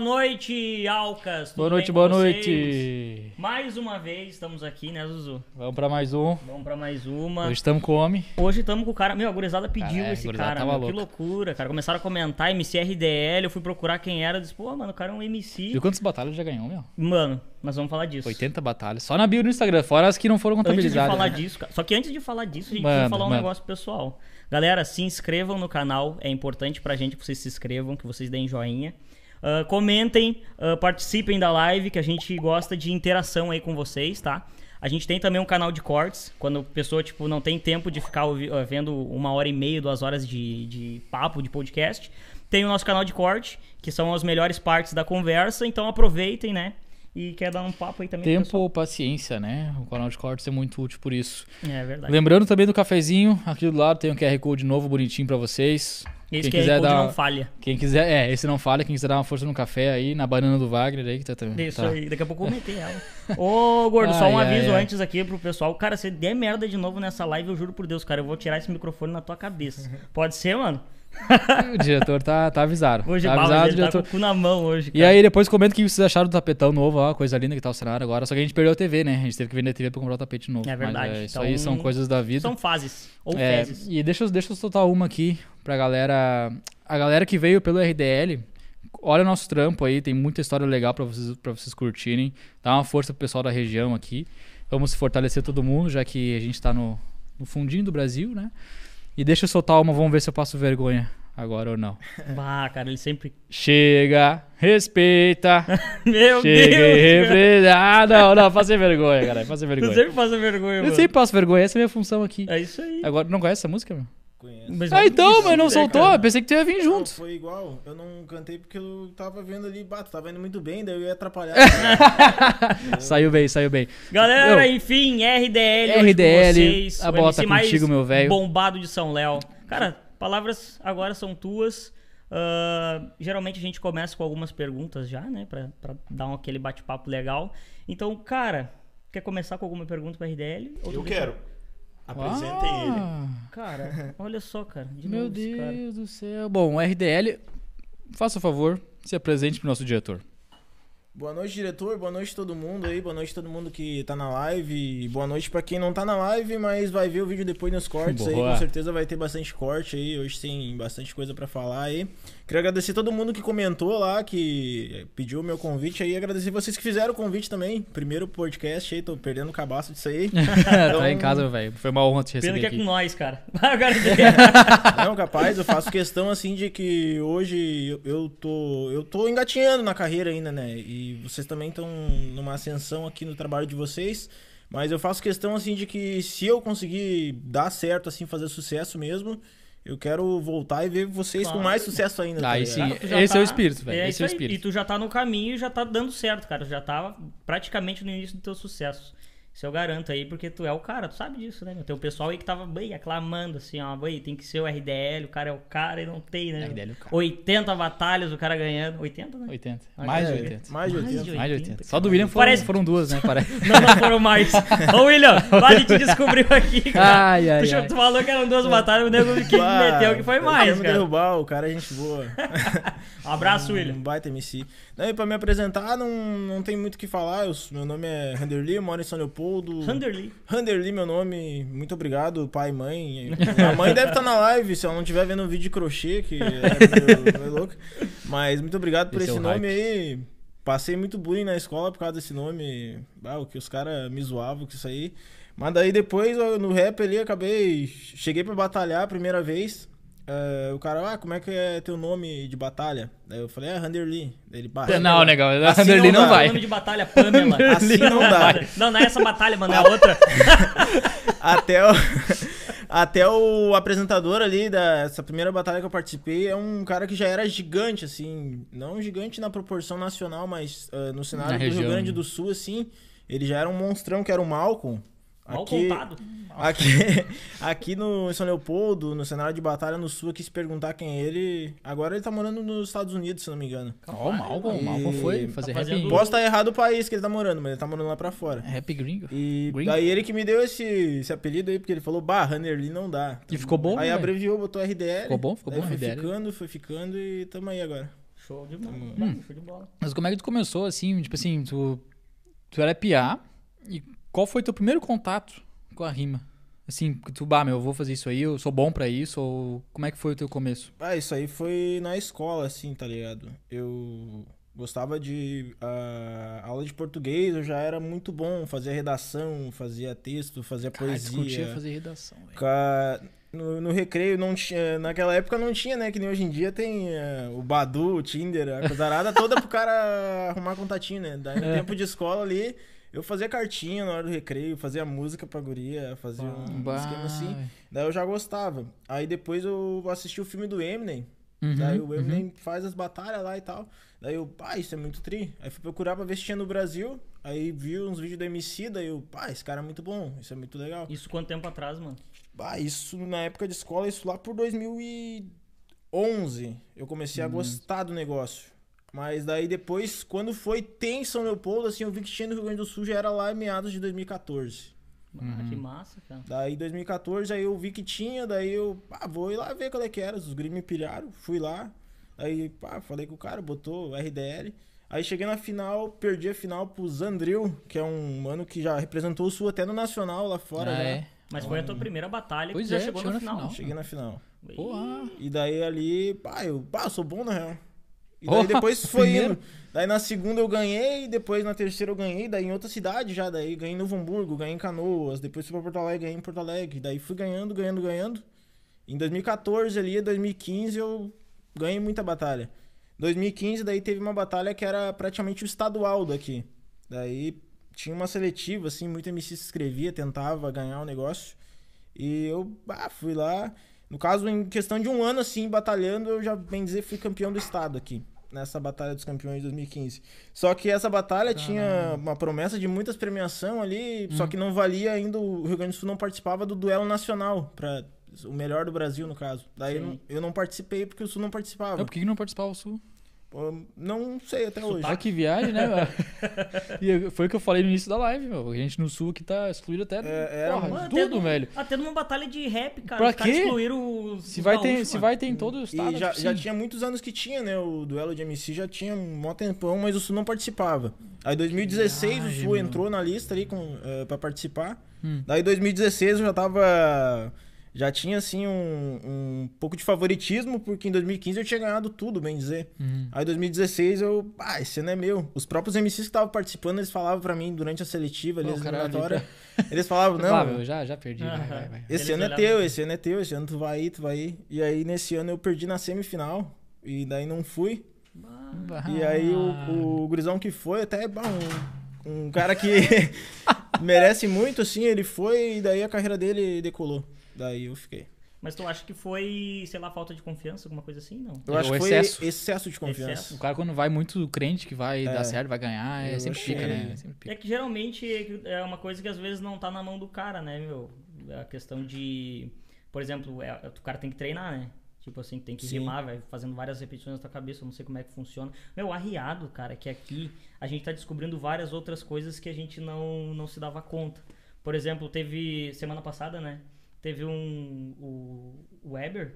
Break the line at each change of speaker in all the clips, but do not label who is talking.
Boa noite, Alcas.
Boa noite, boa noite.
Mais uma vez estamos aqui, né, Zuzu?
Vamos pra mais um.
Vamos pra mais uma.
Hoje estamos com o homem.
Hoje estamos com o cara. Meu, a gurizada pediu
a
esse
gurizada
cara,
tava
meu, que
louca.
loucura, cara. Começaram a comentar MCRDL, eu fui procurar quem era, disse, pô, mano, o cara é um MC.
Viu quantas batalhas já ganhou, meu?
Mano, nós vamos falar disso.
80 batalhas. Só na bio no Instagram, fora as que não foram
Antes de
contabilizadas.
falar
né?
disso, cara. Só que antes de falar disso, a gente
Manda,
precisa falar um
manda.
negócio pessoal. Galera, se inscrevam no canal. É importante pra gente que vocês se inscrevam, que vocês deem joinha. Ah, comentem, ah, participem da live, que a gente gosta de interação aí com vocês, tá? A gente tem também um canal de cortes, quando a pessoa, tipo, não tem tempo de ficar ah, vendo uma hora e meia, duas horas de, de papo, de podcast. Tem o nosso canal de corte, que são as melhores partes da conversa, então aproveitem, né? E quer dar um papo aí também
Tempo ou paciência, né? O canal de cortes é muito útil por isso.
É verdade.
Lembrando também do cafezinho, aqui do lado tem um QR Code novo, bonitinho pra vocês.
Esse
quem
QR
quiser
Code
dar-
não falha.
Quem quiser, é, esse não falha, quem quiser dar uma força no café aí, na banana do Wagner aí, que tá também.
Isso
tá.
aí, daqui a pouco eu meter ela. Ô, gordo, só
Ai,
um
ai,
aviso
ai.
antes aqui pro pessoal. Cara, se der merda de novo nessa live, eu juro por Deus, cara, eu vou tirar esse microfone na tua cabeça. Pode ser, mano?
O diretor tá, tá avisado.
Hoje,
tá avisado,
ele tá
diretor.
com o cu na mão hoje,
E
cara.
aí, depois comenta o que vocês acharam do tapetão novo, ó, coisa linda que tá o cenário agora. Só que a gente perdeu a TV, né? A gente teve que vender a TV pra comprar o tapete novo.
É verdade.
Mas, é, isso
Então,
aí são coisas da vida.
São fases. Ou
É,
fezes.
e deixa, eu- deixa eu soltar uma aqui pra galera. A galera que veio pelo RDL, olha o nosso trampo aí, tem muita história legal pra vocês, pra vocês curtirem. Dá uma força pro pessoal da região aqui. Vamos fortalecer todo mundo, já que a gente tá no, no fundinho do Brasil, né? E deixa eu soltar uma, vamos ver se eu passo vergonha agora ou não.
Bah, cara, ele sempre.
Chega, respeita.
Meu
Chega
Deus!
Ah, não, não, fazer vergonha, cara. Fazer vergonha.
sempre faz a vergonha,
Eu
mano.
sempre passo vergonha, essa é a minha função aqui.
É isso aí.
Agora, não conhece essa música, meu?
Conheço.
Mas
Ah, então, mas não
né,
soltou.
cara?
Eu pensei que tu ia vir
Não,
junto.
foi igual. Eu não cantei porque eu tava vendo ali, bato, tava indo muito bem, daí eu ia atrapalhar.
Saiu bem, saiu bem.
Galera,
Eu-
enfim, RDL,
RDL,
com vocês,
a bola tá
mais
contigo, meu velho.
bombado de São Léo. Cara, palavras agora são tuas. Ah, geralmente a gente começa com algumas perguntas já, né? Pra, pra dar um, aquele bate-papo legal. Então, cara, quer começar com alguma pergunta pra RDL?
Eu
deixa-
Apresentem ele.
Ah,
Cara, olha só, cara. De
Meu
novo esse cara.
Deus do céu. Bom, RDL, faça o favor, se apresente pro nosso diretor.
Boa noite, diretor. Boa noite todo mundo aí. Boa noite todo mundo que tá na live. E boa noite pra quem não tá na live, mas vai ver o vídeo depois nos cortes aí.
Boa.
Com certeza vai ter bastante corte aí. Hoje tem bastante coisa pra falar aí. Queria agradecer todo mundo que comentou lá, que pediu o meu convite aí. Agradecer vocês que fizeram o convite também. Primeiro podcast aí, tô perdendo o cabaço disso aí.
tá em casa, meu velho. Foi uma honra te
Pena
receber
que é
aqui.
com nós, cara. Agora
Não, capaz, eu faço questão assim de que hoje eu, eu tô eu tô engatinhando na carreira ainda, né? E vocês também estão numa ascensão aqui no trabalho de vocês, mas eu faço questão assim de que se eu conseguir dar certo assim, fazer sucesso mesmo, eu quero voltar e ver vocês
Claro.
com mais sucesso ainda. tá
Aí sim.
Já
esse é o espírito, velho,
É
esse é o espírito.
E tu já tá no caminho e já tá dando certo, cara. Já tá praticamente no início do teu sucesso. Isso eu garanto aí, porque tu é o cara, tu sabe disso, né? meu? Tem o pessoal aí que tava bem aclamando, assim, ó, bem, tem que ser o RDL, o cara é o cara e não tem, né?
RDL é o cara.
80 batalhas, o cara ganhando. 80, né?
80.
Ah,
Mais de
é.
80.
Mais de
Mais de
80.
Mais de
80,
80. Só do William foram,
Parece-
foram duas, né? Parece.
Não, não foram mais. Ô, William, a gente descobriu aqui, cara.
Ai, ai,
tu,
ai.
tu falou que eram duas batalhas, o nego que
Bah,
meteu que foi mais, cara.
derrubar, o cara é gente boa.
Um abraço,
Um
William.
baita MC. Daí, pra me apresentar, não, não tem muito o que falar. Eu- meu nome é Randerly, eu moro em São Leopoldo.
Vanderlei.
Randerly, meu nome. Muito obrigado, pai e mãe. A mãe deve estar na live, se ela não estiver vendo o vídeo de crochê, que é louco. Mas muito obrigado por
Esse é
esse nome
hype.
aí. Passei muito bullying na escola por causa desse nome. Ah, o que os caras me zoavam com isso aí. Mas daí depois, no rap ali, acabei. Cheguei pra batalhar a primeira vez. Eh, o cara, ah, como é que é teu nome de batalha? Daí eu falei, é Randerly. Daí ele, bah,
Não, negão.
Assim
Vanderlei
não
não
dá.
vai.
Nome de batalha, Pamela.
Assim não dá.
Não, não é essa batalha, mano, é a outra.
Até o, até o apresentador ali dessa primeira batalha que eu participei é um cara que já era gigante, assim. Não gigante na proporção nacional, mas ah, no cenário
Na
do
região,
Rio Grande
né?
do Sul, assim. Ele já era um monstrão que era o Malcolm.
Mal
Aqui,
contado.
aqui, aqui no em São Leopoldo, no cenário de batalha no Sul, aqui se perguntar quem é ele. Agora ele tá morando nos Estados Unidos, se não me engano.
Ó, o Malcolm. O Malcolm foi fazer
Tá
rap,
fazendo-
Posso estar errado o país que ele tá morando, mas ele tá morando lá pra fora.
rap gringo.
E
Gringo?
daí ele que me deu esse, esse apelido aí, porque ele falou, bah, Runnerly não dá.
E ficou bom,
Aí
né,
abreviou, botou RDL.
Ficou bom? Ficou bom,
foi
RDL.
ficando, foi ficando e tamo aí agora.
Show de bola.
Hum.
Show de bola.
Mas como é que tu começou, assim, tipo assim, tu, tu era PA e qual foi teu primeiro contato com a rima? Assim, tu, bah, meu, eu vou fazer isso aí, eu sou bom pra isso, ou como é que foi o teu começo?
Ah, isso aí foi na escola, assim, tá ligado? Eu gostava de ah, aula de português, eu já era muito bom, fazia redação, fazia texto, fazia
Cara,
poesia.
fazer redação, velho.
No, no recreio não tinha. Naquela época não tinha, né? Que nem hoje em dia tem eh, o Badu, o Tinder, a coisarada toda pro cara arrumar contatinho, né? Daí no
É.
tempo de escola ali, eu fazia cartinha na hora do recreio, fazia música pra guria, fazia um
Bah,
esquema assim. Daí eu já gostava. Aí depois eu assisti o filme do Eminem.
uhum,
Daí o
uhum.
Eminem faz as batalhas lá e tal. Daí eu, pá, isso é muito tri. Aí fui procurar pra ver se tinha no Brasil. Aí vi uns vídeos do MC, daí eu, pá, esse cara é muito bom, isso é muito legal.
Isso quanto tempo atrás, mano?
Bah, isso na época de escola, isso lá por 2011, eu comecei a
Uhum.
gostar do negócio. Mas daí depois, quando foi ter em São Leopoldo, assim, eu vi que tinha no Rio Grande do Sul, já era lá em meados de 2014.
Ah,
Uhum.
que massa, cara.
Daí 2014, aí eu vi que tinha, daí eu, ah, vou ir lá ver qual é que era. Os gringos me pilharam, fui lá. Aí, pá, falei com o cara, botou RDL. Aí cheguei na final, perdi a final pro Zandril, que é um mano que já representou o Sul até no Nacional lá fora.
Ah,
já.
é?
Mas foi a tua primeira batalha
Pois
que tu já
é,
chegou
na
final.
final.
Cheguei na final.
Ah.
E daí ali, pá, eu, pá, eu sou bom na real. E
Oh,
daí depois foi
primeiro.
indo. Daí na segunda eu ganhei, depois na terceira eu ganhei, daí em outra cidade já, daí ganhei em Novo Hamburgo, ganhei em Canoas, depois fui pra Porto Alegre, ganhei em Porto Alegre, daí fui ganhando, ganhando, ganhando. Em 2014 ali, 2015 eu ganhei muita batalha. 2015 daí teve uma batalha que era praticamente o estadual daqui. Daí tinha uma seletiva assim, muito MC se inscrevia, tentava ganhar o negócio. E eu ah, fui lá. No caso, em questão de um ano, assim, batalhando, eu já, bem dizer, fui campeão do estado aqui. Nessa Batalha dos Campeões de 2015. Só que essa batalha tinha uma promessa de muitas premiação ali, só que não valia ainda, o Rio Grande do Sul não participava do duelo nacional, para o melhor do Brasil, no caso. Daí eu não, eu não participei porque o Sul não participava.
Não, por que não participava o Sul?
Não sei até hoje.
Ah, que viagem, né, mano? E foi o que eu falei no início da live, meu. A gente no Sul aqui tá excluído até,
É, era
porra,
Mano,
tudo,
até
velho.
Até numa batalha de rap, cara.
Pra
os
quê?
excluíram os.
Se
os
vai, ter, se vai ter em todo o estado.
E já,
tipo
já
assim.
tinha muitos anos que tinha, né? O duelo de MC já tinha um mó tempão, mas o Sul não participava. Aí 2016
viagem,
o Sul
meu.
entrou na lista ali com, eh, pra participar.
Hum.
Daí 2016 eu já tava. Já tinha assim um, um pouco de favoritismo, porque em 2015 eu tinha ganhado tudo, bem dizer.
Uhum.
Aí 2016 eu. Ah, esse ano é meu. Os próprios MCs que estavam participando, eles falavam pra mim durante a seletiva, ali,
Ó,
as
o cara ali
eliminatórias. Eles falavam, não.
Ah, meu, já, já perdi. Vai,
Aham.
vai, vai.
Esse
Eles
ano é teu,
assim.
esse ano é teu, esse ano tu vai ir, tu vai ir. E aí nesse ano eu perdi na semifinal. E daí não fui. E aí o, o gurizão que foi, até bom, um, um cara que merece muito, assim, ele foi e daí a carreira dele decolou. Daí eu fiquei.
Mas tu acha que foi, sei lá, falta de confiança, alguma coisa assim? Não.
Eu acho
O
que foi
excesso.
excesso, de confiança.
Excesso.
O cara, quando vai muito crente que vai
É.
dar certo, vai ganhar, é sempre
achei-
pica, né? Sempre
É
pica.
que geralmente é uma coisa que às vezes não tá na mão do cara, né, meu? A questão de. Por exemplo, é, o cara tem que treinar, né? Tipo assim, tem que
Sim.
rimar, vai fazendo várias repetições na tua cabeça, eu não sei como é que funciona. Meu, arriado, cara, que aqui a gente tá descobrindo várias outras coisas que a gente não, não se dava conta. Por exemplo, teve. Semana passada, né? Teve um. O Weber,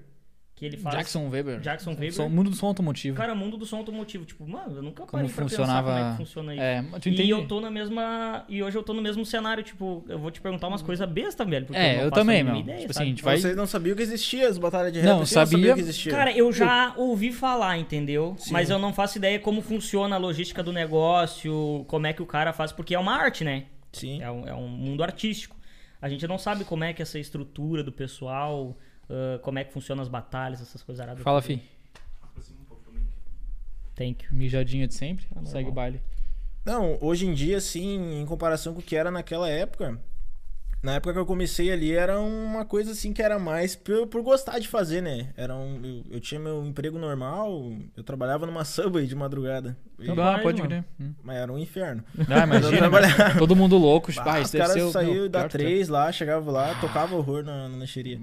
que ele faz.
Jackson Weber.
Jackson Weber.
Som- mundo do som automotivo.
Cara, mundo do som automotivo. Tipo, mano, eu nunca
como
parei pra
funcionava.
pensar como é que funciona isso.
É,
E eu tô na mesma. E hoje eu tô no mesmo cenário, tipo, eu vou te perguntar umas coisas bestas, velho. Porque
É,
não
eu
a
também, meu.
Ideia,
Tipo assim, vai.
Vocês não sabiam que existia as batalhas de rap?
Não,
eu
sabia.
que existia.
Cara, eu já ouvi falar, entendeu?
Sim.
Mas eu não faço ideia como funciona a logística do negócio, como é que o cara faz, porque é uma arte, né?
Sim.
É um, é um mundo artístico. A gente não sabe como é que essa estrutura do pessoal, ah, como é que funcionam as batalhas, essas coisas aradas.
Fala,
tudo.
fi.
Thank you.
Mijadinha de sempre.
Ah,
Segue o baile.
Não, hoje em dia, assim, em comparação com o que era naquela época, na época que eu comecei ali, era uma coisa assim que era mais por, por gostar de fazer, né? Era um, eu, eu tinha meu emprego normal, eu trabalhava numa Subway de madrugada. E-
Ah, pode crer. Hum.
mas era um inferno.
Ah,
Eu
imagina.
trabalhava-
Todo mundo louco. Tipo, ah,
Ah, os
deve ser
caras saíam da. 3 lá, chegava lá, tocava horror na, na lancheria.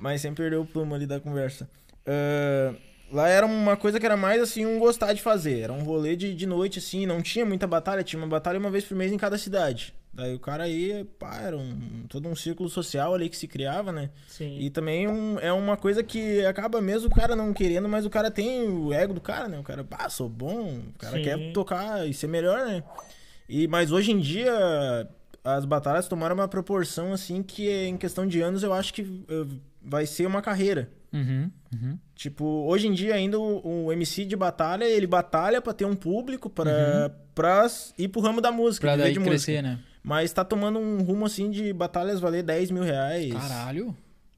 Mas sem perder o plumo ali da conversa. Ah, lá era uma coisa que era mais assim, um gostar de fazer. Era um rolê de, de noite, assim, não tinha muita batalha, tinha uma batalha uma vez por mês em cada cidade. Daí o cara aí, pá, era um, todo um círculo social ali que se criava, né?
Sim.
E também um- é uma coisa que acaba mesmo o cara não querendo, mas o cara tem o ego do cara, né? O cara, pá, sou bom, o cara
Sim.
quer tocar e ser melhor, né? E, mas hoje em dia as batalhas tomaram uma proporção assim que em questão de anos eu acho que eh, vai ser uma carreira.
Uhum, uhum.
Tipo, hoje em dia ainda o, o MC de batalha, ele batalha pra ter um público, pra, pra ir pro ramo da música,
Uhum. Pra daí
de
crescer,
música.
né?
Mas tá tomando um rumo assim de batalhas valer 10 mil reais.
Caralho.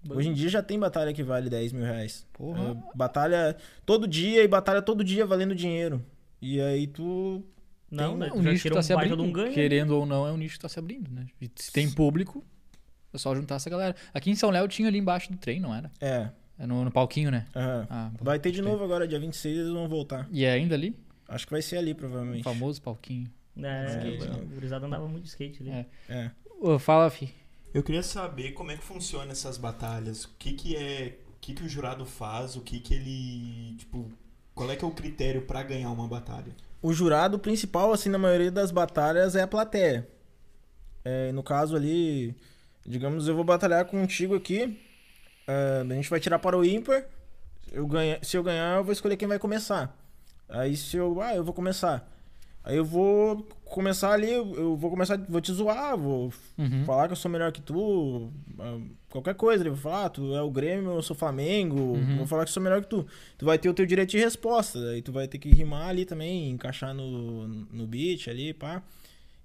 Hoje em dia já tem batalha que vale 10 mil reais.
Porra.
É, batalha todo dia e batalha todo dia valendo dinheiro. E aí tu.
Não,
É
tu
um
já
nicho tá
um
se abrindo.
um ganho.
Querendo ou não, é um nicho que tá se abrindo, né? E se tem público, é só juntar essa galera. Aqui em São Léo tinha ali embaixo do trem, não era?
É.
É no, no palquinho, né?
aham.
Ah,
Vai ter de novo agora, dia 26, eles vão voltar.
E é ainda ali?
Acho que vai ser ali,
O
provavelmente.
famoso palquinho.
É,
Skate,
o gurizada andava muito de skate ali.
É.
É.
Ô, fala, fi.
Eu queria saber como é que funciona essas batalhas. O que que é, o que que o jurado faz, o que que ele, tipo, qual é que é o critério pra ganhar uma batalha?
O jurado principal, assim, na maioria das batalhas é a plateia. É, no caso ali, digamos, eu vou batalhar contigo aqui. é, a gente vai tirar para o ímpar. Eu ganha, se eu ganhar, eu vou escolher quem vai começar. Aí se eu. Ah, eu vou começar. Aí eu vou começar ali, eu vou começar, vou te zoar, vou
Uhum.
falar que eu sou melhor que tu, ah, qualquer coisa, ele vai falar, ah, tu é o Grêmio, eu sou Flamengo,
Uhum.
vou falar que eu sou melhor que tu. Tu vai ter o teu direito de resposta, aí tu vai ter que rimar ali também, encaixar no, no beat ali, pá.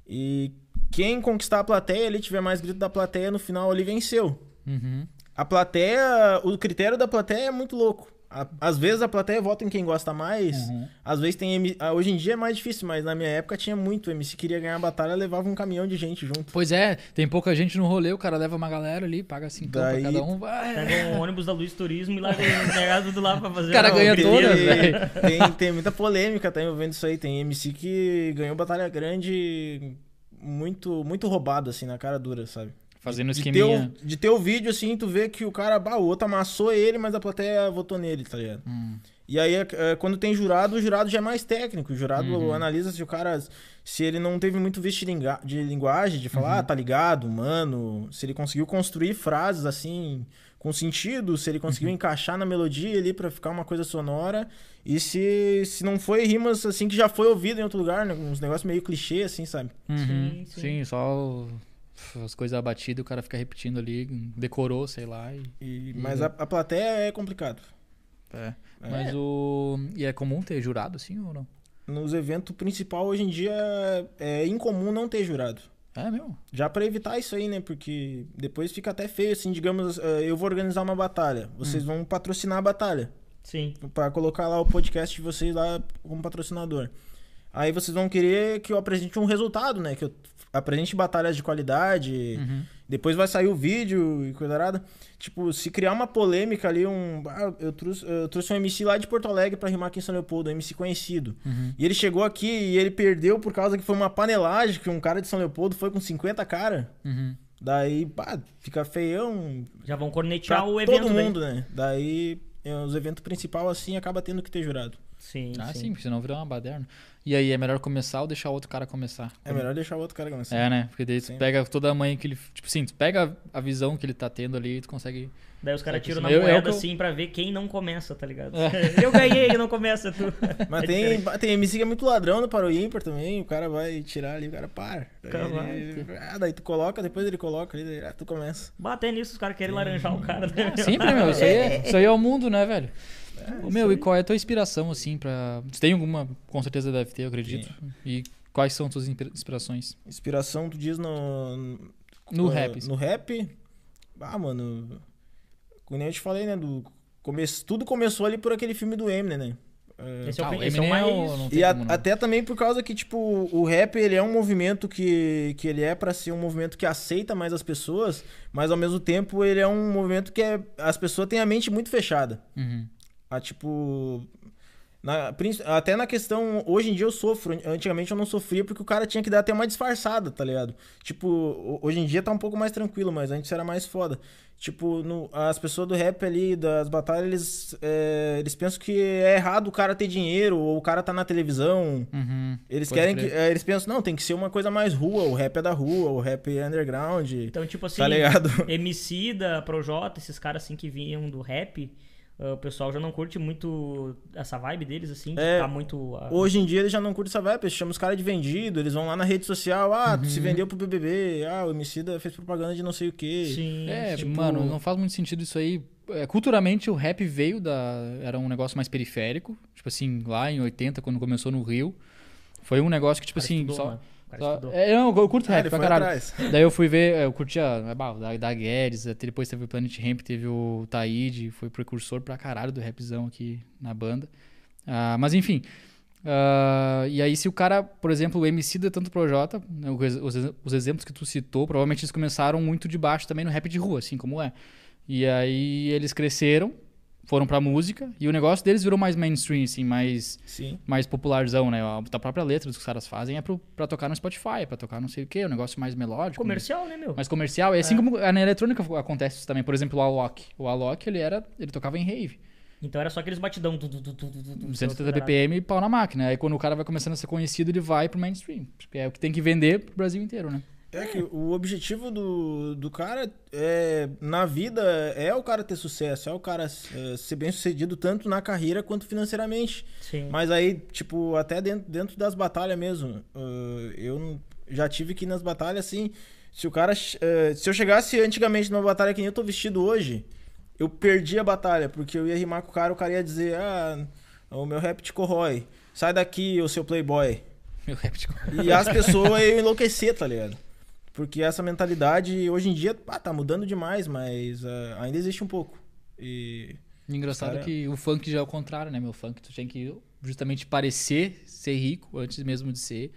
E quem conquistar a plateia, ali tiver mais grito da plateia, no final ali venceu.
Uhum.
A plateia, o critério da plateia é muito louco. A- Às vezes a plateia vota em quem gosta mais.
Uhum.
Às vezes tem. M- ah, Hoje em dia é mais difícil, mas na minha época tinha muito. O MC queria ganhar a batalha, levava um caminhão de gente junto.
Pois é, tem pouca gente no rolê, o cara leva uma galera ali, paga 5
Daí-
pra cada um, vai.
Pega um ônibus da Luiz Turismo e larga negado do lá pra fazer.
O cara ganha
Tem-
todas, velho.
Tem, tem muita polêmica, tá envolvendo isso aí. Tem MC que ganhou batalha grande muito, muito roubado, assim, na cara dura, sabe?
Fazendo
De ter,
esqueminha.
o, de ter o vídeo, assim, tu vê que o cara, bah, o outro amassou ele, mas a plateia votou nele, tá ligado?
Hum.
E aí, é, é, quando tem jurado, o jurado já é mais técnico. O jurado
Uhum.
analisa se o cara. Se ele não teve muito vício de, de linguagem, de falar,
Uhum.
ah, tá ligado, mano. Se ele conseguiu construir frases assim, com sentido, se ele conseguiu
Uhum.
encaixar na melodia ali pra ficar uma coisa sonora. E se, se não foi rimas assim que já foi ouvido em outro lugar, né? Uns negócios meio clichê, assim, sabe?
Uhum.
Sim,
Sim,
sim.
só o- as coisas abatidas, o cara fica repetindo ali, decorou, sei lá. E,
E- mas a, a plateia é complicado.
é.
É.
Mas o. E é comum ter jurado, assim, ou não?
Nos eventos principal hoje em dia é incomum não ter jurado.
É mesmo?
Já pra evitar isso aí, né? Porque depois fica até feio, assim, digamos, eh, eu vou organizar uma batalha. Vocês vão patrocinar a batalha.
Sim.
Pra colocar lá o podcast de vocês lá como patrocinador. Aí vocês vão querer que eu apresente um resultado, né? Que eu apresente batalhas de qualidade.
Uhum.
Depois vai sair o vídeo e coisa. Tipo, se criar uma polêmica ali, um. ah, eu, trouxe, eu trouxe um MC lá de Porto Alegre pra rimar aqui em São Leopoldo, um MC conhecido. E ele chegou aqui e ele perdeu por causa que foi uma panelagem que um cara de São Leopoldo foi com 50 cara.
Uhum.
Daí, pá, fica feião
Já vão cornetear o evento
todo
daí.
mundo, né? Daí, é, os eventos principais assim acaba tendo que ter jurado.
Sim,
Ah,
sim.
sim, porque senão vira uma baderna. E aí, é melhor começar ou deixar o outro cara começar?
É melhor deixar o outro cara começar.
É, né? Porque daí tu
Sim.
pega toda a manha que ele. Tipo assim, tu pega a visão que ele tá tendo ali e tu consegue.
Daí os caras
Sabe
tiram
assim,
na
eu- eu
moeda
que eu-
assim pra ver quem não começa, tá ligado?
É.
Eu ganhei e não começa tu.
Mas
É
tem, tem MC que é muito ladrão no Paro Ímpar também, o cara vai tirar ali, o cara para. Daí, ele- ah, daí tu coloca, depois ele coloca ali, daí ah, tu começa.
Bater nisso, os caras querem laranjar o cara. Né?
Sempre, meu. Isso aí, é, isso aí é o mundo, né, velho? Ô, meu, e qual é a tua inspiração, assim, pra. Tem alguma, com certeza deve ter, eu acredito. E quais são tuas inspira- inspirações?
Inspiração, tu diz no.
No rap. assim.
No rap. Ah, mano. Como nem eu te falei, né? Do come... Tudo começou ali por aquele filme do Eminem, né? É,
Esse é o,
Ah,
pri-
o
esse é o
Eminem é
mais.
o-
E a- até também por causa que, tipo, o rap, ele é um movimento que, que ele é pra ser um movimento que aceita mais as pessoas, mas ao mesmo tempo ele é um movimento que é, as pessoas têm a mente muito fechada.
Uhum.
A, tipo. na- até na questão. Hoje em dia eu sofro. Antigamente eu não sofria porque o cara tinha que dar até uma disfarçada, tá ligado? Tipo, ho- hoje em dia tá um pouco mais tranquilo, mas antes era mais foda. Tipo, no- as pessoas do rap ali, das batalhas, eles, é, eles pensam que é errado o cara ter dinheiro, ou o cara tá na televisão.
Uhum.
Eles querem que. é, eles pensam, não, tem que ser uma coisa mais rua, o rap é da rua, o rap é underground.
Então, tipo assim,
tá ligado?
Emicida, Projota, esses caras assim que vinham do rap, o pessoal já não curte muito essa vibe deles, assim,
É,
tá muito. ah,
Hoje em dia eles já não curtem essa vibe, eles chamam os caras de vendido, eles vão lá na rede social, ah, tu se
Uhum.
vendeu pro BBB, ah, o Emicida fez propaganda de não sei o quê.
Sim.
É,
tipo-
mano, não faz muito sentido isso aí. É, culturalmente, o rap veio da. Era um negócio mais periférico. Tipo assim, lá em 80, quando começou no Rio. Foi um negócio que, tipo assim.
estudou,
só,
mano.
Só- é, não, eu curto
Ah,
rap pra caralho.
atrás.
Daí eu fui ver, eu curtia é, da, da Guedes, depois teve o Planet Ramp, teve o Taíde, foi precursor pra caralho do rapzão aqui na banda. Ah, mas enfim. ah, e aí, se o cara, por exemplo, o MC da tanto Projota, né, os- os exemplos que tu citou, provavelmente eles começaram muito de baixo também no rap de rua, assim como é. E aí eles cresceram, foram pra música, e o negócio deles virou mais mainstream, assim, mais
Sim.
mais popularzão, né? A própria letra dos que os caras fazem é pro, pra tocar no Spotify, é pra tocar não sei o quê, um negócio mais melódico.
Comercial, né, meu?
Mais comercial. E assim como na eletrônica acontece isso também. Por exemplo, o Alok. O Alok, ele era. Ele tocava em rave.
Então era só aqueles batidão. Tu, tu, tu, tu, tu, tu, tu,
180
tu, tu,
BPM e pau na máquina. Aí quando o cara vai começando a ser conhecido, ele vai pro mainstream. Porque é o que tem que vender pro Brasil inteiro, né?
É que o objetivo do, do cara é, na vida é o cara ter sucesso, é o cara é, ser bem sucedido tanto na carreira quanto financeiramente.
Sim.
Mas aí, tipo, até dentro, dentro das batalhas mesmo, ah, eu já tive que ir nas batalhas assim. Se o cara. eh, se eu chegasse antigamente numa batalha que nem eu tô vestido hoje, eu perdi a batalha, porque eu ia rimar com o cara, o cara ia dizer, ah, o meu rap te corrói. Sai daqui, ô seu playboy.
Meu rap de...
E as pessoas iam enlouquecer, tá ligado? Porque essa mentalidade, hoje em dia, ah, tá mudando demais, mas ah, ainda existe um pouco. E.
Engraçado
Cara-
que o funk já é o contrário, né? Meu funk, tu tem que justamente parecer ser rico antes mesmo de ser.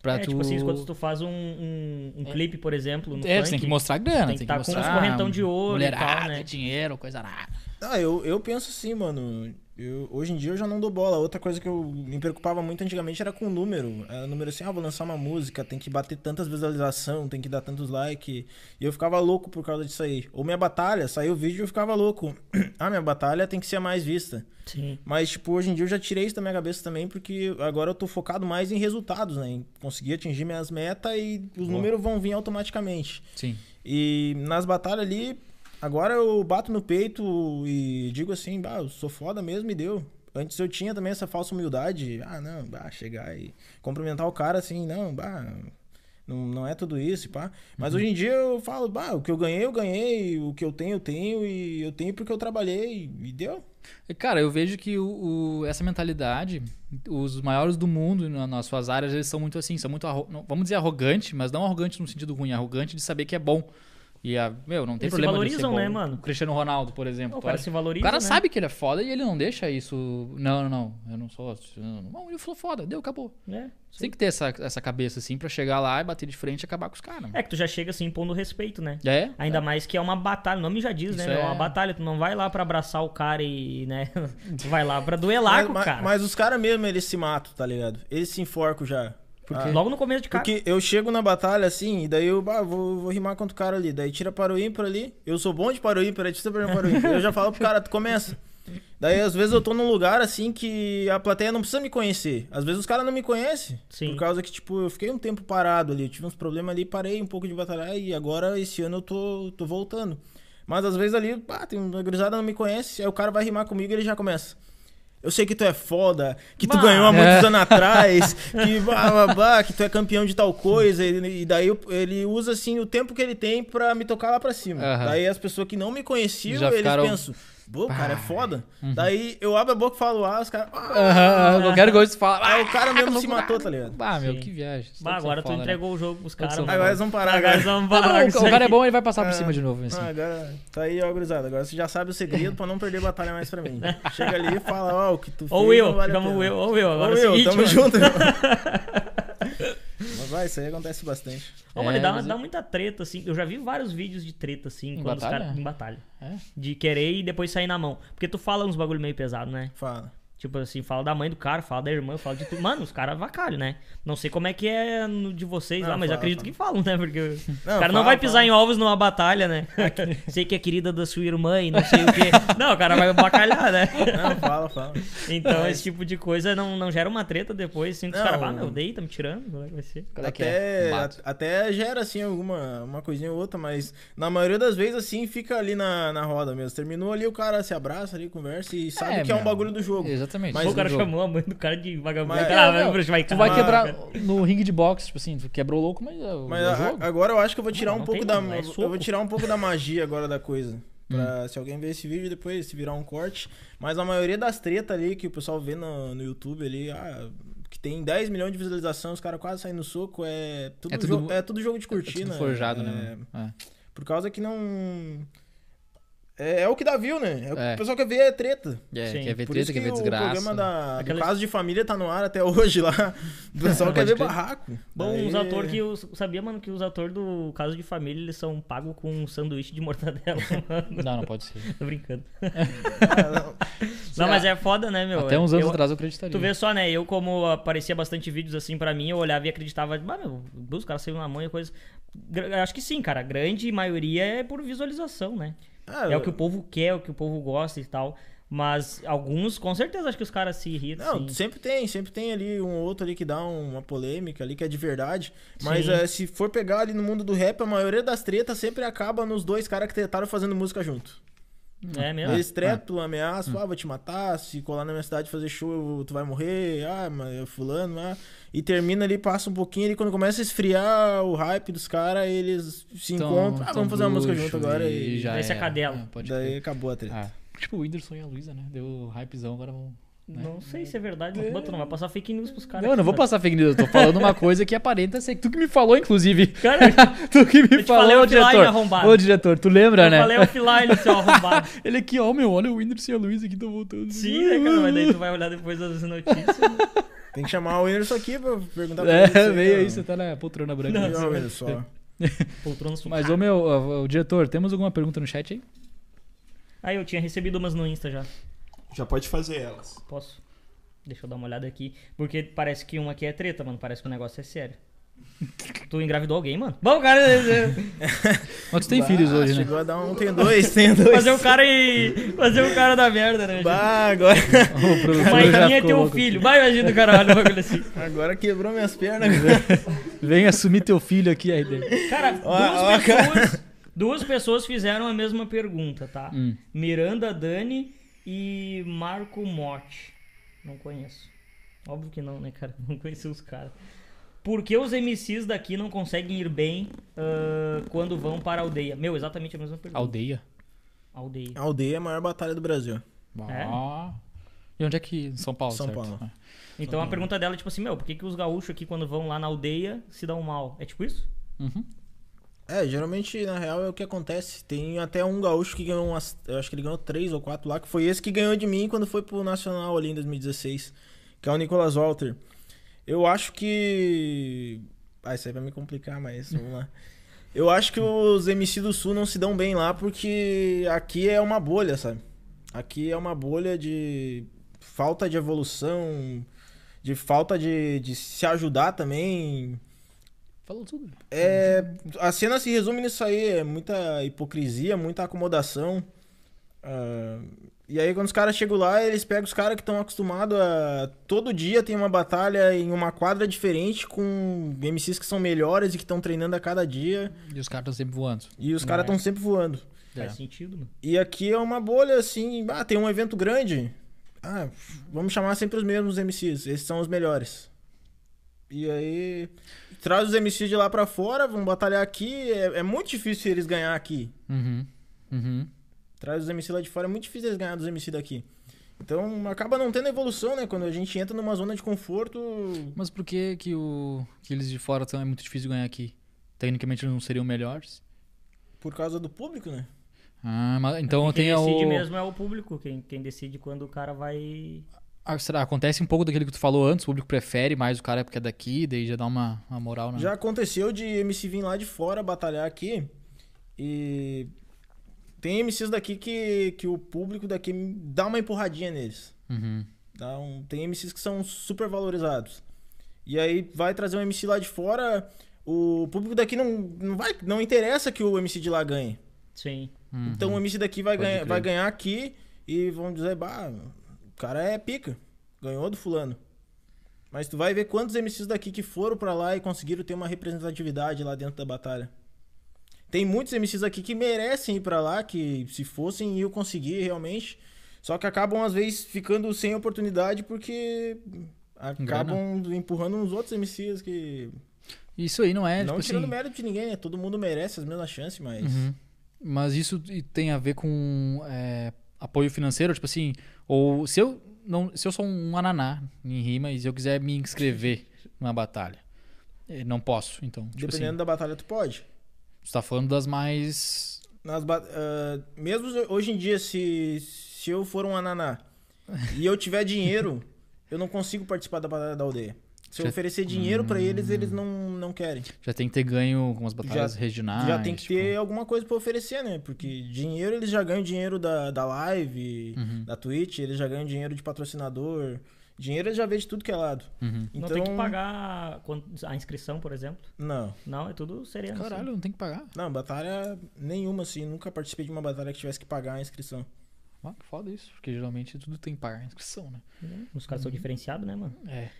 Pra
É,
tu...
tipo assim, quando tu faz um, um, um clipe, por exemplo, no
É,
funk,
tu tem que mostrar grana,
tem
tem
que
que,
tá com uns
mostrar
correntão de ouro e
mulherada,
tal, né?
dinheiro, coisa arada.
Ah, eu, eu penso assim, mano. Eu, hoje em dia eu já não dou bola. Outra coisa que eu me preocupava muito antigamente era com o número. Era o número assim, ah, vou lançar uma música, tem que bater tantas visualizações, tem que dar tantos likes. E eu ficava louco por causa disso aí. Ou minha batalha, saiu o vídeo e eu ficava louco. ah, minha batalha tem que ser a mais vista.
Sim.
Mas, tipo, hoje em dia eu já tirei isso da minha cabeça também, porque agora eu tô focado mais em resultados, né? Em conseguir atingir minhas metas e os
Boa.
números vão vir automaticamente.
Sim.
E nas batalhas ali, agora eu bato no peito e digo assim, bah, eu sou foda mesmo e deu. Antes eu tinha também essa falsa humildade, ah, não, bah, chegar e cumprimentar o cara assim, não, bah, não, não é tudo isso, pá. Mas hoje em dia eu falo, bah, o que eu ganhei, eu ganhei, o que eu tenho, eu tenho, e eu tenho porque eu trabalhei, e deu.
Cara, eu vejo que o, o- essa mentalidade, os maiores do mundo na- nas suas áreas, eles são muito assim, são muito, vamos dizer arrogante, mas não arrogante no sentido ruim, arrogante de saber que é bom. E, a, meu, não tem
Eles se
problema de
valorizam,
ser bom.
né, mano?
O Cristiano Ronaldo, por exemplo.
O cara se valoriza,
o cara
né?
sabe que ele é foda e ele não deixa isso... Não, não, não. Eu não sou... Não, eu sou foda. Deu, acabou.
É,
Você tem que ter essa, essa cabeça, assim, pra chegar lá e bater de frente e acabar com os caras.
É que tu já chega assim impondo respeito, né?
É?
Ainda mais que é uma batalha, o nome já diz,
Isso
né? meu? É uma
é-
batalha, tu não vai lá pra abraçar o cara e, né? Tu vai lá pra duelar
Mas,
com o
mas-
cara.
mas os caras mesmo, eles se matam, tá ligado? Eles se enforcam já. Ah,
Logo no começo de cara.
Porque eu chego na batalha assim, e daí eu ah, vou, vou rimar contra o cara ali. Daí tira para o ímpar ali. Eu sou bom de para o ímpar, é super para o ímpar. Eu já falo pro cara, tu começa. Daí às vezes eu tô num lugar assim que a plateia não precisa me conhecer. Às vezes os caras não me conhecem.
Sim.
Por causa que, tipo, eu fiquei um tempo parado ali. Tive uns problemas ali, parei um pouco de batalhar e agora esse ano eu tô, tô voltando. Mas às vezes ali, pá, tem uma gurizada não me conhece, aí o cara vai rimar comigo e ele já começa. Eu sei que tu é foda, que tu
Bah.
ganhou há muitos
É.
anos atrás, que, blá, blá, blá, que tu é campeão de tal coisa. E, e daí eu- ele usa assim o tempo que ele tem pra me tocar lá pra cima.
Aham.
Daí as pessoas que não me conheciam,
Já
eles
ficaram-
pensam, pô, o cara é foda. Daí eu abro a boca e falo, ah, os caras. Ah,
Aham, qualquer coisa fala.
Aí o cara mesmo se matou, tá ligado?
Ah, meu,
Sim.
que viagem.
Bah,
são
agora tu
foda, né?
entregou o jogo pros caras.
Agora eles vão parar,
Agora eles vão parar.
não, o, cara é bom, ele vai passar por
Ah.
cima de novo. Assim.
Ah, agora tá aí, ó, gurizada. Agora você já sabe o segredo pra não perder batalha mais pra mim. Chega ali e fala, ó, o que tu fez
Will,
não vale.
Will, Will, agora é o seguinte,
tamo junto. Mas vai, isso aí acontece bastante.
Ô, mano,
É,
dá,
mas
dá
eu-
muita treta, assim. Eu já vi vários vídeos de treta, assim,
Em
quando os
batalha?
caras. Em batalha.
É?
De querer e depois sair na mão. Porque tu fala uns bagulho meio pesado, né?
Fala.
Tipo assim, fala da mãe do cara, fala da irmã, fala de tudo. Mano, os caras avacalham, né? Não sei como é que é no de vocês
Não,
lá, mas
fala,
acredito
fala.
que falam, né? Porque o
Não,
cara não
fala,
vai pisar em ovos numa batalha, né? sei que é querida da sua irmã e não sei o quê. Não, o cara vai bacalhar, né?
Não, fala, fala.
Então, esse tipo de coisa não, não gera uma treta depois, assim, que os
Não.
caras, ah, meu, dei, tá me tirando, como é que vai ser?
Qual é que
até,
é?
A- até gera, assim, alguma uma coisinha ou outra, mas na maioria das vezes, assim, fica ali na, na roda mesmo. Terminou ali, o cara se abraça ali, conversa e sabe que é um
meu.
bagulho do jogo.
Exatamente.
Mas
Pô, o cara
jogo.
chamou a mãe do cara de vagabundo.
Mas-
Ah,
É,
vai, vai,
Tu vai quebrar
cara.
no ringue de boxe, tipo assim, tu quebrou o louco, mas é
Mas
é
a-
jogo.
agora eu acho que eu vou tirar
Não,
um
não
pouco da.
é
eu vou tirar um pouco da magia agora da coisa. Pra, Se alguém ver esse vídeo depois, se virar um corte. Mas a maioria das tretas ali que o pessoal vê no, no YouTube ali, ah, que tem 10 milhões de visualizações, os caras quase saem no soco, é tudo,
É tudo-
jogo, é tudo jogo de
É
cortina.
tudo forjado,
é,
né? É.
Por causa que não. É, é o que dá view, né? É o
É.
o pessoal quer ver é treta.
É,
Sim.
quer ver
Por
treta, quer
que
ver
o
desgraça.
programa da,
Aquela-
do caso de família tá no ar até hoje lá. O pessoal quer
Pode
ver barraco.
Bom, os atores que. Os, sabia, mano, que os atores do Caso de Família eles são pagos com um sanduíche de mortadela, mano.
Não, não pode ser.
Tô brincando.
Ah, não.
Não, mas é foda, né, meu?
Até uns anos
eu,
atrás eu acreditaria.
Tu vê só, né? Eu, como aparecia bastante vídeos assim pra mim, eu olhava e acreditava, ah, meu, os caras saíram na mão e coisa. Acho que sim, cara. A grande maioria é por visualização, né?
Ah,
É o que o povo quer, é o que o povo gosta e tal. Mas alguns, com certeza, acho que os caras se irritam.
Não,
sim.
sempre tem, sempre tem ali um outro ali que dá uma polêmica ali que é de verdade. Mas eh, se for pegar ali no mundo do rap, a maioria das tretas sempre acaba nos dois caras que tentaram fazendo música junto.
É mesmo?
Eles tretam, ameaçam, ah, vou te matar, se colar na minha cidade fazer show, tu vai morrer, ah, mas é fulano, ah. E termina ali, passa um pouquinho ali, quando começa a esfriar o hype dos caras, eles se encontram, ah, vamos fazer uma música junto agora e,
já
Daí se acadela.
É,
daí
crer.
acabou a treta.
Ah, tipo o Whindersson e a Luísa, né? Deu hypezão, agora vão... né?
Não sei se é verdade. Mas tu não vai passar fake news pros caras.
Não, eu não vou
aqui,
passar fake news, eu tô falando uma coisa que aparenta ser. Tu que me falou, inclusive.
Cara,
tu que me
te falei
falou,
offline,
diretor.
arrombado.
Ô, diretor, tu lembra,
eu
né?
falei offline, seu arrombado.
Ele aqui, ó, meu, olha o Whindersson e a Luísa que estão voltando.
Sim, né, cara? Mas daí tu vai olhar depois das notícias. né?
Tem que chamar o Whindersson aqui pra perguntar pra
É,
ele.
veio aí,
não.
você tá na poltrona branca.
E, ó, Whindersson, ó.
Poltrona
Mas, ô, meu, ó, ô, diretor, temos alguma pergunta no chat aí?
Aí eu tinha recebido umas no Insta já.
Já pode fazer elas.
Posso? Deixa eu dar uma olhada aqui. Porque parece que uma aqui é treta, mano. Parece que o negócio é sério. Tu engravidou alguém, mano? Bom, cara.
Mas tu tem filhos
Bah,
hoje, né?
Chegou a dar um, tem dois, tem dois.
fazer o cara e. Fazer o cara da merda, né?
Bah, agora,
O produtor
Mas minha é teu
louco.
filho. Vai, imagina o cara olha um bagulho assim.
agora quebrou minhas pernas.
Vem assumir teu filho aqui, aí.
Cara,
Ó,
duas
ó,
pessoas. Duas pessoas fizeram a mesma pergunta, tá?
Hum.
Miranda Dani e Marco Motti. Não conheço. Óbvio que não, né, cara? Não conheci os caras. Por que os MCs daqui não conseguem ir bem ah, quando vão para a aldeia? Meu, exatamente a mesma pergunta.
Aldeia.
Aldeia.
A aldeia é a maior batalha do Brasil.
É?
E onde é que. São Paulo,
São
certo?
Paulo.
Ah.
Então a pergunta dela é tipo assim, meu, por que, que os gaúchos aqui quando vão lá na aldeia se dão mal? É tipo isso?
Uhum.
É, geralmente, na real, é o que acontece. Tem até um gaúcho que ganhou umas. Eu acho que ele ganhou três ou quatro lá, que foi esse que ganhou de mim quando foi pro Nacional ali em 2016. Que é o Nicolas Walter. Eu acho que. Ah, isso aí vai me complicar, mas vamos lá. Eu acho que os MC do Sul não se dão bem lá porque aqui é uma bolha, sabe? Aqui é uma bolha de falta de evolução, de falta de, de se ajudar também.
Falou tudo.
É, a cena se resume nisso aí, é muita hipocrisia, muita acomodação. Ah, e aí quando os caras chegam lá, eles pegam os caras que estão acostumados a todo dia tem uma batalha em uma quadra diferente com MCs que são melhores e que estão treinando a cada dia.
E os caras estão sempre voando.
E os caras
é.
estão sempre voando.
Faz
É.
sentido, mano.
E aqui é uma bolha assim, ah, tem um evento grande. Ah, vamos chamar sempre os mesmos MCs, esses são os melhores. E aí traz os MCs de lá pra fora, vão batalhar aqui, é, é muito difícil eles ganhar aqui.
Uhum. Uhum.
Traz os MC lá de fora, é muito difícil eles ganhar dos MC daqui. Então acaba não tendo evolução, né? Quando a gente entra numa zona de conforto.
Mas por que, que, o, que eles de fora são, é muito difícil ganhar aqui? Tecnicamente eles não seriam melhores?
Por causa do público, né?
Ah, mas então
quem
tem
decide
o.
mesmo é o público, quem, quem decide quando o cara vai.
Ah, será? Acontece um pouco daquilo que tu falou antes, o público prefere mais o cara porque é daqui, daí já dá uma, uma moral na.
Já aconteceu de MC vir lá de fora batalhar aqui. E tem MCs daqui que, que o público daqui dá uma empurradinha neles.
Uhum.
Dá um, tem MCs que são super valorizados. E aí vai trazer um MC lá de fora, o público daqui não, não vai. Não interessa que o MC de lá ganhe.
Sim.
Uhum.
Então o MC daqui vai
Pode crer.
vai ganhar aqui e vão dizer, bah, o cara é pica. Ganhou do fulano. Mas tu vai ver quantos MCs daqui que foram pra lá e conseguiram ter uma representatividade lá dentro da batalha. Tem muitos MCs aqui que merecem ir pra lá, que se fossem iam conseguir realmente. Só que acabam às vezes ficando sem oportunidade porque acabam empurrando uns outros MCs que
Isso aí não é,
não
tipo
tirando
assim.
mérito de ninguém, né? Todo mundo merece as mesmas chances, mas
Uhum. Mas isso tem a ver com é, apoio financeiro, tipo assim, ou se eu não, se eu sou um ananá em rima e eu quiser me inscrever numa batalha, eh, não posso, então, tipo
dependendo
assim,
da batalha tu pode.
Você tá falando das mais
Nas ah, mesmo hoje em dia, se, se eu for um ananá e eu tiver dinheiro, eu não consigo participar da batalha da aldeia. Se eu
Já-
oferecer dinheiro pra eles, eles não, não querem.
já tem que ter ganho algumas batalhas regionais.
já tem que
tipo,
ter alguma coisa pra oferecer, né? Porque dinheiro, eles já ganham dinheiro da, da live,
Uhum.
da Twitch, eles já ganham dinheiro de patrocinador. Dinheiro já vê de tudo que é lado.
uhum.
Não
Então,
tem que pagar a inscrição, por exemplo.
Não.
Não, é tudo sereno. assim.
Caralho, não tem que pagar.
Não, batalha nenhuma, assim. Nunca participei de uma batalha que tivesse que pagar a inscrição.
Ah, que foda isso, porque geralmente tudo tem que pagar a inscrição, né?
Assim. Os caras são diferenciados, né, mano?
É.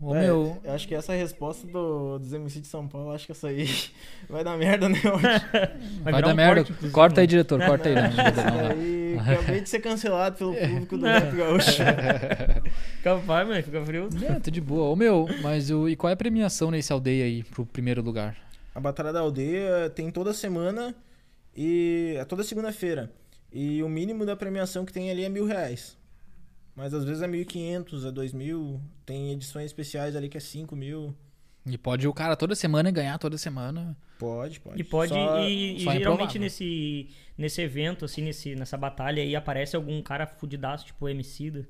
Ô,
É,
meu,
eu acho que essa resposta do, dos MC de São Paulo, acho que essa aí vai dar merda, né? hoje?
vai,
virar
dar
um
merda.
corte,
corta aí,
né?
diretor, corta aí. Não, não,
Essa
não, não.
daí, acabei de ser cancelado pelo público do Rap Gaúcho.
Capaz, mano, fica frio.
Não, tô de boa. Ô meu, mas o, e qual é a premiação nesse aldeia aí pro primeiro lugar?
A Batalha da Aldeia tem toda semana e é toda segunda-feira. E o mínimo da premiação que tem ali é mil reais. Mas às vezes é 1.500, é 2.000. Tem edições especiais ali que é 5 mil.
E pode o cara toda semana ganhar toda semana.
Pode, pode.
E pode,
Só-
e, e
só é
geralmente nesse, nesse evento, assim, nesse, nessa batalha aí, aparece algum cara fudidaço, tipo o Emicida.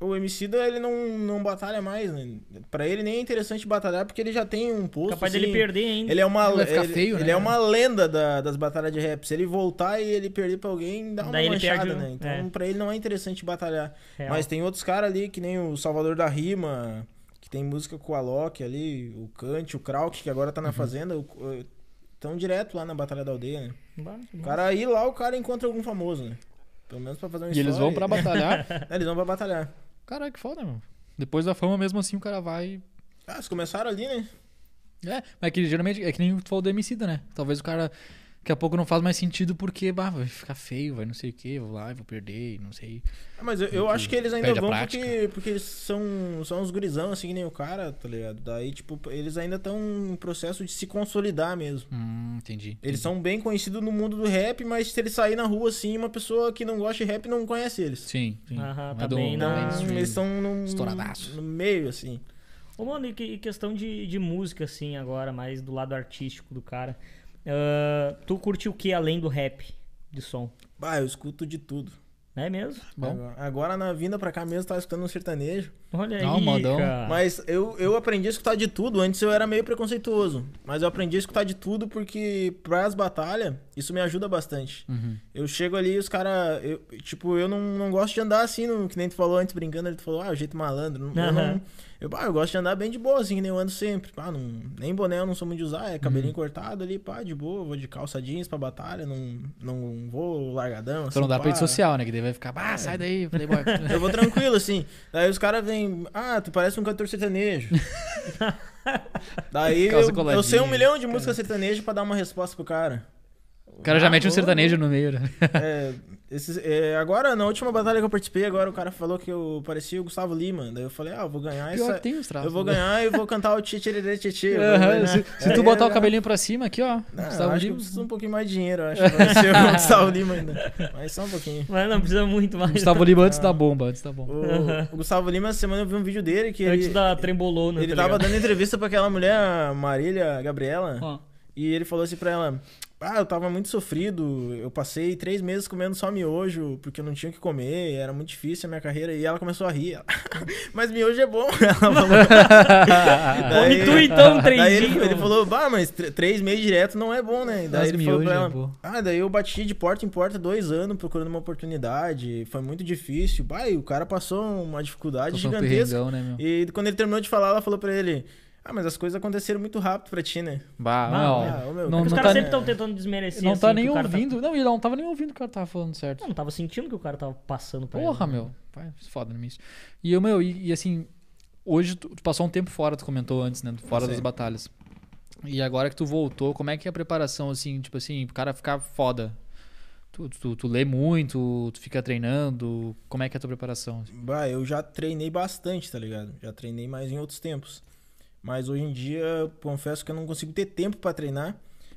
O Emicida, ele não, não batalha mais, né? Pra ele nem é interessante batalhar porque ele já tem um posto.
Capaz
assim,
dele perder ainda.
Ele é uma,
Ele vai ficar
ele,
feio,
ele
né?
é uma lenda da- das batalhas de rap. Se ele voltar e ele perder pra alguém, dá uma
Daí
manchada,
perde
né? Então,
é.
pra ele não é interessante batalhar.
Real.
Mas tem outros caras ali, que nem o Salvador da Rima, que tem música com o Alok ali, o Kant, o Krauk, que agora
Uhum.
tá na fazenda. Estão direto lá na Batalha da Aldeia, né?
Bah,
O cara ir lá, o cara encontra algum famoso, né? Pelo menos pra fazer uma
E eles vão pra batalhar.
É, eles vão pra batalhar.
Caralho, que foda, mano. Depois da fama, mesmo assim, o cara vai.
Ah, eles começaram ali, né?
É, mas é que geralmente é que nem tu falou do Emicida, né? Talvez o cara daqui a pouco não faz mais sentido porque, bah, vai ficar feio, vai não sei o que, vou lá, vou perder, não sei.
Ah, Mas eu, eu acho que eles ainda vão porque, porque eles são, são uns gurizão, assim, que nem o cara, tá ligado? Daí, tipo, eles ainda estão em processo de se consolidar mesmo.
Hum, entendi.
Eles
entendi.
são bem conhecidos no mundo do rap, mas se eles saírem na rua, assim, uma pessoa que não gosta de rap não conhece eles.
Sim, sim.
Aham,
Não
tá
é do-
bem
do
na-
eles estão no meio, assim.
Ô, mano, e, que- e questão de, de música, assim, agora, mais do lado artístico do cara. Ah, tu curte o que além do rap de som?
Bah, eu escuto de tudo.
É mesmo?
Bom.
Agora, agora na vinda pra cá mesmo, tava escutando um sertanejo.
Olha
Não,
aí,
modão.
cara.
Mas eu, eu aprendi a escutar de tudo. Antes eu era meio preconceituoso. Mas eu aprendi a escutar de tudo porque pras batalhas, isso me ajuda bastante.
Uhum.
Eu chego ali e os caras. Tipo, eu não, não gosto de andar assim, no, que nem tu falou antes brincando, ele falou, ah, o jeito malandro. Não- Eu, não, eu, ah, eu gosto de andar bem de boa, assim, que nem eu ando sempre. Pá, não, nem boné eu não sou muito de usar, é cabelinho cortado ali, pá, de boa, vou de calça jeans pra batalha, não, não vou largadão.
Então
assim,
não dá
pá.
pra rede social, né? Que daí vai ficar, ah, sai daí, playboy.
Eu vou tranquilo, assim. Daí os caras vêm, ah, tu parece um cantor sertanejo. Daí eu, eu sei um milhão de músicas sertanejas pra dar uma resposta pro cara.
O cara já mete um
Ah,
sertanejo no meio, né?
É, esses- é, agora, na última batalha que eu participei, agora o cara falou que eu parecia o Gustavo Lima. Daí eu falei, ah, eu vou ganhar
Pior
essa.
que tem os traços.
Eu vou ganhar e vou cantar o Tchê Tchê
Aham, Se, se tu botar o cabelinho pra cima aqui, ó.
Não,
Gustavo
acho que eu
Lima.
preciso um pouquinho mais de dinheiro, acho. Pra ser o Gustavo Lima ainda. Mas só um pouquinho.
Mas não precisa muito mais.
Gustavo Lima antes da bomba, antes da bomba.
O, o Gustavo Lima, essa semana eu vi um vídeo dele que
Antes
ele,
da trembolona.
ele
tá
tava
ligado?
dando entrevista pra aquela mulher, Marília Gabriela.
Ó.
E ele falou assim pra ela: Ah, eu tava muito sofrido. Eu passei três meses comendo só miojo, porque eu não tinha o que comer. Era muito difícil a minha carreira. E ela começou a rir. Ela, mas miojo é bom. Ela falou.
Come tu então, três
Daí ele,
dias.
ele falou: Bah, mas tr- três meses direto não é bom, né? Daí
Mas
ele falou pra
é
ela:
bom.
Ah, daí eu bati de porta em porta dois anos procurando uma oportunidade. Foi muito difícil. Bah, e o cara passou uma dificuldade
um
gigantesca.
perrengão, né, meu?
E quando ele terminou de falar, ela falou pra ele: Ah, mas as coisas aconteceram muito rápido pra ti, né?
Bah,
Ah,
não,
ah, ô, meu,
não,
É os
não
caras
tá,
sempre estão tentando desmerecer.
não
assim,
tá nem
o cara tá-
ouvindo. Não, ele não tava nem ouvindo o cara tava falando certo.
Não, não tava sentindo que o cara tava passando pra
Porra,
ele. né?
meu. Pai, foda no início. E eu, meu, e, e assim, hoje tu, tu passou um tempo fora, tu comentou antes, né? Fora das batalhas. E agora que tu voltou, como é que é a preparação, assim, tipo assim, pro cara ficar foda? Tu, tu, tu lê muito, tu fica treinando, como é que é a tua preparação?
Bah, eu já treinei bastante, tá ligado? Já treinei mais em outros tempos. Mas hoje em dia, eu confesso que eu não consigo ter tempo pra treinar,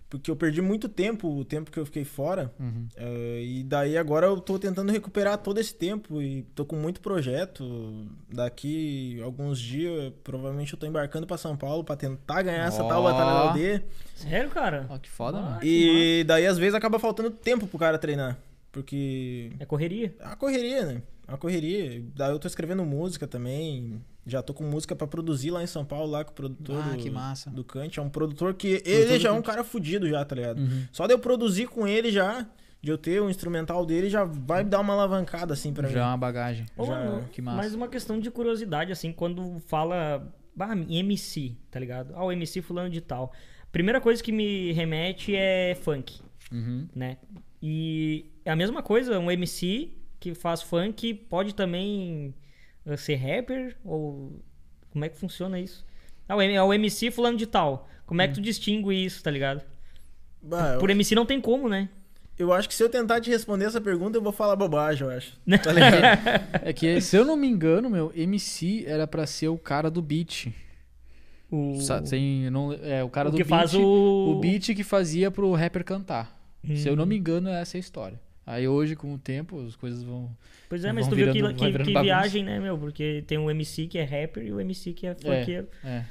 porque eu perdi muito tempo, o tempo que eu fiquei fora.
Uhum.
eh, e daí agora eu tô tentando recuperar todo esse tempo e tô com muito projeto. Daqui alguns dias, provavelmente eu tô embarcando pra São Paulo pra tentar ganhar essa tal batalha da aldeia.
Sério, cara?
Ó, que foda,
Ah,
mano.
E daí às vezes acaba faltando tempo pro cara treinar, porque
É correria.
É uma correria, né? É uma correria. Daí eu tô escrevendo música também. Já tô com música pra produzir lá em São Paulo, lá com o produtor
Ah,
do,
que massa.
do Kant. É um produtor que ele
do
já é um
Kant.
cara fudido já, tá ligado?
Uhum.
Só de eu produzir com ele já, de eu ter o instrumental dele, já vai dar uma alavancada assim pra
Já é
mim.
uma bagagem.
Ô,
Já,
mano,
que massa.
Mas uma questão de curiosidade, assim, quando fala bah, MC, tá ligado? Ah, o MC fulano de tal. Primeira coisa que me remete é funk,
Uhum.
né? E é a mesma coisa, um MC que faz funk pode também eh, ser rapper? Ou como é que funciona isso? Ah, é o MC fulano de tal. Como é que tu distingue isso, tá ligado?
Bah, eu,
Por MC não tem como, né?
eu acho que se eu tentar te responder essa pergunta, eu vou falar bobagem, eu acho. Tá ligado?
É que, se eu não me engano, meu, MC era pra ser o cara do beat.
O,
sem- não- é, o cara
o
do
que
beat.
faz o...
O beat que fazia pro rapper cantar. Se eu não
Hum.
me engano, essa é a história. Aí hoje, com o tempo, as coisas vão.
Pois é, mas tu viu que,
virando-
que, que viagem, né, meu? Porque tem um MC que é rapper e o MC que é funkeiro.
É.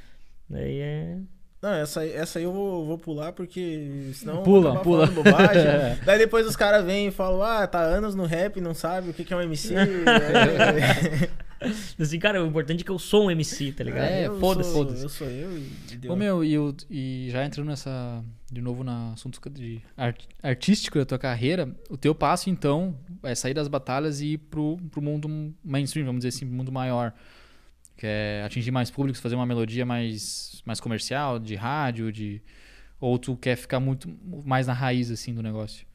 Daí é.
Não, essa, aí- essa aí eu vou, vou pular porque senão
Pula, pula.
bobagem.
É.
Daí depois os caras vêm e falam, ah, tá anos no rap, não sabe o que, que é um MC.
Assim, cara, o importante é que eu sou um MC, tá ligado?
É, foda-se, foda-se.
Eu sou eu e deu.
Ô, meu, e, eu- e já entrando nessa. De novo no assunto de art- artístico da tua carreira, o teu passo, então, é sair das batalhas e ir pro, pro mundo mainstream, vamos dizer assim, pro mundo maior. Que é atingir mais públicos, fazer uma melodia mais, mais comercial, de rádio, de. Ou tu quer ficar muito mais na raiz, assim, do negócio?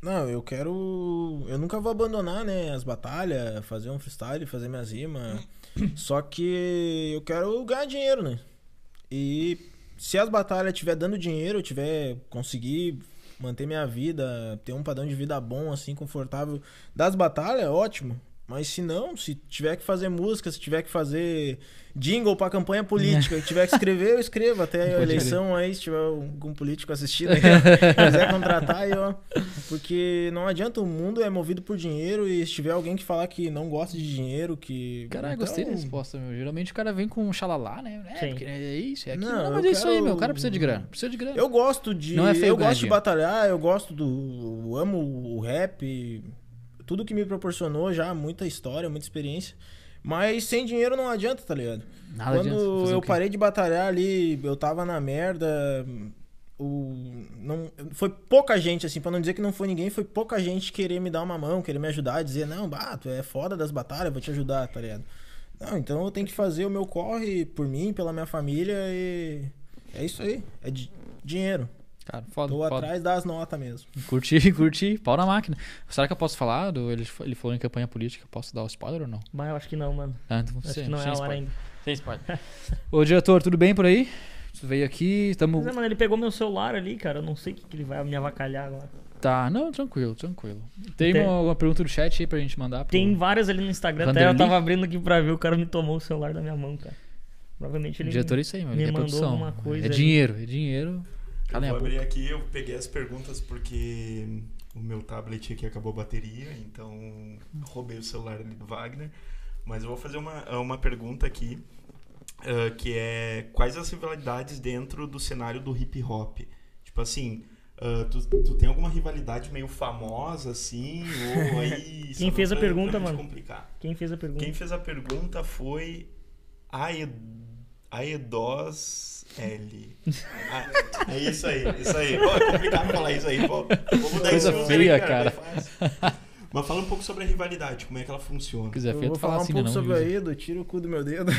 Não, eu quero. Eu nunca vou abandonar, né? As batalhas, fazer um freestyle, fazer minhas rimas. Só que eu quero ganhar dinheiro, né? E se as batalhas estiver dando dinheiro, eu tiver conseguir manter minha vida, ter um padrão de vida bom, assim, confortável das batalhas, ótimo. Mas se não, se tiver que fazer música, se tiver que fazer jingle pra campanha política, se tiver que escrever, eu escrevo até a eleição aí, se tiver algum político assistindo aí, quiser contratar aí, ó. Porque não adianta, o mundo é movido por dinheiro e se tiver alguém que falar que não gosta de dinheiro, que.
Caralho,
então,
gostei da resposta, meu. Geralmente o cara vem com um xalalá, né? É,
Sim.
porque é isso, é aquilo.
Não,
Não, mas é isso aí, meu. O cara precisa de grana. Precisa de grana.
Eu gosto de.
Não é feio
eu gosto de batalhar, eu gosto do. eu amo o rap. Tudo que me proporcionou já, muita história, muita experiência. Mas sem dinheiro não adianta, tá ligado?
Nada adianta.
Quando eu parei de batalhar ali, eu tava na merda. O, não, foi pouca gente, assim, pra não dizer que não foi ninguém, foi pouca gente querer me dar uma mão, querer me ajudar, dizer, não, bah, tu é foda das batalhas, vou te ajudar, tá ligado? Não, então eu tenho que fazer o meu corre por mim, pela minha família e. É isso aí. É di- dinheiro.
Cara, foda,
Tô
foda.
atrás das notas mesmo.
Curti, curti. Pau na máquina. Será que eu posso falar? Do, ele, ele falou em campanha política. Posso dar o spoiler ou não?
Mas eu acho que não, mano.
Ah, então
Acho
sem-
que não é a hora ainda.
Sem spoiler. Ô, diretor, tudo bem por aí? Você veio aqui, tamo...
Mas é, mano, ele pegou meu celular ali, cara. Eu não sei o que, que ele vai me avacalhar agora.
Tá, não, tranquilo, tranquilo. Tem,
Tem-
uma, uma pergunta do chat aí pra gente mandar? pro-
Tem várias ali no Instagram. Até eu tava abrindo aqui pra ver, o cara me tomou o celular da minha mão, cara. Provavelmente ele.
Diretor é isso aí, mano.
me
é
mandou
produção.
alguma coisa
é
ali.
dinheiro, é dinheiro.
Eu
a
vou abrir aqui, eu peguei as perguntas porque o meu tablet aqui acabou a bateria, então roubei o celular ali do Wagner. Mas eu vou fazer uma, uma pergunta aqui, ah, que é quais as rivalidades dentro do cenário do hip hop? Tipo assim, ah, tu, tu tem alguma rivalidade meio famosa, assim? Ou aí.
Quem fez a pergunta, mano?
Complicar.
Quem fez a pergunta?
Quem fez a pergunta foi Aed... Aedos L. Ah, é isso aí, isso aí. Pô, é complicado falar isso aí. Pô. Vou mudar
Coisa feia,
aí,
cara.
fácil. Mas fala um pouco sobre a rivalidade, como é que ela funciona.
Se quiser,
Eu vou falar um
assim, né?
pouco
Não,
sobre a? Edo, tira o cu do meu dedo.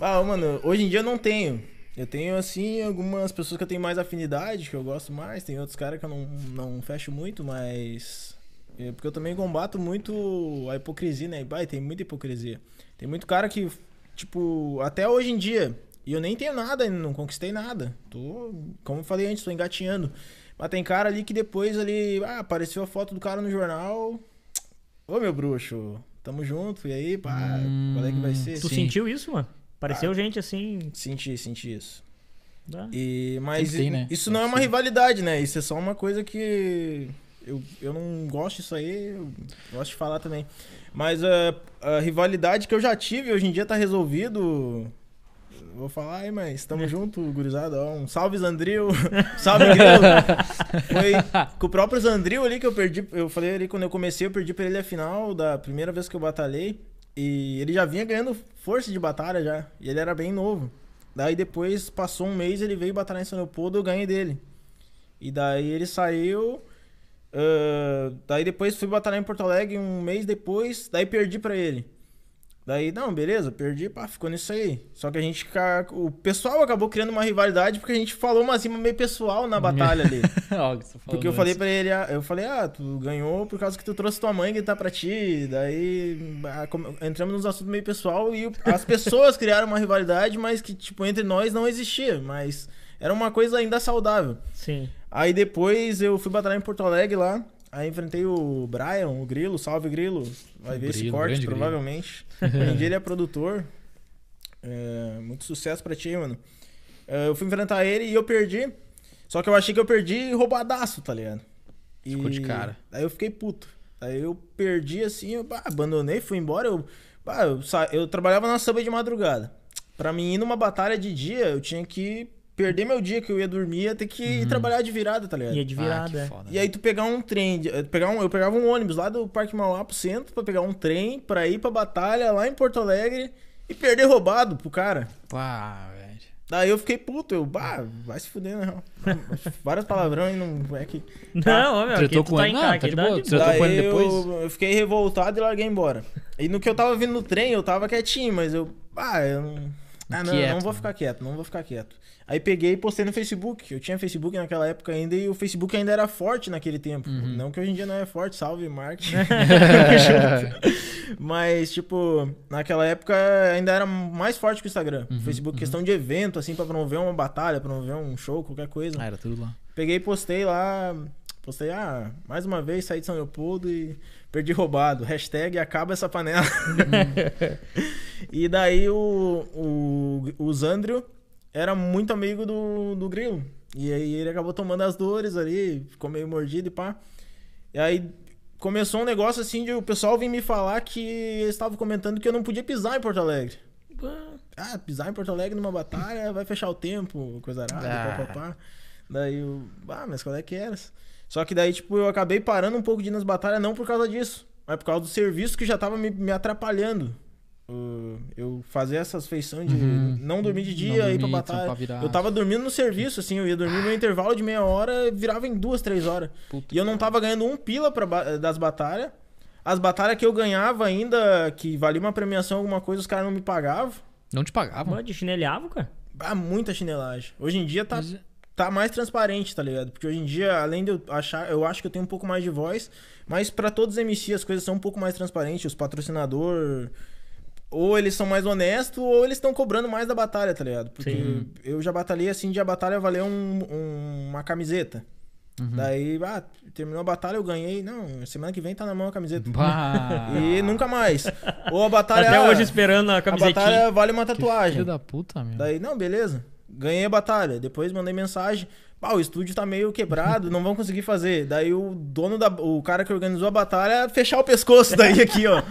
ah, mano, hoje em dia eu não tenho. Eu tenho, assim, algumas pessoas que eu tenho mais afinidade, que eu gosto mais. Tem outros caras que eu não, não fecho muito, mas... é porque eu também combato muito a hipocrisia, né? E, bah, tem muita hipocrisia. Tem muito cara que, tipo, até hoje em dia... E eu nem tenho nada, ainda não conquistei nada. Tô, como eu falei antes, tô engatinhando. Mas tem cara ali que depois ali... Ah, apareceu a foto do cara no jornal... Ô, meu bruxo, tamo junto, e aí, pá,
Hum,
qual é que vai ser?
Tu
Sim.
sentiu isso, mano? Pareceu
Ah.
gente assim.
Senti, senti isso.
né?
E, mas
tem, né?
isso não é uma rivalidade, né? Isso é só uma coisa que eu, eu não gosto disso aí, eu gosto de falar também. Mas a, a rivalidade que eu já tive, hoje em dia tá resolvido. Vou falar aí, mas tamo junto, gurizada. Ó, um salve, Zandril. salve, Grilo. Foi com o próprio Zandril ali que eu perdi. Eu falei ali quando eu comecei, eu perdi pra ele a final da primeira vez que eu batalhei. E ele já vinha ganhando força de batalha já. E ele era bem novo. Daí depois, passou um mês, ele veio batalhar em São Leopoldo, eu ganhei dele. E daí ele saiu. Ah, daí depois fui batalhar em Porto Alegre um mês depois, daí perdi pra ele. Daí, não, beleza, perdi, pá, ficou nisso aí. Só que a gente. O pessoal acabou criando uma rivalidade porque a gente falou uma cima meio pessoal na batalha ali.
Que falou
Porque eu falei pra ele, ah, eu falei, ah, tu ganhou por causa que tu trouxe tua mãe gritar pra ti. Daí ah, entramos nos assuntos meio pessoal e as pessoas criaram uma rivalidade, mas que, tipo, entre nós não existia. Mas era uma coisa ainda saudável.
Sim.
Aí depois eu fui batalhar em Porto Alegre lá. Aí enfrentei o Brian, o Grilo, salve Grilo. Vai ver esse
Grilo,
corte,
grande Grilo.
provavelmente. Hoje em dia ele é produtor. É, muito sucesso pra ti, mano. É, eu fui enfrentar ele e eu perdi. Só que eu achei que eu perdi roubadaço, tá ligado? E
Ficou de cara.
Aí eu fiquei puto. Aí eu perdi assim, eu bah, abandonei, fui embora. Eu, bah, eu, sa- eu trabalhava na samba de madrugada. Pra mim ir numa batalha de dia, eu tinha que perder meu dia que eu ia dormir, ia ter que ir trabalhar de virada, tá ligado?
Ia de
Ah, que
virada. é.
foda.
E aí tu pegar um trem, de- eh, pegar um, eu pegava um ônibus lá do Parque Mauá pro centro pra pegar um trem pra ir pra batalha lá em Porto Alegre e perder roubado pro cara.
Pá, velho.
Daí eu fiquei puto, eu, bah, vai se fuder, na real. Vários palavrão e não é que.
Não, ô, meu, aqui
Tretou
tu
com
tá
ele?
em
Não,
casa,
tá
aqui
de
tá
boa.
de boa.
tratou com
Daí
ele depois?
eu, eu fiquei revoltado e larguei embora. E no que eu tava vindo no trem, eu tava quietinho, mas eu. Ah, eu não. Ah, não,
Quieto,
não vou
né?
ficar quieto, não vou ficar quieto. Aí peguei e postei no Facebook. Eu tinha Facebook naquela época ainda e o Facebook ainda era forte naquele tempo.
Uhum.
Não que hoje em dia não é forte, salve marketing. Mas, tipo, naquela época ainda era mais forte que o Instagram.
Uhum,
Facebook, questão de evento, assim, pra promover uma batalha, promover um show, qualquer coisa.
Ah, era tudo lá.
Peguei e postei lá. Postei, ah, mais uma vez saí de São Leopoldo e perdi roubado. Hashtag acaba essa panela. e daí o, o, o Zandrio era muito amigo do, do Grilo. E aí ele acabou tomando as dores ali, ficou meio mordido e pá. E aí começou um negócio assim de o pessoal vir me falar que eles estavam comentando que eu não podia pisar em Porto Alegre. Ah, pisar em Porto Alegre numa batalha vai fechar o tempo, coisa arada,
Ah.
pá, pá, pá. Daí eu, ah, mas qual é que era? Só que daí, tipo, eu acabei parando um pouco de ir nas batalhas, não por causa disso, mas por causa do serviço que já tava me, me atrapalhando. Uh, eu fazer essas feições de
Uhum.
não dormir de dia, ir pra batalha.
virado.
Eu tava dormindo no serviço, assim, eu ia dormir no intervalo de meia hora, virava em duas, três horas.
Puta
E eu não tava ganhando um pila pra, ba- das batalhas. As batalhas que eu ganhava ainda, que valia uma premiação, alguma coisa, os caras não me pagavam.
Não te pagavam?
Mano, de chinelhava, cara.
Ah, muita chinelagem. Hoje em dia tá,
Mas-
tá mais transparente, tá ligado? Porque hoje em dia, além de eu achar, eu acho que eu tenho um pouco mais de voz, mas pra todos os MC as coisas são um pouco mais transparentes, os patrocinador ou eles são mais honestos ou eles estão cobrando mais da batalha, tá ligado? Porque
Sim.
eu já batalhei assim de a batalha valer um- um- uma camiseta.
Uhum.
Daí, ah, terminou a batalha, eu ganhei. Não, semana que vem tá na mão a camiseta.
Bah.
E nunca mais. Ou a batalha.
Até
ah,
hoje esperando a
a
camisetinha.
batalha vale uma
Que
tatuagem.
Filho da puta, meu.
Daí, não, beleza. Ganhei a batalha. Depois mandei mensagem. Pá, o estúdio tá meio quebrado, não vão conseguir fazer. Daí o dono da. O cara que organizou a batalha fechar o pescoço daí aqui, ó.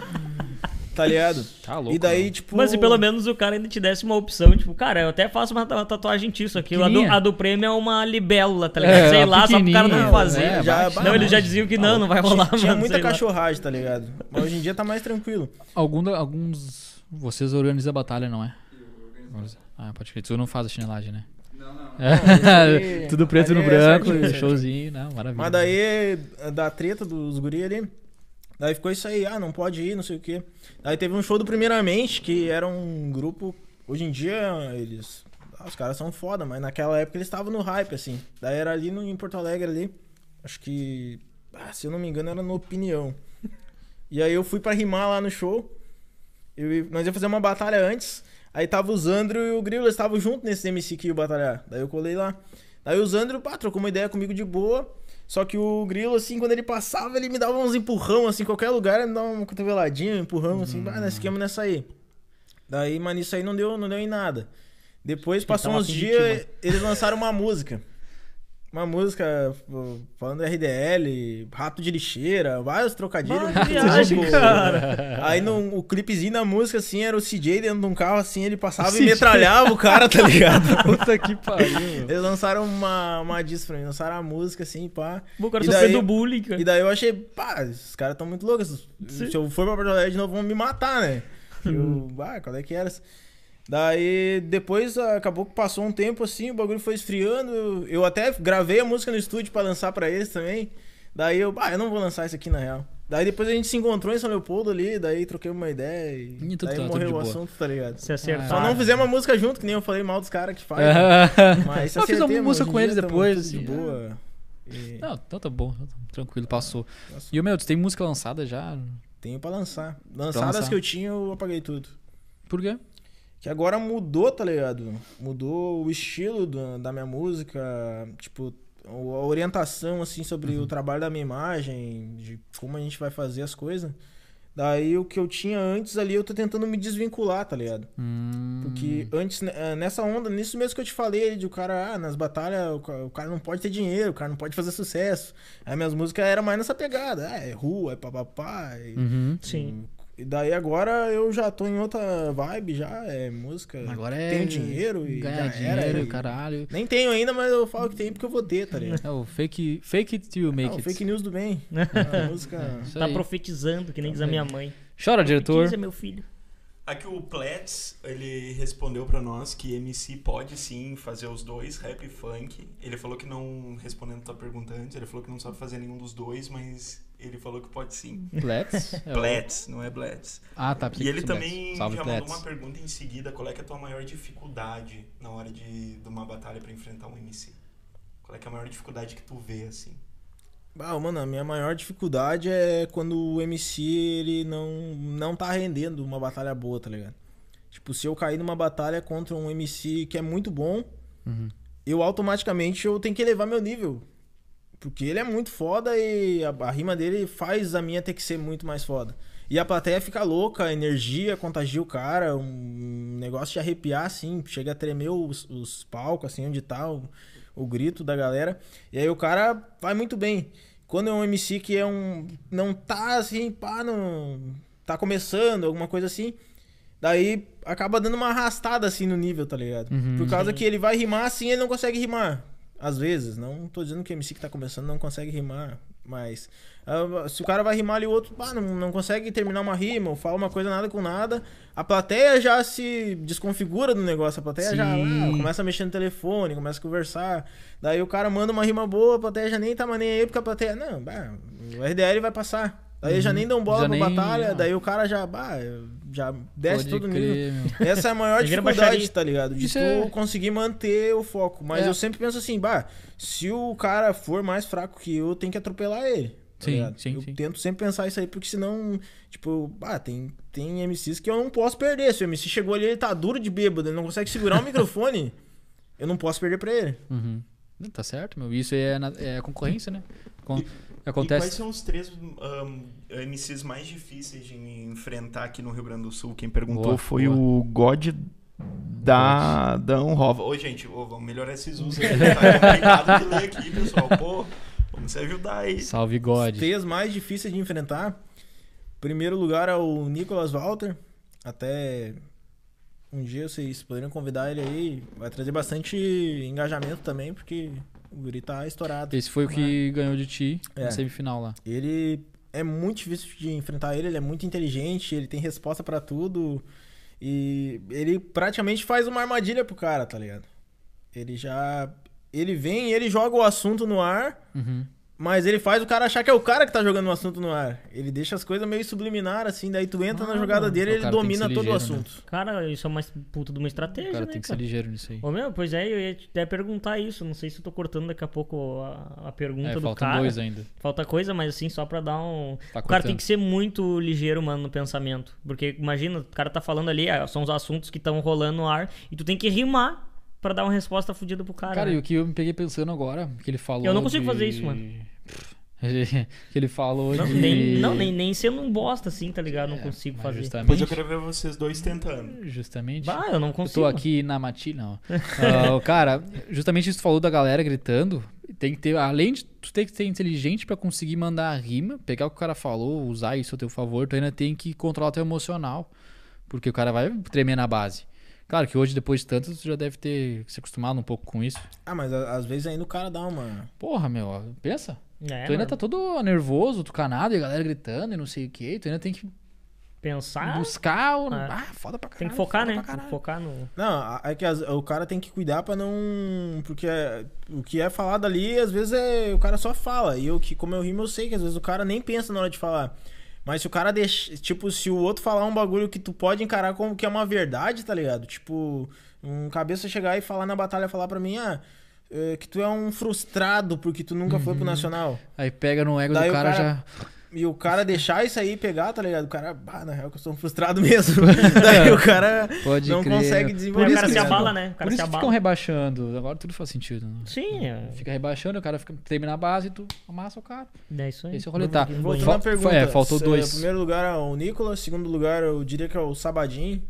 Tá ligado?
Tá louco.
e daí,
mano.
tipo.
Mas se pelo menos o cara ainda te desse uma opção, tipo, cara, eu até faço uma ta- tatuagem disso aqui. A do, a do prêmio é uma libélula, tá ligado?
É,
Sei lá, só pro cara não fazer.
é,
já-
não, eles já diziam que não, não vai rolar,
Tinha, tinha
mano,
muita
sei lá.
cachorragem, tá ligado? Mas hoje em dia tá mais tranquilo.
Algum alguns. Vocês organizam a batalha, não é? Ah, pode crer. Tu não faz a chinelagem, né?
Não, não.
aí-
Tudo preto no
é
branco,
certinho, certinho.
showzinho, não, maravilha.
Mas daí, da treta dos guri ali, daí ficou isso aí, ah, não pode ir, não sei o quê. Daí teve um show do Primeiramente, que era um grupo, hoje em dia eles, ah, os caras são foda, mas naquela época eles estavam no hype, assim. Daí era ali no, em Porto Alegre ali, acho que, ah, se eu não me engano, era no Opinião. E aí eu fui pra rimar lá no show, eu, nós ia fazer uma batalha antes, aí tava o Zandro e o Grilo, eles estavam juntos nesse MC que ia batalhar. Daí eu colei lá. Daí o Zandro, pá, trocou uma ideia comigo de boa. Só que o Grilo, assim, quando ele passava, ele me dava uns empurrão, assim, qualquer lugar, ele me dava uma cotoveladinha, um empurrão, assim, ah, nesse esquema nessa aí. Daí, mas nisso aí não deu, não deu em nada. Depois, passou uns dias, eles lançaram uma música. Uma música falando RDL, rato de lixeira, vários trocadilhos.
Viagem, cara.
Aí no, o clipezinho da música, assim, era o CJ dentro de um carro, assim, ele passava e metralhava o cara, tá ligado?
Puta que pariu.
Eles lançaram uma, uma disso pra mim, lançaram a música, assim, pá.
O cara
E
sofrendo bullying, cara.
E daí eu achei, pá, esses caras tão muito loucos.
Sim.
Se eu for pra Porto Alegre de novo, vão me matar, né?
Uhum.
Eu, ah, qual é que era? Daí, depois, ah, acabou que passou um tempo assim, o bagulho foi esfriando. Eu até gravei a música no estúdio pra lançar pra eles também. Daí eu, ah, eu não vou lançar isso aqui na real. Daí depois a gente se encontrou em São Leopoldo ali, daí troquei uma ideia e,
E tudo
daí
tá-
morreu o
boa.
assunto, tá ligado?
Se acertar.
Só não fizemos uma música junto, que nem eu falei mal dos caras que fazem. Mas se
Eu fiz uma música com eles depois,
tudo de
assim,
boa. E
Não, então tá bom, tranquilo, passou.
Passou.
E o meu, tu tem música lançada já?
Tenho pra lançar. Lançadas
lançar.
que eu tinha, eu apaguei tudo.
Por quê?
Que agora mudou, tá ligado? Mudou o estilo do- da minha música, tipo, a orientação, assim, sobre
Uhum.
o trabalho da minha imagem, de como a gente vai fazer as coisas. Daí o que eu tinha antes ali, eu tô tentando me desvincular, tá ligado?
Hum,
Porque antes, né, eh, nessa onda, nisso mesmo que eu te falei, de o cara, ah, nas batalhas, o ca- o cara não pode ter dinheiro, o cara não pode fazer sucesso. Aí minhas músicas eram mais nessa pegada, ah, é rua, é papapá. E,
Uhum.
Sim.
E daí agora eu já tô em outra vibe, já, é música.
Agora é.
Tenho dinheiro e
ganhar
era,
dinheiro,
e-
caralho.
Nem tenho ainda, mas eu falo que tem porque eu vou ter, tá ligado?
É o fake, fake it till you make
Não,
it.
fake news do bem. A música.
Isso
Tá profetizando, que nem diz a minha mãe.
Chora, diretor.
Profetiza, meu filho.
Aqui o Plets, ele respondeu pra nós que MC pode sim fazer os dois, rap e funk. Ele falou que não, respondendo a tua pergunta antes, ele falou que não sabe fazer nenhum dos dois, mas ele falou que pode sim.
Plets? É
Plets, não é Blets.
Ah, tá.
E ele também
também
já
Salve,
mandou uma pergunta em seguida, qual é, que é a tua maior dificuldade na hora de, de uma batalha pra enfrentar um MC? Qual é, que é a maior dificuldade que tu vê, assim?
Ah, mano, a minha maior dificuldade é quando o MC ele não, não tá rendendo uma batalha boa, tá ligado? Tipo, se eu cair numa batalha contra um MC que é muito bom,
Uhum.
eu automaticamente eu tenho que elevar meu nível. Porque ele é muito foda e a, a rima dele faz a minha ter que ser muito mais foda. E a plateia fica louca, a energia contagia o cara, um negócio de arrepiar, assim, chega a tremer os, os palcos, assim, onde tá o, o grito da galera. E aí o cara vai muito bem. Quando é um MC que é um. não tá assim, pá, não. tá começando, alguma coisa assim. Daí acaba dando uma arrastada assim no nível, tá ligado?
Uhum.
Por causa que ele vai rimar assim ele não consegue rimar. Às vezes, não tô dizendo que o MC que tá começando não consegue rimar, mas ah, se o cara vai rimar ali o outro, pá, não, não consegue terminar uma rima, ou fala uma coisa nada com nada, a plateia já se desconfigura do negócio, a plateia já
Sim.
ah, começa a mexer no telefone, começa a conversar, daí o cara manda uma rima boa, a plateia já nem tá nem aí, porque a plateia, não, bah, o RDL vai passar. Daí já nem dão bola
Já
pra
nem-
batalha,
ah.
daí o cara já, bah, já desce
Pode
todo o nível.
crer, meu.
Essa é a maior dificuldade, tá ligado? De
Isso
tu
é-
conseguir manter o foco. Mas
É.
eu sempre penso assim, bah, se o cara for mais fraco que eu, tem que atropelar ele. tá
Sim, sim,
eu
sim.
tento sempre pensar isso aí, porque senão, tipo, bah, tem, tem MCs que eu não posso perder. Se o MC chegou ali, ele tá duro de bêbado, ele não consegue segurar o microfone, eu não posso perder pra ele.
Uhum. Tá certo, meu. Isso é, na- é concorrência, né? Con-
E- E
Acontece.
quais são os três um, MCs mais difíceis de enfrentar aqui no Rio Grande do Sul? Quem perguntou
Boa,
foi
boa.
o God da, da Unrova. Ô, gente, ô, vamos melhorar esses usos aí. Tá complicado de ler aqui, pessoal. Pô, vamos se ajudar aí.
Salve
Os
God.
três mais difíceis de enfrentar. Primeiro lugar é o Nicolas Walter. Até um dia vocês poderiam convidar ele aí. Vai trazer bastante engajamento também, porque o guri tá estourado.
Esse foi o que ganhou de ti
É.
na semifinal lá.
Ele é muito difícil de enfrentar ele, ele é muito inteligente, ele tem resposta pra tudo. E ele praticamente faz uma armadilha pro cara, tá ligado? Ele já. Ele vem e ele joga o assunto no ar,
Uhum.
Mas ele faz o cara achar que é o cara que tá jogando o assunto no ar. Ele deixa as coisas meio subliminar, assim, daí tu entra na jogada
mano.
dele
O
e ele
tem
domina
ser
todo o
ligeiro, né?
assunto.
Cara, isso é uma puta de uma
O
estratégia,
cara
né,
tem que ser
cara?
ligeiro nisso aí.
Ô, meu, pois é, eu ia te- até perguntar isso. Não sei se eu tô cortando daqui a pouco a, a pergunta
É,
do
faltam
cara.
dois ainda.
Falta coisa, mas assim, só pra dar um.
Tá
o cara tem
cortando.
que ser muito ligeiro, mano, no pensamento. Porque imagina, o cara tá falando ali, ah, são os assuntos que estão rolando no ar, e tu tem que rimar pra dar uma resposta fodida pro cara.
Cara,
né?
e o que eu me peguei pensando agora, que ele falou.
Eu não consigo
de-
fazer isso, mano.
que ele falou
Não,
de.
nem, não nem, nem sendo um bosta assim, tá ligado? Não
É,
consigo fazer.
Justamente,
Depois eu quero ver vocês dois tentando.
justamente.
Bah, eu não
Eu
consigo.
tô aqui na matilha, não. Ah, cara, justamente isso que tu falou da galera gritando. Tem que ter, além de tu ter que ser inteligente pra conseguir mandar a rima, pegar o que o cara falou, usar isso a teu favor, tu ainda tem que controlar teu emocional. Porque o cara vai tremer na base. Claro que hoje, depois de tanto, tu já deve ter se acostumado um pouco com isso.
Ah, mas às vezes ainda o cara dá uma.
Porra, meu, pensa.
É,
tu ainda
mano,
tá todo nervoso, tucanado, e a galera gritando e não sei o que. Tu ainda tem que
pensar.
buscar o.
É.
Ah, foda pra caralho.
Tem que focar, né? Tem que focar no.
Não, é que as- o cara tem que cuidar pra não. Porque é- o que é falado ali, às vezes é, o cara só fala. E eu, que, como eu rimo, eu sei que às vezes o cara nem pensa na hora de falar. Mas se o cara deixa. Tipo, se o outro falar um bagulho que tu pode encarar como que é uma verdade, tá ligado? Tipo, um cabeça chegar e falar na batalha, falar pra mim, ah. É, que tu é um frustrado porque tu nunca foi pro Nacional.
Aí pega no ego
Daí
do cara,
cara-
já.
E o cara deixar isso aí pegar, tá ligado? O cara, bah, na real que eu sou um frustrado mesmo. Daí o cara
Pode
não
crer.
consegue desenvolver.
o cara
isso,
se abala, né? O cara
Por
se
isso que ficam
abala.
rebaixando. Agora tudo faz sentido. Né?
Sim, é.
Fica rebaixando, o cara fica, termina a base e tu amassa o cara.
É isso aí.
Esse é o rolê, tá.
Vou-
Voltando
Fal-
pergunta.
é, faltou
se-
dois.
Primeiro lugar é o Nicolas, segundo lugar eu diria que é o Sabadim.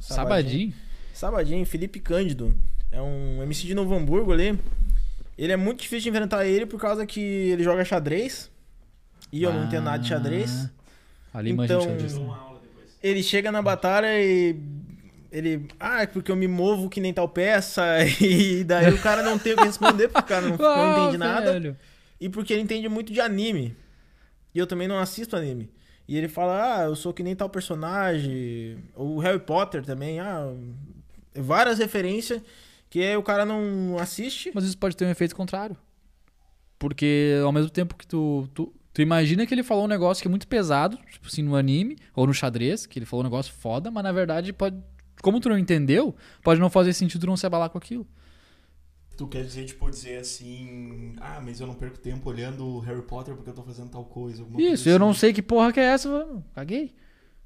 Sabadinho.
Sabadim, Felipe Cândido. É um MC de Novo Hamburgo ali. Ele é muito difícil de enfrentar ele por causa que ele joga xadrez. E eu não entendo nada de xadrez.
Ah, Ali manja de
Então-
xadrez.
Ele chega na batalha e. Ele. Ah, é porque eu me movo que nem tal peça. E daí o cara não tem o que responder, porque o cara não, não
Ah,
entende nada.
velho.
E porque ele entende muito de anime. E eu também não assisto anime. E ele fala, ah, eu sou que nem tal personagem. O Harry Potter também, ah. Várias referências que o cara não assiste.
Mas isso pode ter um efeito contrário. Porque ao mesmo tempo que tu, tu, tu imagina que ele falou um negócio que é muito pesado, tipo assim, no anime, ou no xadrez, que ele falou um negócio foda, mas na verdade pode. Como tu não entendeu, pode não fazer sentido não se abalar com aquilo.
Tu quer dizer, tipo, dizer assim, ah, mas eu não perco tempo olhando o Harry Potter porque eu tô fazendo tal coisa. alguma coisa
Isso, eu não
assim.
sei que porra que é essa, mano. Caguei.